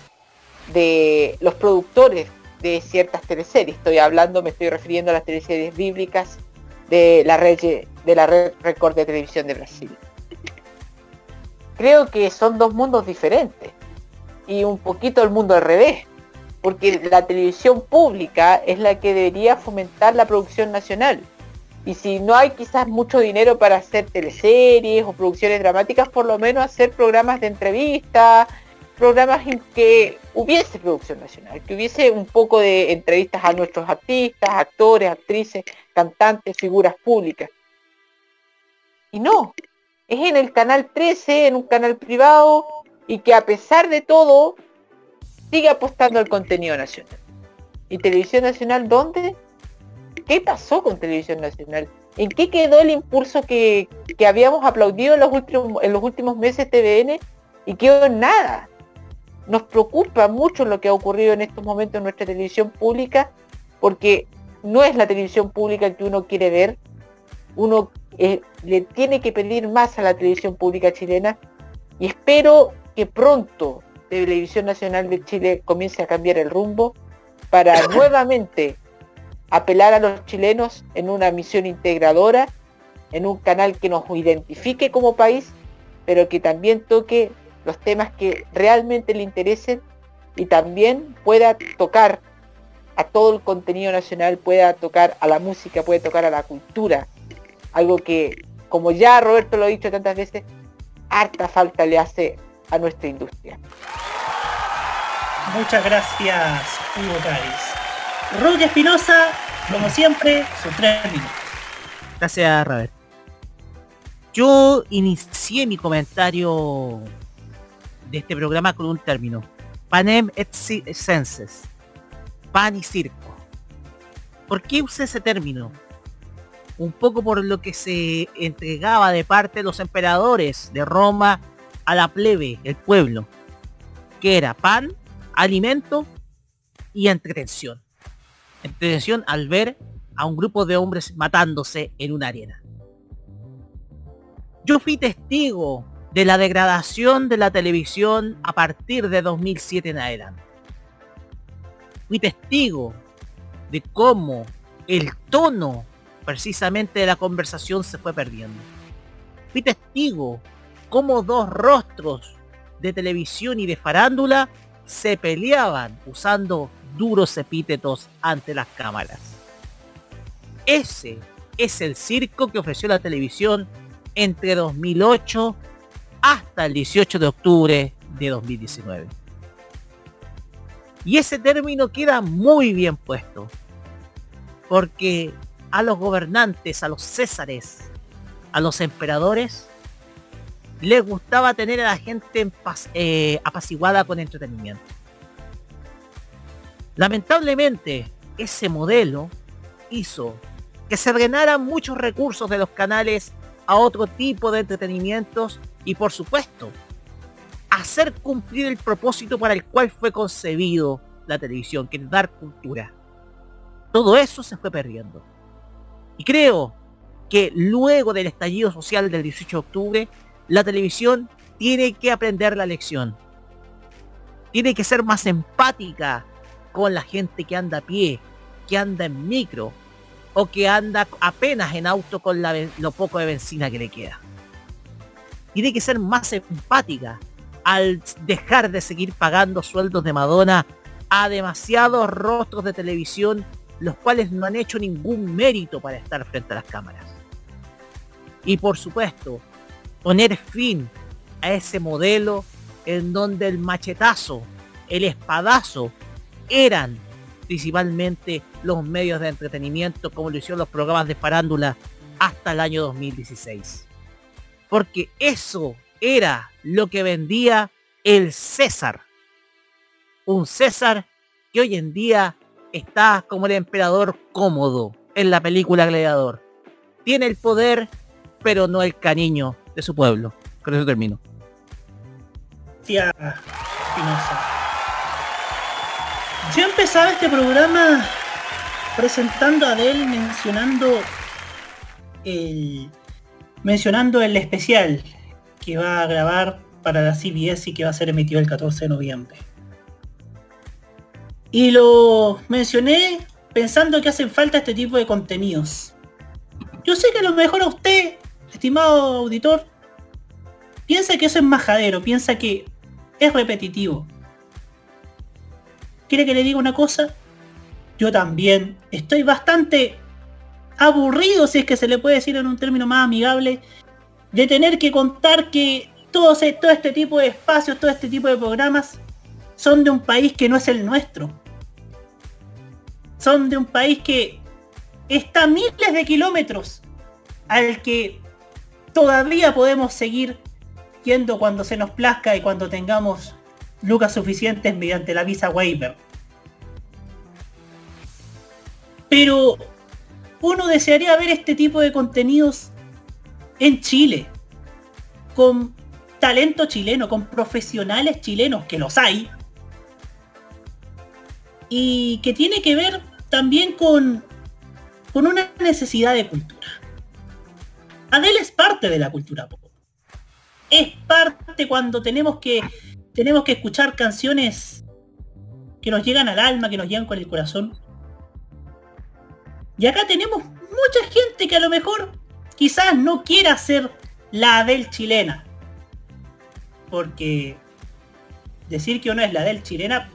de los productores de ciertas teleseries. Estoy hablando, me estoy refiriendo a las teleseries bíblicas de la red de la red Record de Televisión de Brasil. Creo que son dos mundos diferentes y un poquito el mundo al revés, porque la televisión pública es la que debería fomentar la producción nacional. Y si no hay quizás mucho dinero para hacer teleseries o producciones dramáticas, por lo menos hacer programas de entrevistas, programas en que hubiese producción nacional, que hubiese un poco de entrevistas a nuestros artistas, actores, actrices, cantantes, figuras públicas. Y no, es en el canal 13, en un canal privado, y que a pesar de todo, sigue apostando al contenido nacional. ¿Y Televisión Nacional dónde? ¿Qué pasó con Televisión Nacional? ¿En qué quedó el impulso que, que habíamos aplaudido en los, últimos, en los últimos meses TVN? Y quedó en nada. Nos preocupa mucho lo que ha ocurrido en estos momentos en nuestra televisión pública, porque no es la televisión pública que uno quiere ver. Uno eh, le tiene que pedir más a la televisión pública chilena y espero que pronto Televisión Nacional de Chile comience a cambiar el rumbo para nuevamente apelar a los chilenos en una misión integradora, en un canal que nos identifique como país, pero que también toque los temas que realmente le interesen y también pueda tocar a todo el contenido nacional, pueda tocar a la música, puede tocar a la cultura, algo que, como ya Roberto lo ha dicho tantas veces, harta falta le hace a nuestra industria. Muchas gracias, Hugo Cádiz. Roque Espinosa, como siempre, sus tres minutos. Gracias, Robert. Yo inicié mi comentario de este programa con un término. Panem et senses, pan y circo. ¿Por qué usé ese término? Un poco por lo que se entregaba de parte de los emperadores de Roma a la plebe, el pueblo, que era pan, alimento y entretención. Entretención al ver a un grupo de hombres matándose en una arena. Yo fui testigo de la degradación de la televisión a partir de 2007 en adelante. Fui testigo de cómo el tono precisamente de la conversación se fue perdiendo. Fui testigo cómo dos rostros de televisión y de farándula se peleaban usando duros epítetos ante las cámaras. Ese es el circo que ofreció la televisión entre 2008 hasta el 18 de octubre de 2019. Y ese término queda muy bien puesto, porque a los gobernantes, a los césares, a los emperadores, les gustaba tener a la gente eh, apaciguada con entretenimiento. Lamentablemente, ese modelo hizo que se drenaran muchos recursos de los canales a otro tipo de entretenimientos y por supuesto, hacer cumplir el propósito para el cual fue concebido la televisión, que es dar cultura. Todo eso se fue perdiendo. Y creo que luego del estallido social del 18 de octubre, la televisión tiene que aprender la lección. Tiene que ser más empática con la gente que anda a pie, que anda en micro o que anda apenas en auto con la lo poco de benzina que le queda. Tiene que ser más empática al dejar de seguir pagando sueldos de Madonna a demasiados rostros de televisión los cuales no han hecho ningún mérito para estar frente a las cámaras. Y por supuesto, poner fin a ese modelo en donde el machetazo, el espadazo, eran principalmente los medios de entretenimiento como lo hicieron los programas de farándula hasta el año 2016. Porque eso era lo que vendía el César. Un César que hoy en día está como el emperador cómodo en la película Gladiador. Tiene el poder, pero no el cariño de su pueblo. Con eso termino. Yo empezaba este programa presentando a Adele mencionando el mencionando el especial que va a grabar para la CBS y que va a ser emitido el 14 de noviembre. Y lo mencioné pensando que hacen falta este tipo de contenidos. Yo sé que lo mejor a usted, estimado auditor, piensa que eso es majadero, piensa que es repetitivo. ¿Quiere que le diga una cosa? Yo también estoy bastante aburrido, si es que se le puede decir en un término más amigable, de tener que contar que todo, ese- todo este tipo de espacios, todo este tipo de programas son de un país que no es el nuestro. Son de un país que está a miles de kilómetros al que todavía podemos seguir yendo cuando se nos plazca y cuando tengamos lucas suficientes mediante la visa waiver. Pero uno desearía ver este tipo de contenidos en Chile, con talento chileno, con profesionales chilenos, que los hay, y que tiene que ver también con, con una necesidad de cultura. Adele es parte de la cultura pop. Es parte cuando tenemos que tenemos que escuchar canciones que nos llegan al alma, que nos llegan con el corazón. Y acá tenemos mucha gente que a lo mejor quizás no quiera ser la Adele chilena. Porque decir que uno es la Adele chilena,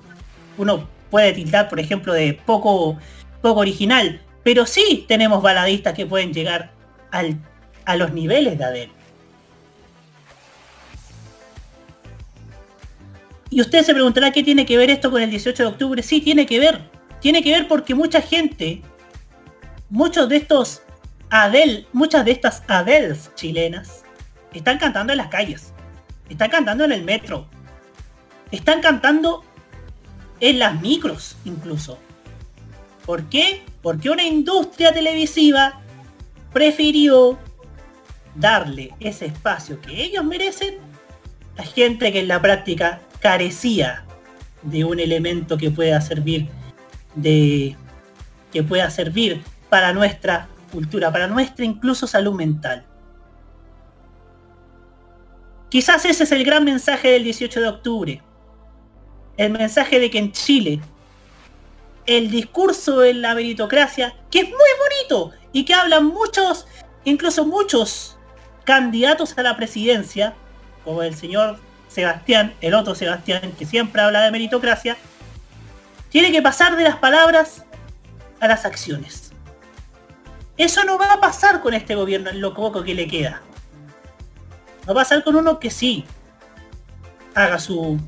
uno puede tildar, por ejemplo, de poco, poco original. Pero sí tenemos baladistas que pueden llegar al- a los niveles de Adele. Y usted se preguntará qué tiene que ver esto con el 18 de octubre. Sí, tiene que ver. Tiene que ver porque mucha gente, muchos de estos Adel, muchas de estas Adels chilenas, están cantando en las calles. Están cantando en el metro. Están cantando en las micros incluso. ¿Por qué? Porque una industria televisiva prefirió darle ese espacio que ellos merecen a gente que en la práctica carecía de un elemento que pueda servir de que pueda servir para nuestra cultura, para nuestra incluso salud mental. Quizás ese es el gran mensaje del 18 de octubre. El mensaje de que en Chile el discurso de la meritocracia, que es muy bonito y que hablan muchos, incluso muchos candidatos a la presidencia, como el señor Sebastián, el otro Sebastián, que siempre habla de meritocracia, tiene que pasar de las palabras a las acciones. Eso no va a pasar con este gobierno en lo poco que le queda. Va a pasar con uno que sí haga su,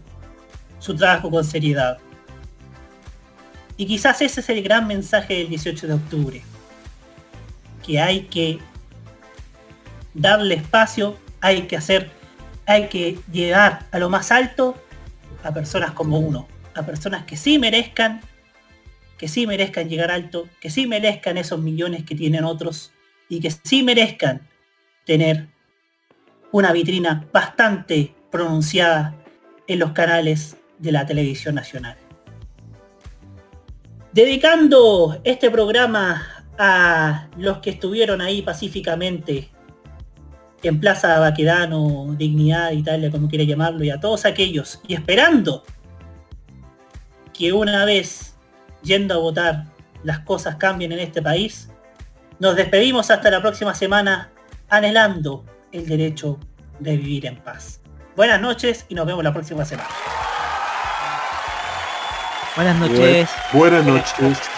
su trabajo con seriedad. Y quizás ese es el gran mensaje del 18 de octubre. Que hay que darle espacio, hay que hacer, hay que llegar a lo más alto a personas como uno, a personas que sí merezcan, que sí merezcan llegar alto, que sí merezcan esos millones que tienen otros y que sí merezcan tener una vitrina bastante pronunciada en los canales de la televisión nacional. Dedicando este programa a los que estuvieron ahí pacíficamente en Plaza Baquedano, Dignidad, Italia, como quiera llamarlo, y a todos aquellos, y esperando que una vez yendo a votar las cosas cambien en este país, nos despedimos hasta la próxima semana anhelando el derecho de vivir en paz. Buenas noches y nos vemos la próxima semana. Buenas noches. Buenas noches.